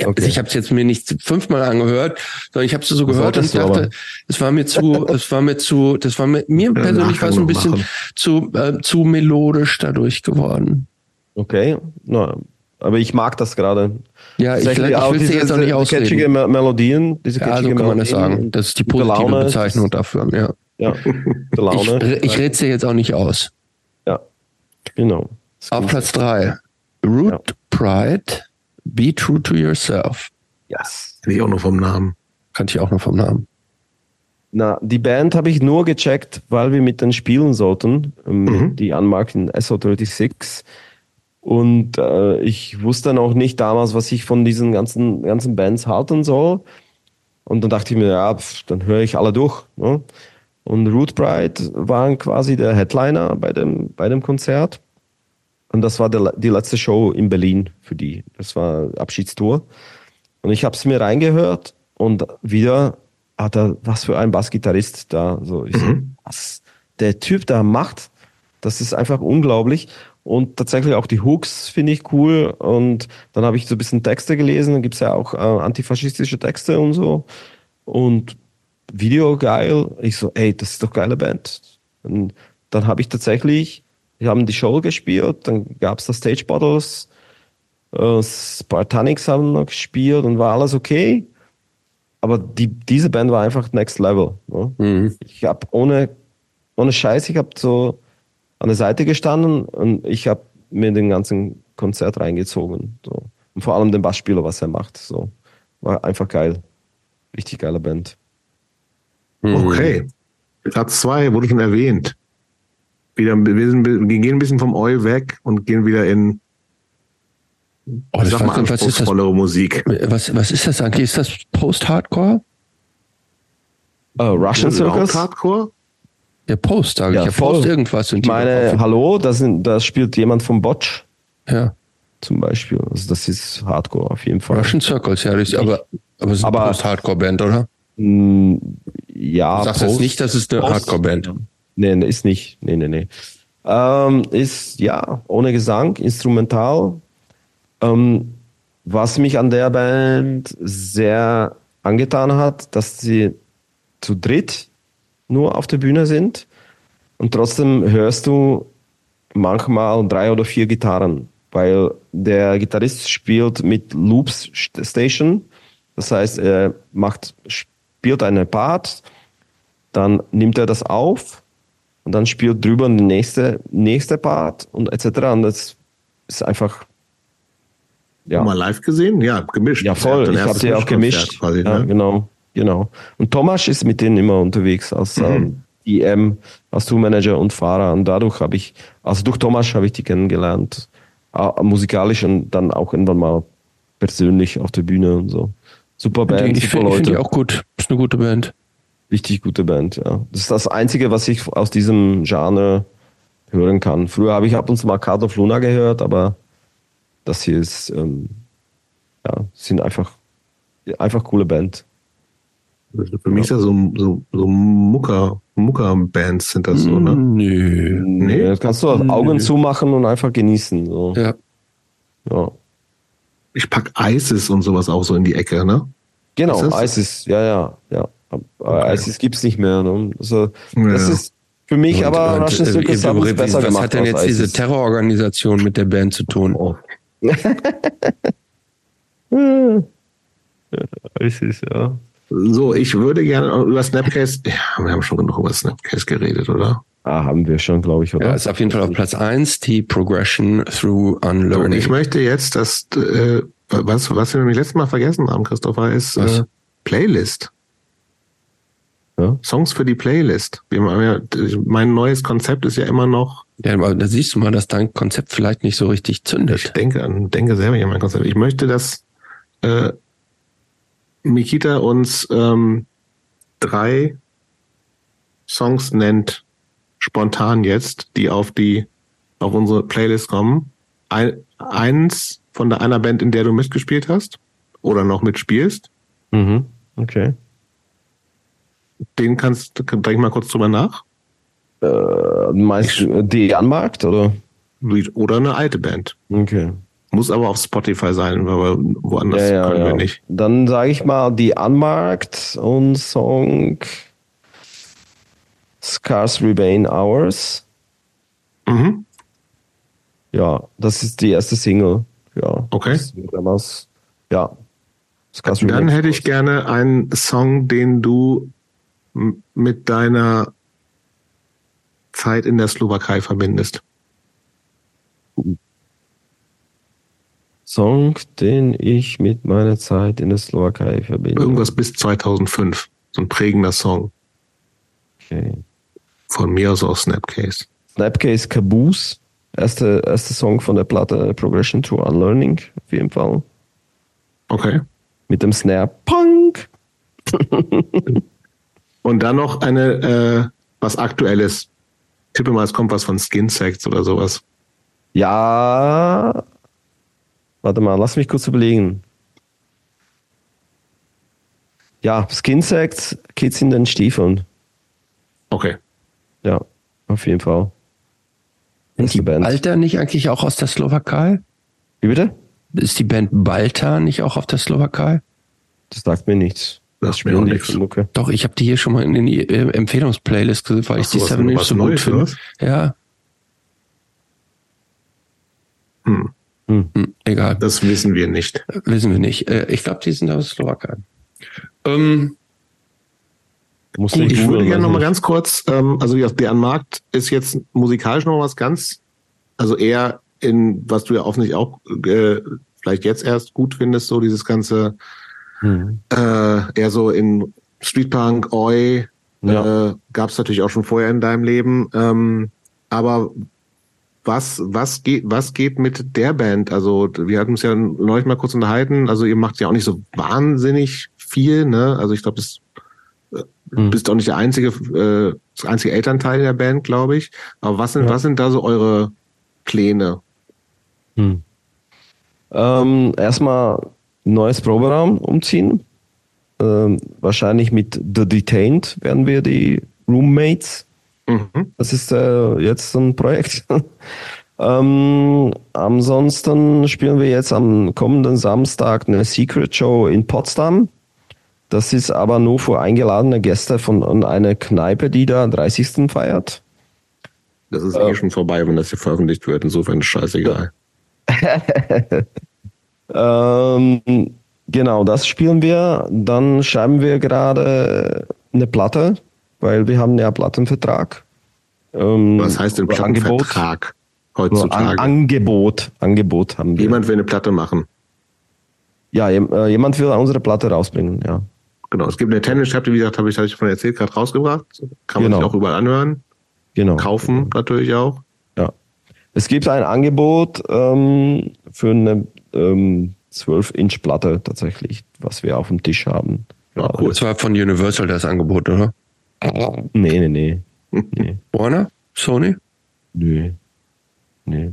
Ja, okay. Ich habe es jetzt mir nicht fünfmal angehört, sondern ich habe es so gehört und dachte, es war mir zu, es war mir zu, das war mir, mir persönlich war es ein bisschen zu, äh, zu melodisch dadurch geworden. Okay, na, aber ich mag das gerade. Ja, ich, ich will es jetzt auch nicht ausreden. Catchige Melodien, diese ja, so kann man das sagen. Das ist die positive Laune, Bezeichnung dafür, ja. Ja, Laune. Ich, ich rede dir jetzt auch nicht aus. Ja, genau. Auf Platz 3. Root ja. Pride, Be True to Yourself. Yes. Kann ich auch noch vom Namen. Kannte ich auch noch vom Namen. Na, die Band habe ich nur gecheckt, weil wir mit denen spielen sollten. Ähm, mhm. Die Anmarken SO36. Und äh, ich wusste dann auch nicht damals, was ich von diesen ganzen, ganzen Bands halten soll. Und dann dachte ich mir, ja, pf, dann höre ich alle durch. Ne? Und Root Bride waren quasi der Headliner bei dem, bei dem Konzert. Und das war der, die letzte Show in Berlin für die. Das war Abschiedstour. Und ich habe es mir reingehört und wieder hat er, was für ein Bassgitarrist da. So, ich mhm. so, was der Typ da macht, das ist einfach unglaublich. Und tatsächlich auch die Hooks finde ich cool. Und dann habe ich so ein bisschen Texte gelesen. Da gibt es ja auch äh, antifaschistische Texte und so. Und Video geil. Ich so, ey, das ist doch geile Band. Und dann habe ich tatsächlich, wir haben die Show gespielt, dann gab es da Stage Bottles, äh, Spartanics haben noch gespielt und war alles okay. Aber die, diese Band war einfach next level. Ne? Mhm. Ich habe ohne, ohne Scheiß, ich habe so an der Seite gestanden und ich habe mir den ganzen Konzert reingezogen. So. Und vor allem den Bassspieler, was er macht. So. War einfach geil. Richtig geile Band. Mhm. Okay. Platz zwei wurde schon erwähnt. Wieder, wir, sind, wir gehen ein bisschen vom Eu weg und gehen wieder in oh, sag mal, was ist das? Musik. Was, was ist das eigentlich? Ist das Post-Hardcore? Uh, Russian Circus? Hardcore? Ja, Post, sage ich. Ja. Post irgendwas. Und Ich meine, hallo, da, sind, da spielt jemand vom Botch ja, zum Beispiel. Also das ist Hardcore auf jeden Fall. Russian Circles, ja, das ist, aber, aber es ist eine Post-Hardcore-Band, oder? Mm, Ja, Du sagst jetzt nicht, das ist eine Hardcore-Band. Nee, nee, ist nicht. Nee, nee, nee. Ähm, ist, ja, ohne Gesang, instrumental. Ähm, was mich an der Band sehr angetan hat, dass sie zu dritt nur auf der Bühne sind und trotzdem hörst du manchmal drei oder vier Gitarren, weil der Gitarrist spielt mit Loops Station. Das heißt, er macht, spielt einen Part, dann nimmt er das auf und dann spielt drüber der nächste, nächste Part und etc. Und das ist einfach, ja, Mal live gesehen? Ja, gemischt. ja voll. Ich habe sie auch gemischt. Quasi, ja, ne? genau, genau. Und Thomas ist mit denen immer unterwegs als Mhm. ähm, DM, als Tourmanager und Fahrer. Und dadurch habe ich, also durch Thomas habe ich die kennengelernt, äh, musikalisch und dann auch irgendwann mal persönlich auf der Bühne und so. Super Band, Die, ich super finde find die Leute. auch gut. Ist eine gute Band. Richtig gute Band, ja. Das ist das Einzige, was ich aus diesem Genre hören kann. Früher habe ich ab und zu mal Card of Luna gehört, aber das hier ist, ähm, ja, sind einfach, einfach coole Band. Für mich ist das so, so, so Mucker, Mucker-Bands sind das so, ne? Nö. Nee, das kannst du auch Augen zumachen und einfach genießen. So. Ja. Ja. Ich pack ISIS und sowas auch so in die Ecke, ne? Genau, ISIS, ja, ja, ja. Aber ISIS gibt's nicht mehr. Ne? Also, Ja. das ist für mich Und- aber und, Russian äh, haben besser Was gemacht hat denn jetzt diese ISIS. Terrororganisation mit der Band zu tun? Oh. ISIS, ja. So, ich würde gerne über Snapcase, ja, wir haben schon genug über Snapcase geredet, oder? Ah, haben wir schon, glaube ich, oder? Ja, ist auf jeden Fall auf Platz eins die Progression through Und Unlearning. ich möchte jetzt, dass, äh, was, was wir nämlich letztes Mal vergessen haben, Christopher, ist äh, Playlist. Ja. Songs für die Playlist. Wir haben ja, mein neues Konzept ist ja immer noch, ja, aber da siehst du mal, dass dein Konzept vielleicht nicht so richtig ich zündet. denke an, denke selber an mein Konzept. Ich möchte, dass äh, Mikita uns ähm, drei Songs nennt, spontan jetzt, die auf die auf unsere Playlist kommen. Ein, eins von der einer Band, in der du mitgespielt hast oder noch mitspielst. Mhm. Okay. Den kannst du, denk mal kurz drüber nach. Äh, meinst du die Anmarkt, oder? Oder eine alte Band. Okay. Muss aber auf Spotify sein, weil woanders Ja, ja, können ja. wir nicht. Dann sage ich mal die Anmarkt und Song Scars Remain Hours. Mhm. Ja, das ist die erste Single. Ja. Okay. Damals, ja. Scars Dann Remain hätte ich gerne einen Song, den du mit deiner Zeit in der Slowakei verbindest. Song, den ich mit meiner Zeit in der Slowakei verbinde. Irgendwas bis 2005. So ein prägender Song. Okay. Von mir aus auch Snapcase. Snapcase Caboose. Erste, erste Song von der Platte Progression to Unlearning, auf jeden Fall. Okay. Mit dem Snare Punk. Und dann noch eine, äh, was Aktuelles. Tippe mal, es kommt was von Skin Sects oder sowas. Ja. Warte mal, lass mich kurz überlegen. Ja, Skinsex, Kids in den Stiefeln. Okay. Ja, auf jeden Fall. Sind die Band. Balta nicht eigentlich auch aus der Slowakei? Wie bitte? Ist die Band Balta nicht auch auf der Slowakei? Das sagt mir nichts. Das spielen mir auch die nichts. für Mucke? Doch, ich habe die hier schon mal in die äh, Empfehlungsplaylist gesehen, weil Ach ich die was- Seven nicht so gut finde. Ja, Hm. Hm, egal. Das wissen wir nicht. Wissen wir nicht. Äh, ich glaube, die sind aus Slowakei. Ähm, Muss Gut, ich würde gerne noch mal also ganz kurz, ähm, also ja, der Markt ist jetzt musikalisch noch was ganz, also eher in, was du ja offensichtlich auch äh, vielleicht jetzt erst gut findest, so dieses ganze, Hm. äh, eher so in Streetpunk, Oi, Ja. äh, gab es natürlich auch schon vorher in deinem Leben. Ähm, aber was, was geht, was geht mit der Band? Also, wir hatten uns ja neulich mal kurz unterhalten. Also, ihr macht ja auch nicht so wahnsinnig viel, ne? Also, ich glaube, Du hm. bist auch nicht der einzige, äh, das einzige Elternteil der Band, glaube ich. Aber was sind, ja. was sind da so eure Pläne? Hm. Ähm, erstmal neues Proberaum umziehen. Ähm, wahrscheinlich mit The Detained werden wir die Roommates. Mhm. Das ist äh, jetzt ein Projekt. ähm, ansonsten spielen wir jetzt am kommenden Samstag eine Secret Show in Potsdam. Das ist aber nur für eingeladene Gäste von einer Kneipe, die da 30. feiert. Das ist eh äh, schon vorbei, wenn das hier veröffentlicht wird. Insofern ist scheißegal. ähm, genau, das spielen wir. Dann schreiben wir gerade eine Platte, weil wir haben ja Plattenvertrag. Ähm, Was heißt denn Plattenvertrag heutzutage? An Angebot. Angebot haben wir. Jemand will eine Platte machen. Ja, äh, jemand will unsere Platte rausbringen, ja. Genau, es gibt eine Tennis-Tab, wie gesagt, habe ich, hab ich von erzählt, gerade rausgebracht. Kann man genau. sich auch überall anhören. Genau. Kaufen natürlich auch. Ja. Es gibt ein Angebot ähm, für eine ähm, 12-Inch-Platte tatsächlich, was wir auf dem Tisch haben. Ja, cool. Das war von Universal das Angebot, oder? Nee, nee, nee. nee. Warner? Sony? Nee. Nee.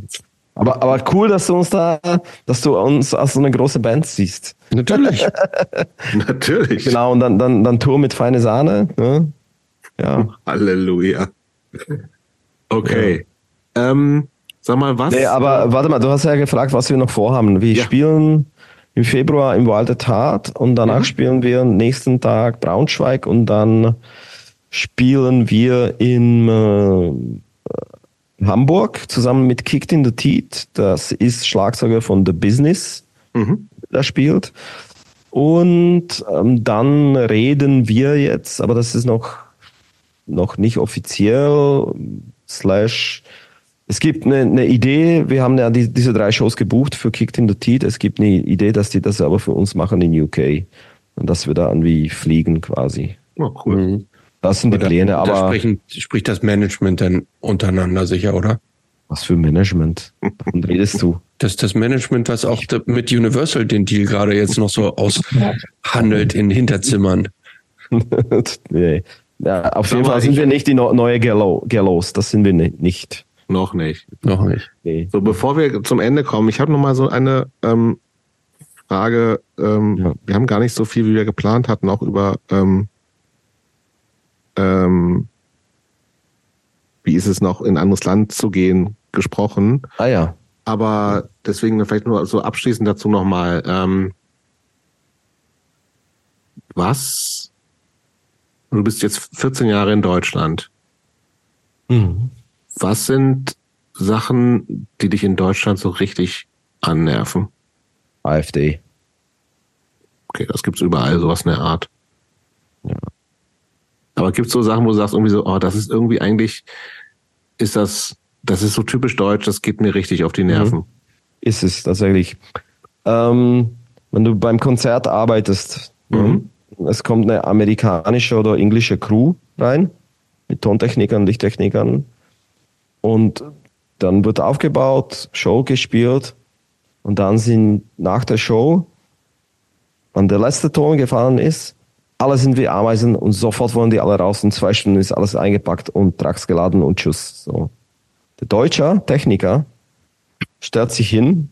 Aber, aber cool, dass du uns da, dass du uns als so eine große Band siehst. Natürlich. Natürlich. Genau, und dann, dann, dann Tour mit feine Sahne. Ne? Ja. Halleluja. Okay. Ja. Ähm, sag mal, was? Nee, aber warte mal, du hast ja gefragt, was wir noch vorhaben. Wir ja. spielen im Februar im Walde Tat und danach mhm. spielen wir nächsten Tag Braunschweig und dann spielen wir in äh, Hamburg zusammen mit Kicked in the Teeth. Das ist Schlagzeuger von The Business, mhm. der spielt. Und ähm, dann reden wir jetzt, aber das ist noch, noch nicht offiziell, slash, es gibt eine, eine Idee, wir haben ja die, diese drei Shows gebucht für Kicked in the Teeth. Es gibt eine Idee, dass die das aber für uns machen in UK. Und dass wir da irgendwie fliegen quasi. Oh, cool. Mhm. Das sind die da, Pläne, aber. Da sprechen, spricht das Management dann untereinander sicher, oder? Was für Management? Wovon redest du? Das das Management, was auch mit Universal den Deal gerade jetzt noch so aushandelt in Hinterzimmern. nee. Ja, auf jeden Fall sind wir nicht die neue Gallows. Das sind wir nicht. Noch nicht. Noch nicht. Nee. So, bevor wir zum Ende kommen, ich habe noch mal so eine ähm, Frage. Ähm, ja. Wir haben gar nicht so viel, wie wir geplant hatten, auch über ähm, ähm, wie ist es noch, in ein anderes Land zu gehen, gesprochen. Ah ja. Aber deswegen vielleicht nur so abschließend dazu nochmal. Ähm, was? Du bist jetzt 14 Jahre in Deutschland. Mhm. Was sind Sachen, die dich in Deutschland so richtig annerven? AfD. Okay, das gibt's überall, sowas in der Art. Ja. Aber gibt es so Sachen, wo du sagst, irgendwie so, oh, das ist irgendwie eigentlich, ist das, das ist so typisch deutsch, das geht mir richtig auf die Nerven. Mhm. Ist es tatsächlich. Ähm, wenn du beim Konzert arbeitest, ne, mhm. es kommt eine amerikanische oder englische Crew rein, mit Tontechnikern, Lichttechnikern, und dann wird aufgebaut, Show gespielt, und dann sind nach der Show, wenn der letzte Ton gefallen ist, alle sind wie Ameisen und sofort wollen die alle raus. In zwei Stunden ist alles eingepackt und Trucks geladen und tschüss. So. Der deutsche Techniker stellt sich hin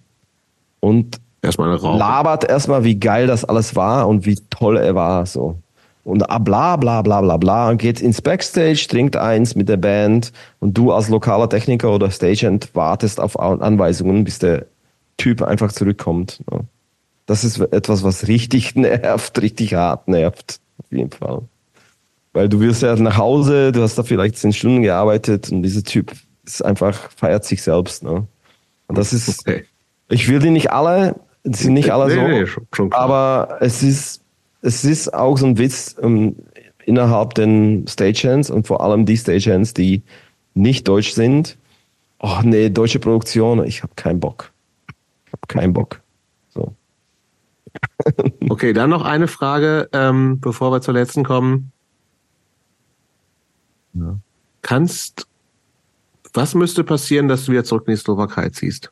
und erstmal labert erstmal, wie geil das alles war und wie toll er war. So. Und ah, bla bla bla bla bla und geht ins Backstage, trinkt eins mit der Band und du als lokaler Techniker oder Stagehand wartest auf Anweisungen, bis der Typ einfach zurückkommt. Ne? Das ist etwas, was richtig nervt, richtig hart nervt auf jeden Fall. Weil du wirst ja nach Hause, du hast da vielleicht zehn Stunden gearbeitet und dieser Typ ist einfach, feiert sich selbst. Ne? Und das ist, okay. ich will die nicht alle, sind nicht alle nee, so, nee, schon, schon aber es ist, es ist auch so ein Witz um, ähm, innerhalb den Stagehands und vor allem die Stagehands, die nicht deutsch sind. Oh nee, deutsche Produktion, ich habe keinen Bock. Ich habe keinen Bock. Okay, dann noch eine Frage, ähm, bevor wir zur letzten kommen. Ja. Kannst, was müsste passieren, dass du wieder zurück in die Slowakei ziehst?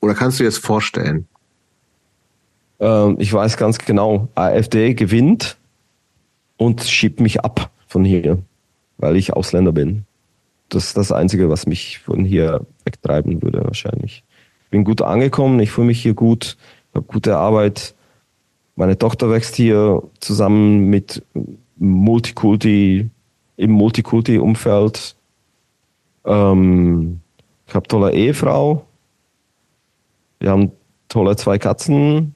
Oder kannst du dir das vorstellen? Ähm, ich weiß ganz genau, AfD gewinnt und schiebt mich ab von hier, weil ich Ausländer bin. Das ist das Einzige, was mich von hier wegtreiben würde, wahrscheinlich. Ich bin gut angekommen, ich fühle mich hier gut, habe gute Arbeit. Meine Tochter wächst hier zusammen mit Multikulti, im Multikulti-Umfeld. Ähm, ich habe tolle Ehefrau. Wir haben tolle zwei Katzen.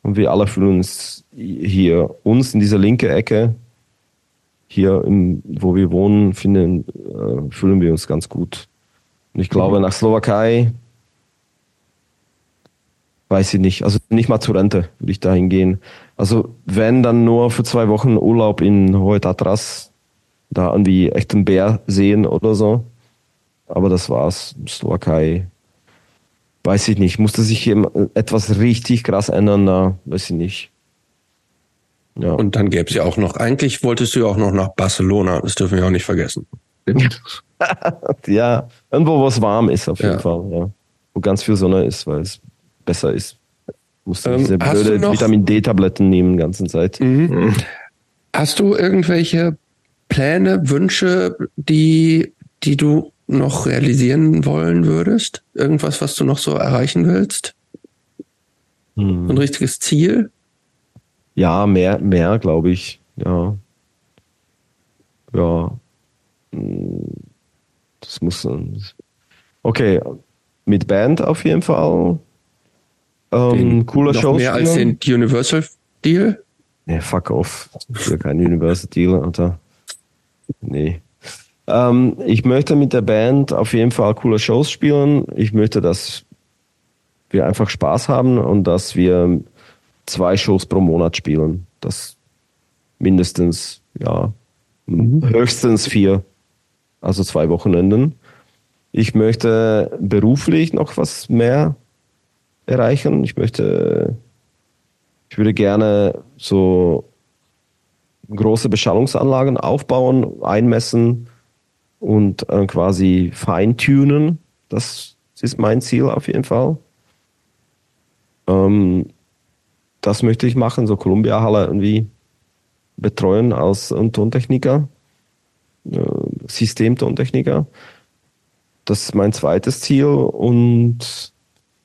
Und wir alle fühlen uns hier, uns in dieser linke Ecke, hier, im, wo wir wohnen, finden, äh, fühlen wir uns ganz gut. Und ich glaube, mhm. nach Slowakei, weiß ich nicht, also nicht mal zur Rente würde ich dahin gehen. Also wenn dann nur für zwei Wochen Urlaub in Hohe Tatras, da irgendwie echt einen Bär sehen oder so. Aber das war's. Slowakei, weiß ich nicht. Musste sich hier etwas richtig krass ändern, da weiß ich nicht. Ja. Und dann gäbe es ja auch noch, eigentlich wolltest du ja auch noch nach Barcelona, das dürfen wir auch nicht vergessen. ja, irgendwo, wo es warm ist, auf jeden ja. Fall, ja. Wo ganz viel Sonne ist, weil es besser ist. Musst du ähm, diese blöde Vitamin D-Tabletten nehmen die ganze Zeit. Mhm. Hast du irgendwelche Pläne, Wünsche, die, die du noch realisieren wollen würdest? Irgendwas, was du noch so erreichen willst? Hm. Ein richtiges Ziel? Ja, mehr, mehr, glaube ich. Ja. Ja. Hm. Das muss. Okay, mit Band auf jeden Fall. Ähm, cooler noch Show. Mehr als den Universal Deal? Nee, fuck off. Ich will kein Universal Deal, Alter. Nee. Ähm, ich möchte mit der Band auf jeden Fall coole Shows spielen. Ich möchte, dass wir einfach Spaß haben und dass wir zwei Shows pro Monat spielen. Das mindestens, ja, mhm. höchstens vier, also zwei Wochenenden. Ich möchte beruflich noch was mehr erreichen. Ich möchte, ich würde gerne so große Beschallungsanlagen aufbauen, einmessen und äh, quasi feintunen. Das ist mein Ziel auf jeden Fall. Ähm, das möchte ich machen, so Columbia Halle irgendwie betreuen als Tontechniker, äh, Systemtontechniker. Das ist mein zweites Ziel und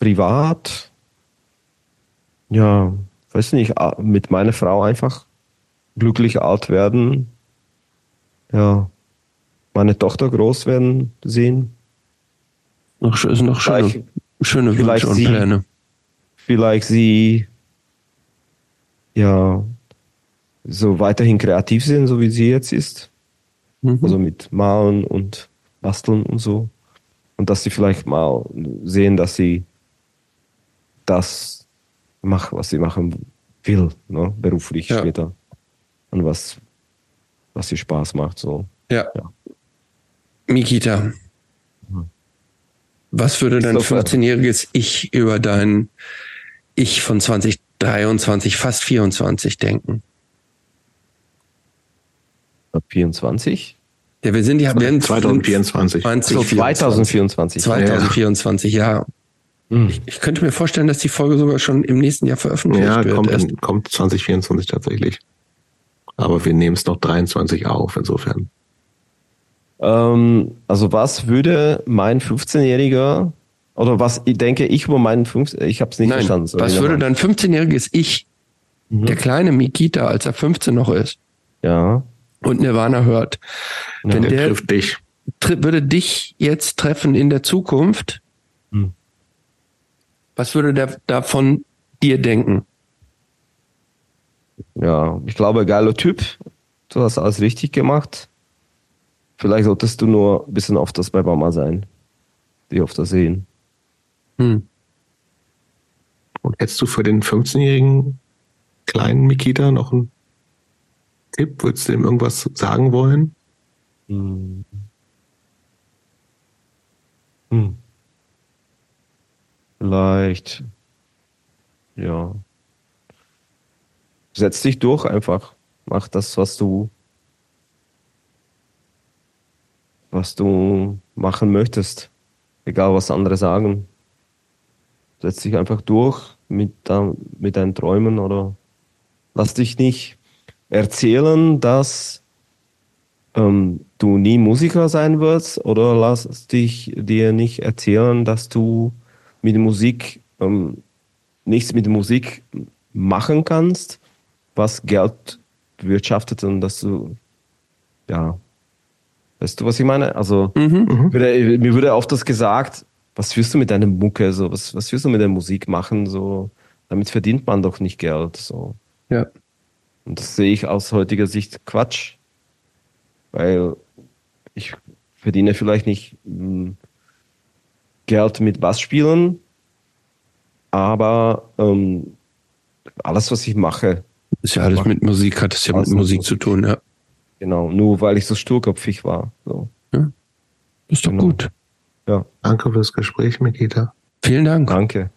privat, ja, weiß nicht, mit meiner Frau einfach glücklich alt werden. Ja, meine Tochter groß werden sehen. Noch, ist noch schöne, schöne Wünsche und sie, Pläne. Vielleicht sie ja so weiterhin kreativ sind, so wie sie jetzt ist. Mhm. Also mit Malen und Basteln und so. Und dass sie vielleicht mal sehen, dass sie das macht, was sie machen will, ne? beruflich ja. später. Und was, was ihr Spaß macht. So. Ja. ja. Mikita, was würde dein 15-jähriges Ich über dein Ich von 2023, fast 24 denken? 24? Ja, wir sind ja, wir 2024. 20, so, 2024. 2024, ja. ja. Hm. Ich, ich, könnte mir vorstellen, dass die Folge sogar schon im nächsten Jahr veröffentlicht ja, wird. Ja, kommt, kommt 2024 tatsächlich. Aber wir nehmen es noch 23 auf, insofern. Ähm, also was würde mein 15-Jähriger oder was denke ich über meinen 15 ich habe es nicht Nein, verstanden. Sorry, was würde dein 15-jähriges Ich, mhm. der kleine Mikita, als er 15 noch ist, ja. und Nirvana hört, ja, wenn der, der trifft dich. würde dich jetzt treffen in der Zukunft, mhm. Was würde der davon dir denken? Ja, ich glaube, geiler Typ. Du hast alles richtig gemacht. Vielleicht solltest du nur ein bisschen öfters bei Mama sein. Die öfter sehen. Hm. Und hättest du für den 15-jährigen kleinen Mikita noch einen Tipp? Würdest du ihm irgendwas sagen wollen? Hm. Hm. Vielleicht. Ja. Setz dich durch einfach. Mach das, was du was du machen möchtest. Egal, was andere sagen. Setz dich einfach durch, mit, mit deinen Träumen oder lass dich nicht erzählen, dass ähm, du nie Musiker sein wirst oder lass dich dir nicht erzählen, dass du mit Musik ähm, nichts mit Musik machen kannst, was Geld wirtschaftet und dass du ja weißt du was ich meine? Also mhm. würde, mir würde oft das gesagt was wirst du mit deiner Mucke so was was wirst du mit der Musik machen so? Damit verdient man doch nicht Geld so. Ja. Und das sehe ich aus heutiger Sicht Quatsch weil ich verdiene vielleicht nicht mh, hm, Geld mit Bassspielen, aber ähm, alles, was ich mache. Ist ja alles mache, mit Musik, hat es ja mit Musik, Musik zu tun, ja. Genau, nur weil ich so sturköpfig war. So. Ja. Ist doch genau. gut. Ja. Danke fürs Gespräch, Mikita. Vielen Dank. Danke.